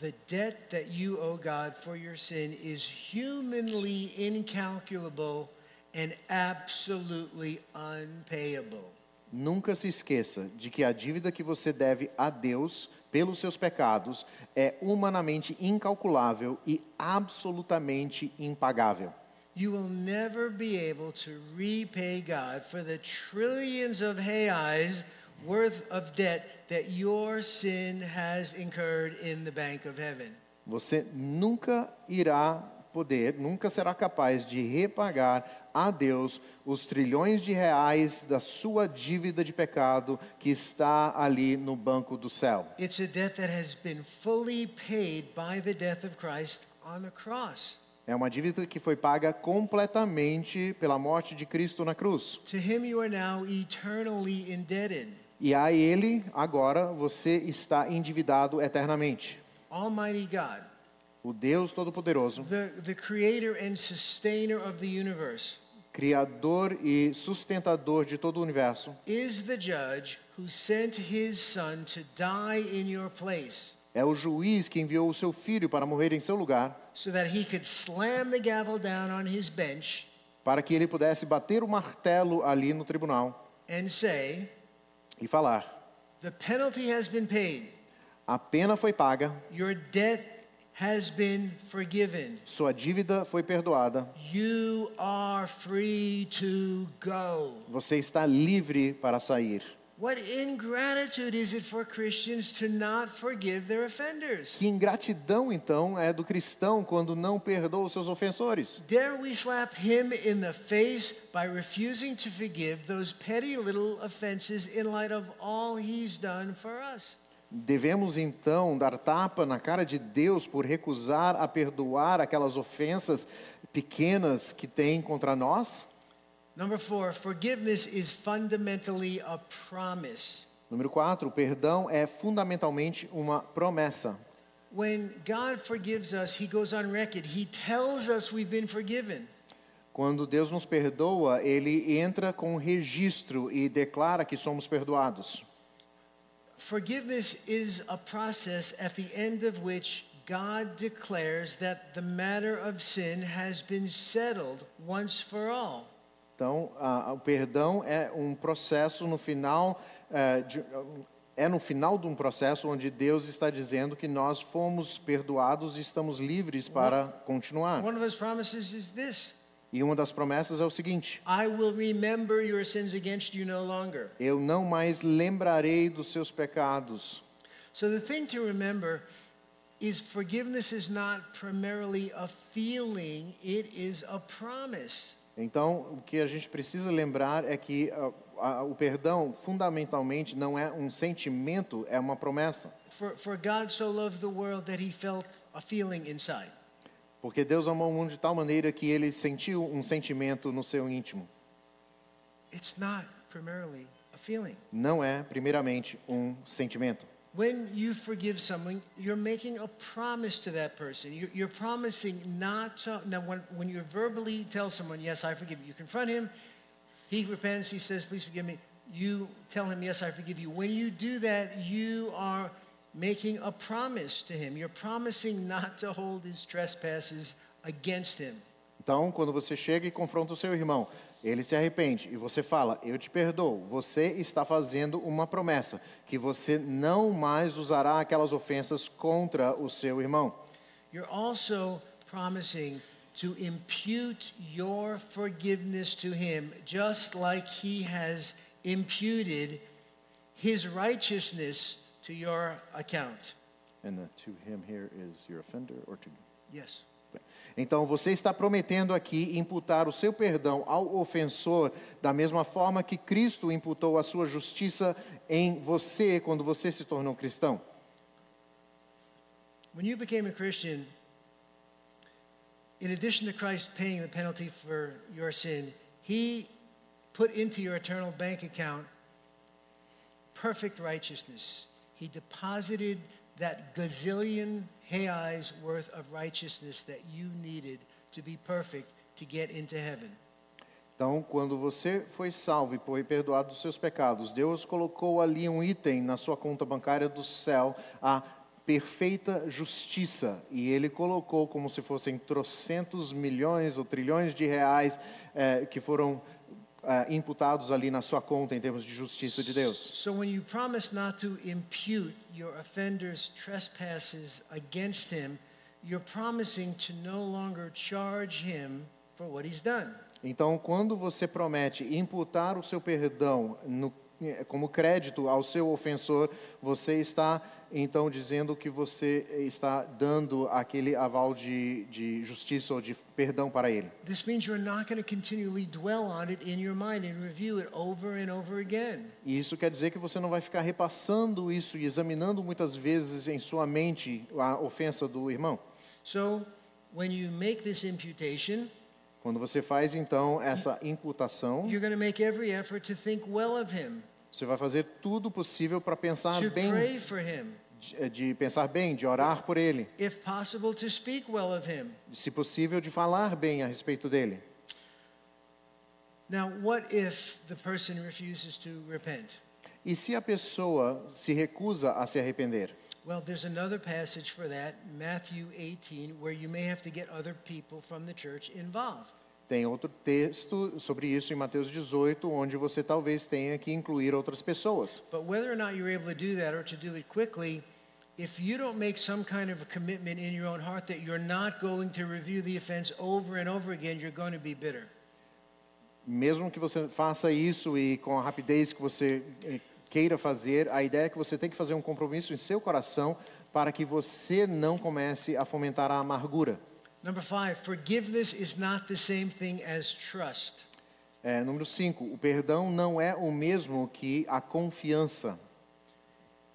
the debt that you owe God for your sin is humanly incalculable and absolutely unpayable. Nunca se esqueça de que a dívida que você deve a Deus pelos seus pecados é humanamente incalculável e absolutamente impagável. You will never be able to repay God for the trillions of reais worth of debt that your sin has incurred in the bank of heaven. Você nunca irá poder, nunca será capaz de repagar a Deus os trilhões de reais da sua dívida de pecado que está ali no banco do céu. It's a debt that has been fully paid by the death of Christ on the cross. É uma dívida que foi paga completamente pela morte de Cristo na cruz. To him you are now eternally indebted. E a Ele, agora, você está endividado eternamente. Almighty God, O Deus Todo-Poderoso, the, the creator and sustainer of the universe, Criador e sustentador de todo o universo, is the judge who sent his son to die in your place é o juiz que enviou o seu filho para morrer em seu lugar, so that he could slam the gavel down on his bench para que ele pudesse bater o martelo ali no tribunal and say, e falar: The penalty has been paid, a pena foi paga, your debt has been forgiven, sua dívida foi perdoada, you are free to go. você está livre para sair. What ingratitude is it for Christians to not forgive their offenders? Que ingratidão, então, é do cristão quando não perdoa os seus ofensores? Dare we slap him in the face by refusing to forgive those petty little offenses in light of all he's done for us? Devemos então dar tapa na cara de Deus por recusar a perdoar aquelas ofensas pequenas que tem contra nós? Number four, forgiveness is fundamentally a promise. Número 4, o perdão é fundamentalmente uma promessa. When God forgives us, he goes on record. He tells us we've been forgiven. Quando Deus nos perdoa, ele entra com um registro e declara que somos perdoados. Forgiveness is a process at the end of which God declares that the matter of sin has been settled once for all. Então, a- o perdão é um processo no final, é, de- é no final de um processo onde Deus está dizendo que nós fomos perdoados e estamos livres para continuar. One of those promises is this E uma das promessas é o seguinte: I will remember your sins against you no longer. Eu não mais lembrarei dos seus pecados. So the thing to remember is forgiveness is not primarily a feeling, it is a promise. Então, o que a gente precisa lembrar é que ah, o perdão, fundamentalmente, não é um sentimento, é uma promessa. For, for so. Porque Deus amou o mundo de tal maneira que ele sentiu um sentimento no seu íntimo. Não é, primeiramente, um sentimento. When you forgive someone, you're making a promise to that person. You're, you're promising not to. Now, when, when you verbally tell someone, Yes, I forgive you, you confront him, he repents, he says, Please forgive me. You tell him, Yes, I forgive you. When you do that, you are making a promise to him. You're promising not to hold his trespasses against him. Então, quando você chega e confronta o seu irmão, ele se arrepende e você fala: Eu te perdoo. Você está fazendo uma promessa que você não mais usará aquelas ofensas contra o seu irmão. You're also promising to impute your forgiveness to him, just like he has imputed his righteousness to your account. And uh, to him here is your offender or to Yes. Então você está prometendo aqui imputar o seu perdão ao ofensor da mesma forma que Cristo imputou a sua justiça em você quando você se tornou cristão. When you became a Christian, in addition to Christ paying the penalty for your sin, he put into your eternal bank account perfect righteousness. He deposited that gazillion worth of righteousness that you needed to be perfect to get into heaven. Então, quando você foi salvo e foi perdoado dos seus pecados, Deus colocou ali um item na sua conta bancária do céu, a perfeita justiça. E ele colocou como se fossem trocentos milhões ou trilhões de reais eh, que foram eh, imputados ali na sua conta em termos de justiça de Deus. So when you promise not to impute your offender's trespasses against him, you're promising to no longer charge him for what he's done. Então, quando você promete imputar o seu perdão no- como crédito ao seu ofensor, você está então dizendo que você está dando aquele aval de, de justiça ou de perdão para ele. This means you're not going to continually dwell on it in your mind and review it over and over again. E isso quer dizer que você não vai ficar repassando isso e examinando muitas vezes em sua mente a ofensa do irmão. So when you make this imputation, Quando você faz então essa imputação, you're going to make every effort to think well of him, você vai fazer tudo possível para pensar to bem, pray for him, de, de pensar bem, de orar por ele. if possible, to speak well of him. se possível, de falar bem a respeito dele. Now, what if the person refuses to repent? E se a pessoa se recusa a se arrepender? Well, there's another passage for that, Matthew 18, where you may have to get other people from the church involved. Tem outro texto sobre isso em Mateus 18, onde você talvez tenha que incluir outras pessoas. But whether or not you're able to do that or to do it quickly, if you don't make some kind of a commitment in your own heart that you're not going to review the offense over and over again, you're going to be bitter. Mesmo que você faça isso e com a rapidez que você eh, queira fazer, a ideia é que você tem que fazer um compromisso em seu coração para que você não comece a fomentar a amargura. Number five, forgiveness is not the same thing as trust. É, número 5, o perdão não é o mesmo que a confiança.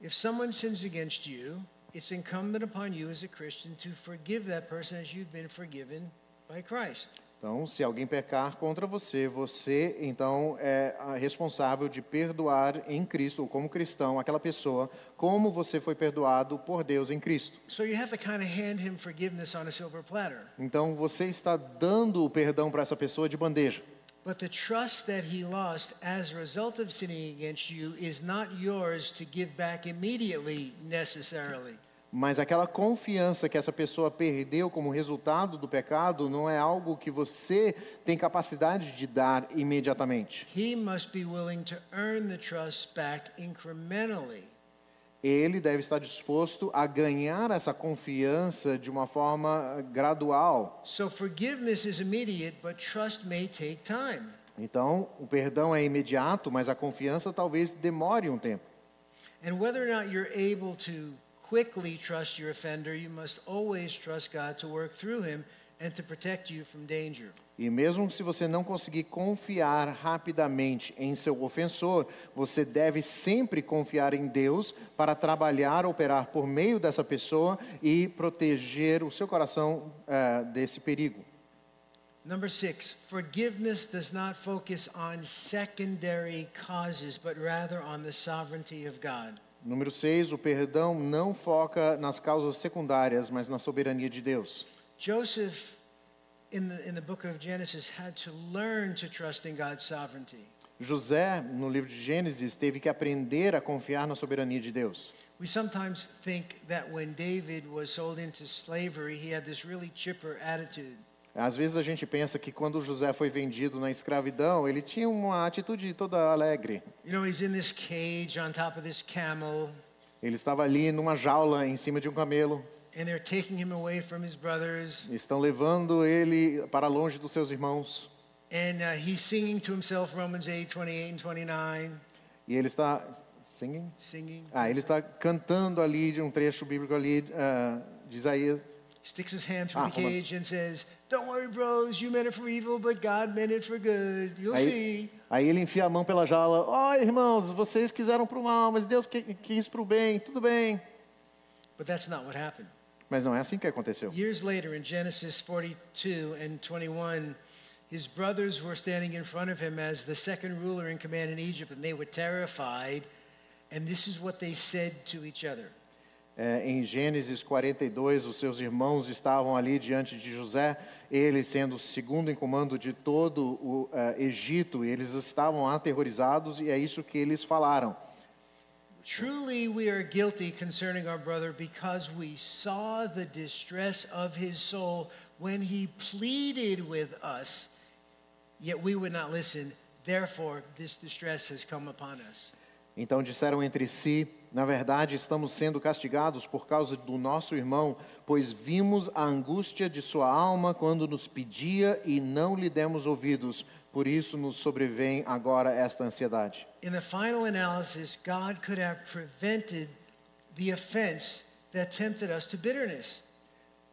If someone sins against you, it's incumbent upon you as a Christian to forgive that person as you've been forgiven by Christ. Então, se alguém pecar contra você, você então é responsável de perdoar em Cristo, ou como cristão, aquela pessoa, como você foi perdoado por Deus em Cristo. So you have to kind of hand him forgiveness on a silver platter. Então, você está dando o perdão para essa pessoa de bandeja. But the trust that he lost as a result of sinning against you is not yours to give back immediately, necessarily. Mas aquela confiança que essa pessoa perdeu como resultado do pecado não é algo que você tem capacidade de dar imediatamente. He must be willing to earn the trust back incrementally. Ele deve estar disposto a ganhar essa confiança de uma forma gradual. So forgiveness is immediate, but trust may take time. Então, o perdão é imediato, mas a confiança talvez demore um tempo. And whether or not you're able to quickly trust your offender, you must always trust God to work through him and to protect you from danger. E mesmo se você não conseguir confiar rapidamente em seu ofensor, você deve sempre confiar em Deus para trabalhar, operar por meio dessa pessoa e proteger o seu coração eh, desse perigo. Number six, forgiveness does not focus on secondary causes, but rather on the sovereignty of God. Número 6, o perdão não foca nas causas secundárias, mas na soberania de Deus. Joseph, in the, in the book of Genesis, had to learn to trust in God's sovereignty. José, no livro de Gênesis, teve que aprender a confiar na soberania de Deus. We sometimes think that when David was sold into slavery, he had this really chipper attitude. Às vezes a gente pensa que quando José foi vendido na escravidão, ele tinha uma atitude toda alegre. You know, he's in this cage on top of this camel, Ele estava ali numa jaula em cima de um camelo. and they're taking him away from his brothers, Estão levando ele para longe dos seus irmãos. and uh, he's singing to himself Romans 8, 28 and 29, E ele está singing? singing. Ah, ele está cantando ali de um trecho bíblico ali ah, de Isaías. Sticks his hand through Ah, the cage and says, Don't worry, bros, you meant it for evil, but God meant it for good. You'll Aí, see. aí ele enfia a mão pela jaula. Ó, irmãos, vocês quiseram para o mal, mas Deus qui- quis para o bem. Tudo bem. But that's not what happened. Mas não é assim que aconteceu. Years later, in Genesis 42 and 21, his brothers were standing in front of him as the second ruler in command in Egypt, and they were terrified. And this is what they said to each other É, em Gênesis 42, os seus irmãos estavam ali diante de José, ele sendo o segundo em comando de todo o eh, Egito, e eles estavam aterrorizados, e é isso que eles falaram. Truly, we are guilty concerning our brother because we saw the distress of his soul when he pleaded with us, yet we would not listen. Therefore, this distress has come upon us. Então disseram entre si: Na verdade, estamos sendo castigados por causa do nosso irmão, pois vimos a angústia de sua alma quando nos pedia e não lhe demos ouvidos. Por isso nos sobrevém agora esta ansiedade. In the final analysis, God could have prevented the offense that tempted us to bitterness.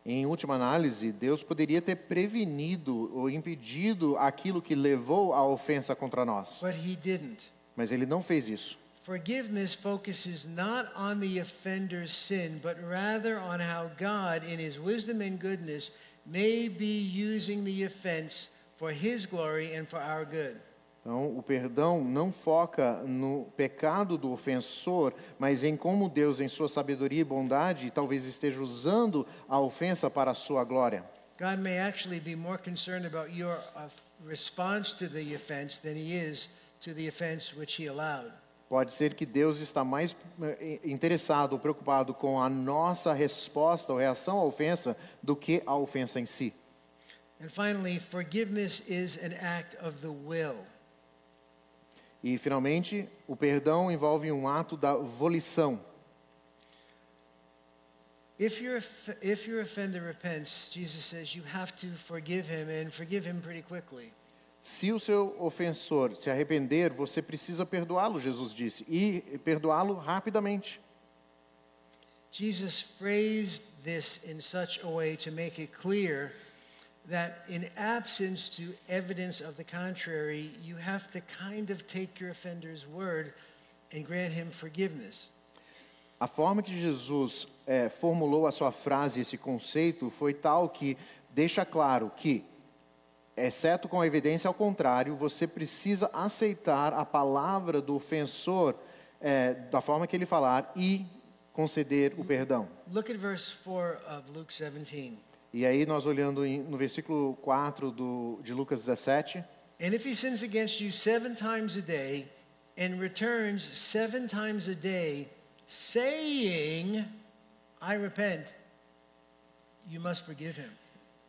Em última análise, Deus poderia ter prevenido ou impedido aquilo que levou à ofensa contra nós, But he didn't. mas ele não fez isso. Forgiveness focuses not on the offender's sin, but rather on how God, in his wisdom and goodness, may be using the offense for his glory and for our good. Então, o perdão não foca no pecado do ofensor, mas em como Deus, em sua sabedoria e bondade, talvez esteja usando a ofensa para a sua glória. God may actually be more concerned about your uh, response to the offense than he is to the offense which he allowed. Pode ser que Deus está mais eh, interessado ou preocupado com a nossa resposta ou reação à ofensa do que a ofensa em si. Finally, forgiveness is an act of the will. E, finalmente, o perdão envolve um ato da volição. If your, if your offender repents, Jesus says you have to forgive him and forgive him pretty quickly. Se o seu ofensor se arrepender, você precisa perdoá-lo, Jesus disse, e perdoá-lo rapidamente. Jesus phrased this in such a way to make it clear that in absence to evidence of the contrary, you have to kind of take your offender's word and grant him forgiveness. A forma que Jesus eh, formulou a sua frase, esse conceito, foi tal que deixa claro que exceto com a evidência ao contrário, você precisa aceitar a palavra do ofensor eh, da forma que ele falar e conceder o perdão. Look at verse 4 of Luke 17. E aí nós olhando em- no versículo 4 do, de Lucas 17, And if he sins against you seven times a day and returns seven times a day, saying, I repent, you must forgive him.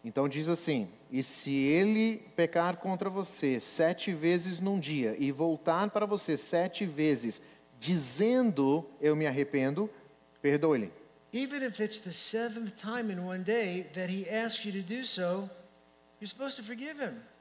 Então diz assim: E se ele pecar contra você sete vezes num dia e voltar para você sete vezes, dizendo eu me arrependo, perdoe-lhe. Even if it's the seventh time in one day that he asks you to do so,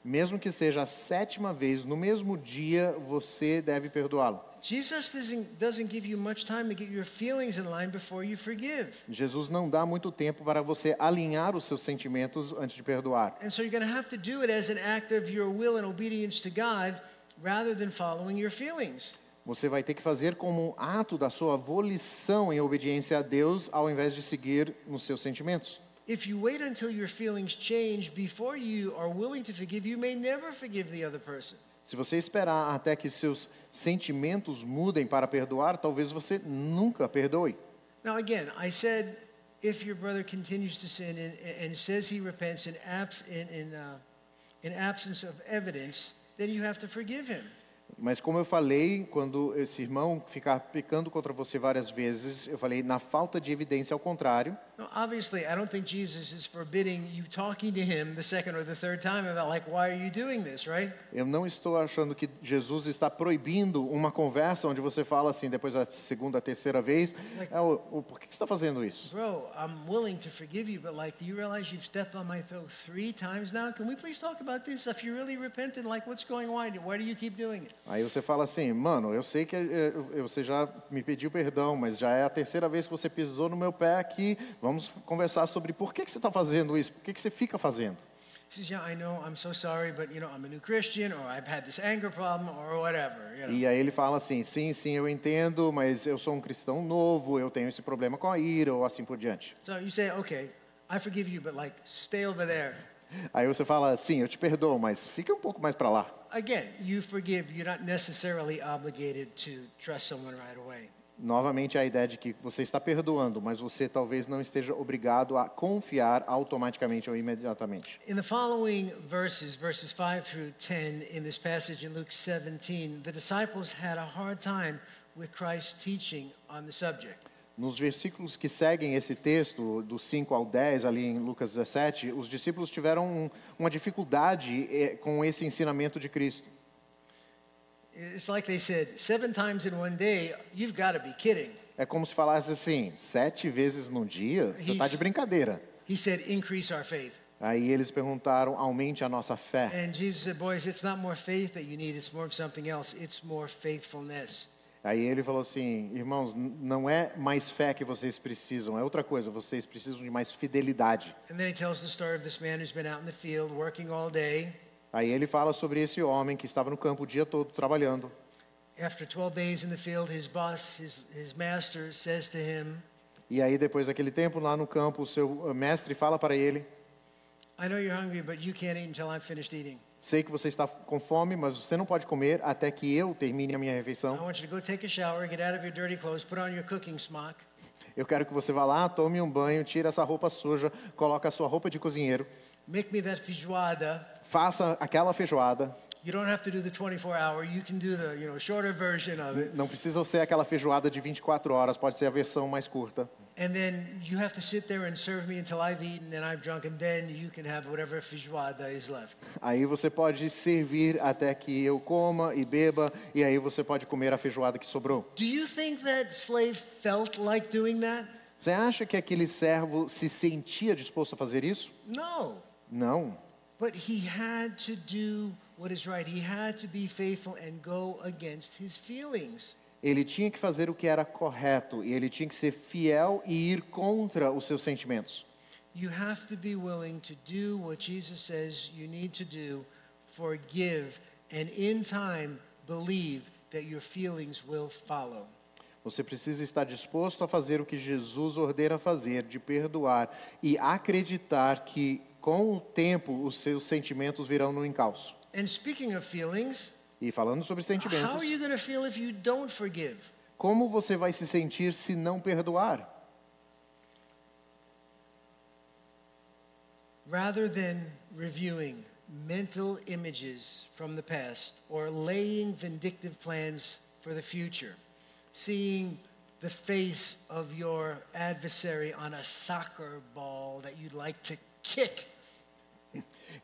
Mesmo que seja a sétima vez no mesmo dia, você deve perdoá-lo. Jesus doesn't, doesn't give you much time to get your feelings in line before you forgive. Jesus não dá muito tempo para você alinhar os seus sentimentos antes de perdoar. And so you're going to have to do it as an act of your will and obedience to God rather than following your feelings. Você vai ter que fazer como um ato da sua volição em obediência a Deus, ao invés de seguir nos seus sentimentos. If you wait until your feelings change before you are willing to forgive, you may never forgive the other person. Se você esperar até que seus sentimentos mudem para perdoar, talvez você nunca perdoe. Now, again, I said if your brother continues to sin and, and says he repents in, abs, in, in, uh, in absence of evidence, then you have to forgive him. Mas como eu falei, quando esse irmão ficar pecando contra você várias vezes, eu falei na falta de evidência ao contrário. Now, obviously, I don't think Jesus is forbidding you talking to him the second or the third time about, like, why are you doing this, right? Eu não estou achando que Jesus está proibindo uma conversa onde você fala assim, depois da segunda, terceira vez, é, o, o, por que você está fazendo isso? Bro, I'm willing to forgive you, but like, do you realize you've stepped on my throat three times now? Can we please talk about this? If you're really repentant, like, what's going on? Why do you keep doing it? Aí você fala assim, mano, eu sei que eh, você já me pediu perdão, mas já é a terceira vez que você pisou no meu pé aqui. Vamos conversar sobre por que, que você está fazendo isso, por que, que você fica fazendo. E aí ele fala assim, sim, sim, eu entendo, mas eu sou um cristão novo, eu tenho esse problema com a ira, ou assim por diante. So you say, okay, I forgive you, but like, stay over there. Aí você fala, sim, eu te perdoo, mas fica um pouco mais para lá. Again, you forgive. You're not necessarily obligated to trust someone right away. Novamente a ideia de que você está perdoando, mas você talvez não esteja obrigado a confiar automaticamente ou imediatamente. In the following verses, verses 5 through 10, in this passage in Luke 17, the disciples had a hard time with Christ's teaching on the subject. Nos versículos que seguem esse texto, do 5 ao 10, ali em Lucas 17, os discípulos tiveram um- uma dificuldade eh, com esse ensinamento de Cristo. It's like they said, seven times in one day, you've got to be kidding. É como se falasse assim, sete vezes num dia? Você está de brincadeira. He said, increase our faith. Aí eles perguntaram, aumente a nossa fé. And Jesus said, boys, it's not more faith that you need, it's more of something else. It's more faithfulness. Aí ele falou assim, irmãos, não é mais fé que vocês precisam, é outra coisa, vocês precisam de mais fidelidade. Field. Aí ele fala sobre esse homem que estava no campo o dia todo trabalhando. After 12 days in the field, his boss, his, his master, says to him, E aí depois daquele tempo lá no campo, o seu eh, mestre fala para ele, I know you're hungry, but you can't eat until I'm finished eating. Sei que você está com fome, mas você não pode comer até que eu termine a minha I refeição. want you to go take a shower, get out of your dirty clothes, put on your cooking smock, Eu quero que você vá lá, tome um banho, tire essa roupa suja, coloque a sua roupa de cozinheiro, make me that feijoada. faça aquela feijoada. You don't have to do the 24 hour. You can do the, you know, shorter version of it. Não precisa ser aquela feijoada de 24 horas, pode ser a versão mais curta. And then you have to sit there and serve me until I've eaten and I've drunk, and then you can have whatever feijoada is left. Aí você pode servir até que eu coma e beba, e aí você pode comer a feijoada que sobrou. Do you think that slave felt like doing that? Você acha que aquele servo se sentia disposto a fazer isso? No. Não. But he had to do what is right. He had to be faithful and go against his feelings. Ele tinha que fazer o que era correto e ele tinha que ser fiel e ir contra os seus sentimentos. You have to be willing to do what Jesus says you need to do, forgive, and in time believe that your feelings will follow. Você precisa estar disposto a fazer o que Jesus ordena fazer, de perdoar e acreditar que com o tempo os seus sentimentos virão no encalço. And speaking of feelings, E falando sobre how are you going to feel if you don't forgive? como você vai se sentir se não perdoar? Rather than reviewing mental images from the past or laying vindictive plans for the future, seeing the face of your adversary on a soccer ball that you'd like to kick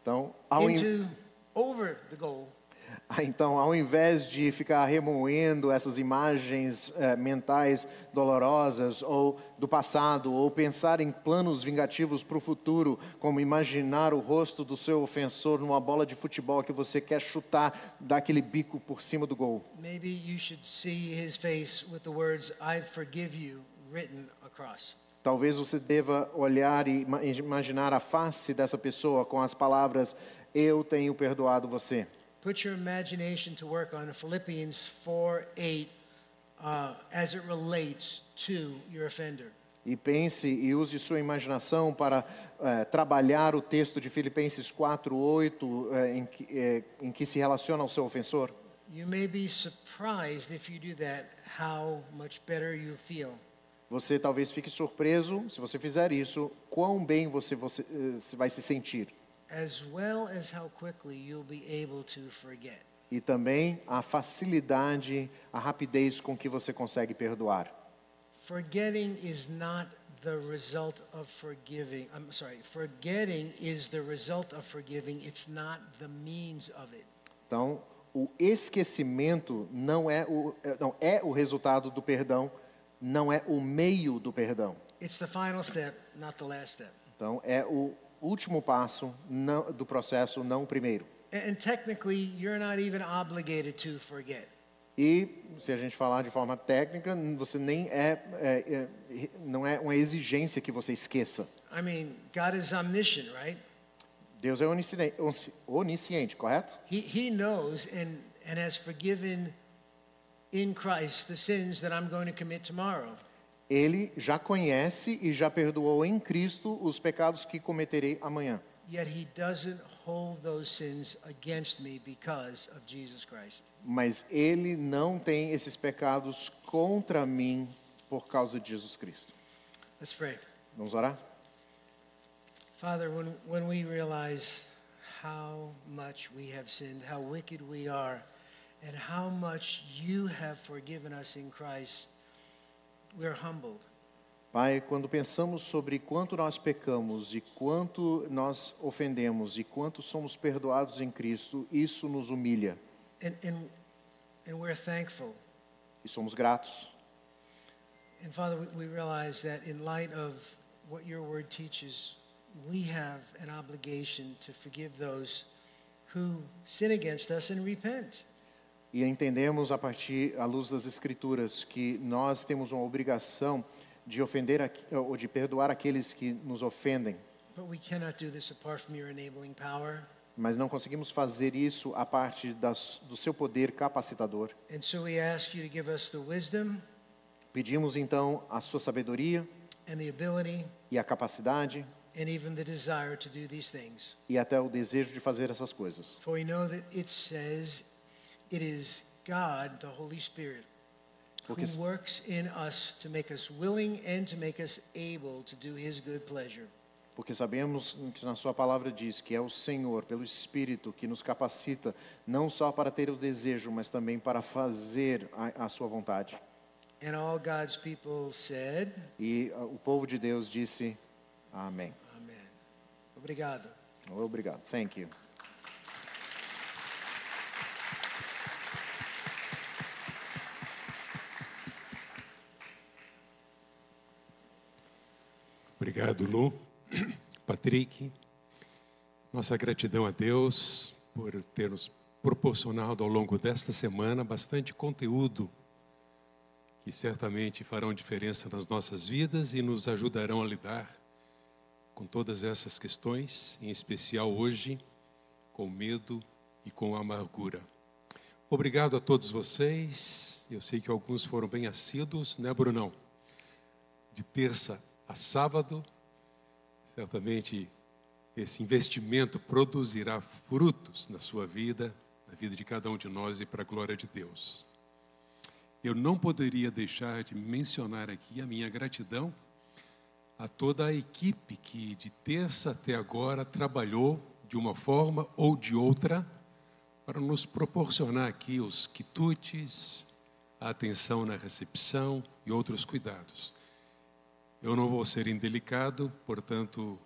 Então, ao, in- into over the goal, Ah, Então, ao invés de ficar remoendo essas imagens eh, mentais dolorosas ou do passado, ou pensar em planos vingativos para o futuro, como imaginar o rosto do seu ofensor numa bola de futebol que você quer chutar, dar aquele bico por cima do gol. maybe you should see his face with the words, I forgive you, written across. Talvez você deva olhar e ima- imaginar a face dessa pessoa com as palavras: Eu tenho perdoado você. Put your imagination to work on Philippians 4 8 uh, as it relates to your offender. E pense e use sua imaginação para eh, trabalhar o texto de Filipenses 4:8 eh, em, que, eh, em que se relaciona ao seu ofensor. You may be surprised if you do that, how much better you feel. Você talvez fique surpreso se você fizer isso, quão bem você, você vai se sentir. As well as how quickly you'll be able to forget. E também a facilidade, a rapidez com que você consegue perdoar. Forgetting is not the result of forgiving. I'm sorry, forgetting is the result of forgiving, it's not the means of it. Então, o esquecimento não é o, eh, não, é o resultado do perdão, não é o meio do perdão. It's the final step, not the last step. Então, é o último passo não- do processo, não o primeiro. And, technically, you're not even obligated to forget. E, se a gente falar de forma técnica, você nem é, é- é- não é uma exigência que você esqueça. I mean, God is omniscient, right? Deus é onisciente, onisciente correto? He, he knows and, and has forgiven in Christ the sins that I'm going to commit tomorrow. Ele já conhece e já perdoou em Cristo os pecados que cometerei amanhã. Yet he doesn't hold those sins against me because of Jesus Christ. Mas ele não tem esses pecados contra mim por causa de Jesus Cristo. Let's pray. Vamos orar? Father, when, when we realize how much we have sinned, how wicked we are, and how much you have forgiven us in Christ. Pai, quando pensamos sobre quanto nós pecamos e quanto nós ofendemos e quanto somos perdoados em Cristo, isso nos humilha And, and, and we're thankful. e somos gratos. And Father, we, we realize that in light of what your word teaches, we have an obligation to forgive those who sin against us and repent. E entendemos a partir à luz das Escrituras que nós temos uma obrigação de ofender ou de perdoar aqueles que nos ofendem, But we cannot do this apart from your enabling power. mas não conseguimos fazer isso a parte das, do seu poder capacitador. And so wisdom Pedimos então a sua sabedoria and the ability e a capacidade and even the desire to do these things. e até o desejo de fazer essas coisas. For we know that it says it is God, the Holy Spirit, who works in us to make us willing and to make us able to do his good pleasure. Porque sabemos que na sua palavra diz que é o Senhor, pelo Espírito, que nos capacita não só para ter o desejo, mas também para fazer a, a sua vontade. And all God's people said, E ah, o povo de Deus disse amém. Amen. Obrigado. Obrigado. Thank you. Obrigado, Lu. Patrick, nossa gratidão a Deus por ter nos proporcionado ao longo desta semana bastante conteúdo que certamente farão diferença nas nossas vidas e nos ajudarão a lidar com todas essas questões, em especial hoje, com medo e com amargura. Obrigado a todos vocês. Eu sei que alguns foram bem assíduos, né, Brunão? De terça a sábado. Certamente esse investimento produzirá frutos na sua vida, na vida de cada um de nós e para a glória de Deus. Eu não poderia deixar de mencionar aqui a minha gratidão a toda a equipe que de terça até agora trabalhou de uma forma ou de outra para nos proporcionar aqui os quitutes, a atenção na recepção e outros cuidados. Eu não vou ser indelicado, portanto,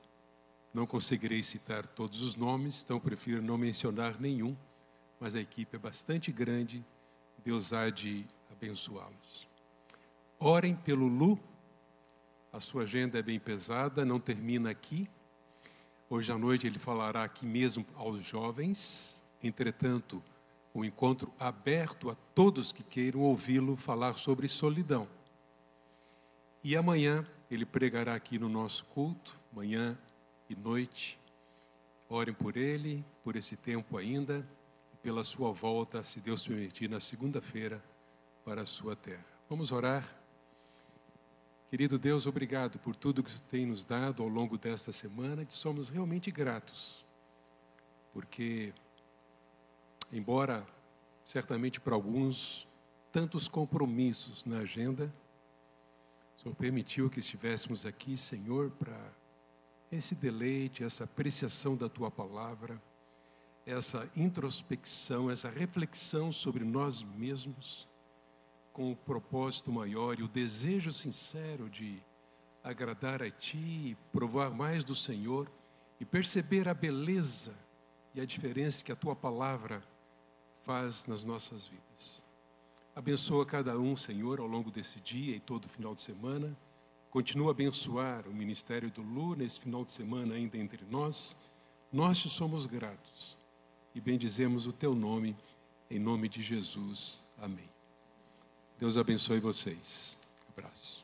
não conseguirei citar todos os nomes, então prefiro não mencionar nenhum, mas a equipe é bastante grande, Deus há de abençoá-los. Orem pelo Lu, a sua agenda é bem pesada, não termina aqui. Hoje à noite ele falará aqui mesmo aos jovens, entretanto, um encontro aberto a todos que queiram ouvi-lo falar sobre solidão. E amanhã ele pregará aqui no nosso culto, manhã e noite. Orem por ele, por esse tempo ainda, e pela sua volta, se Deus permitir, na segunda-feira, para a sua terra. Vamos orar. Querido Deus, obrigado por tudo que tem nos dado ao longo desta semana, que somos realmente gratos, porque, embora certamente para alguns tantos compromissos na agenda, o Senhor permitiu que estivéssemos aqui, Senhor, para esse deleite, essa apreciação da tua palavra, essa introspecção, essa reflexão sobre nós mesmos, com o propósito maior e o desejo sincero de agradar a ti, provar mais do Senhor e perceber a beleza e a diferença que a tua palavra faz nas nossas vidas. Abençoa cada um, Senhor, ao longo desse dia e todo final de semana. Continua a abençoar o ministério do Lu nesse final de semana ainda entre nós. Nós te somos gratos e bendizemos o teu nome, em nome de Jesus. Amém. Deus abençoe vocês. Abraço.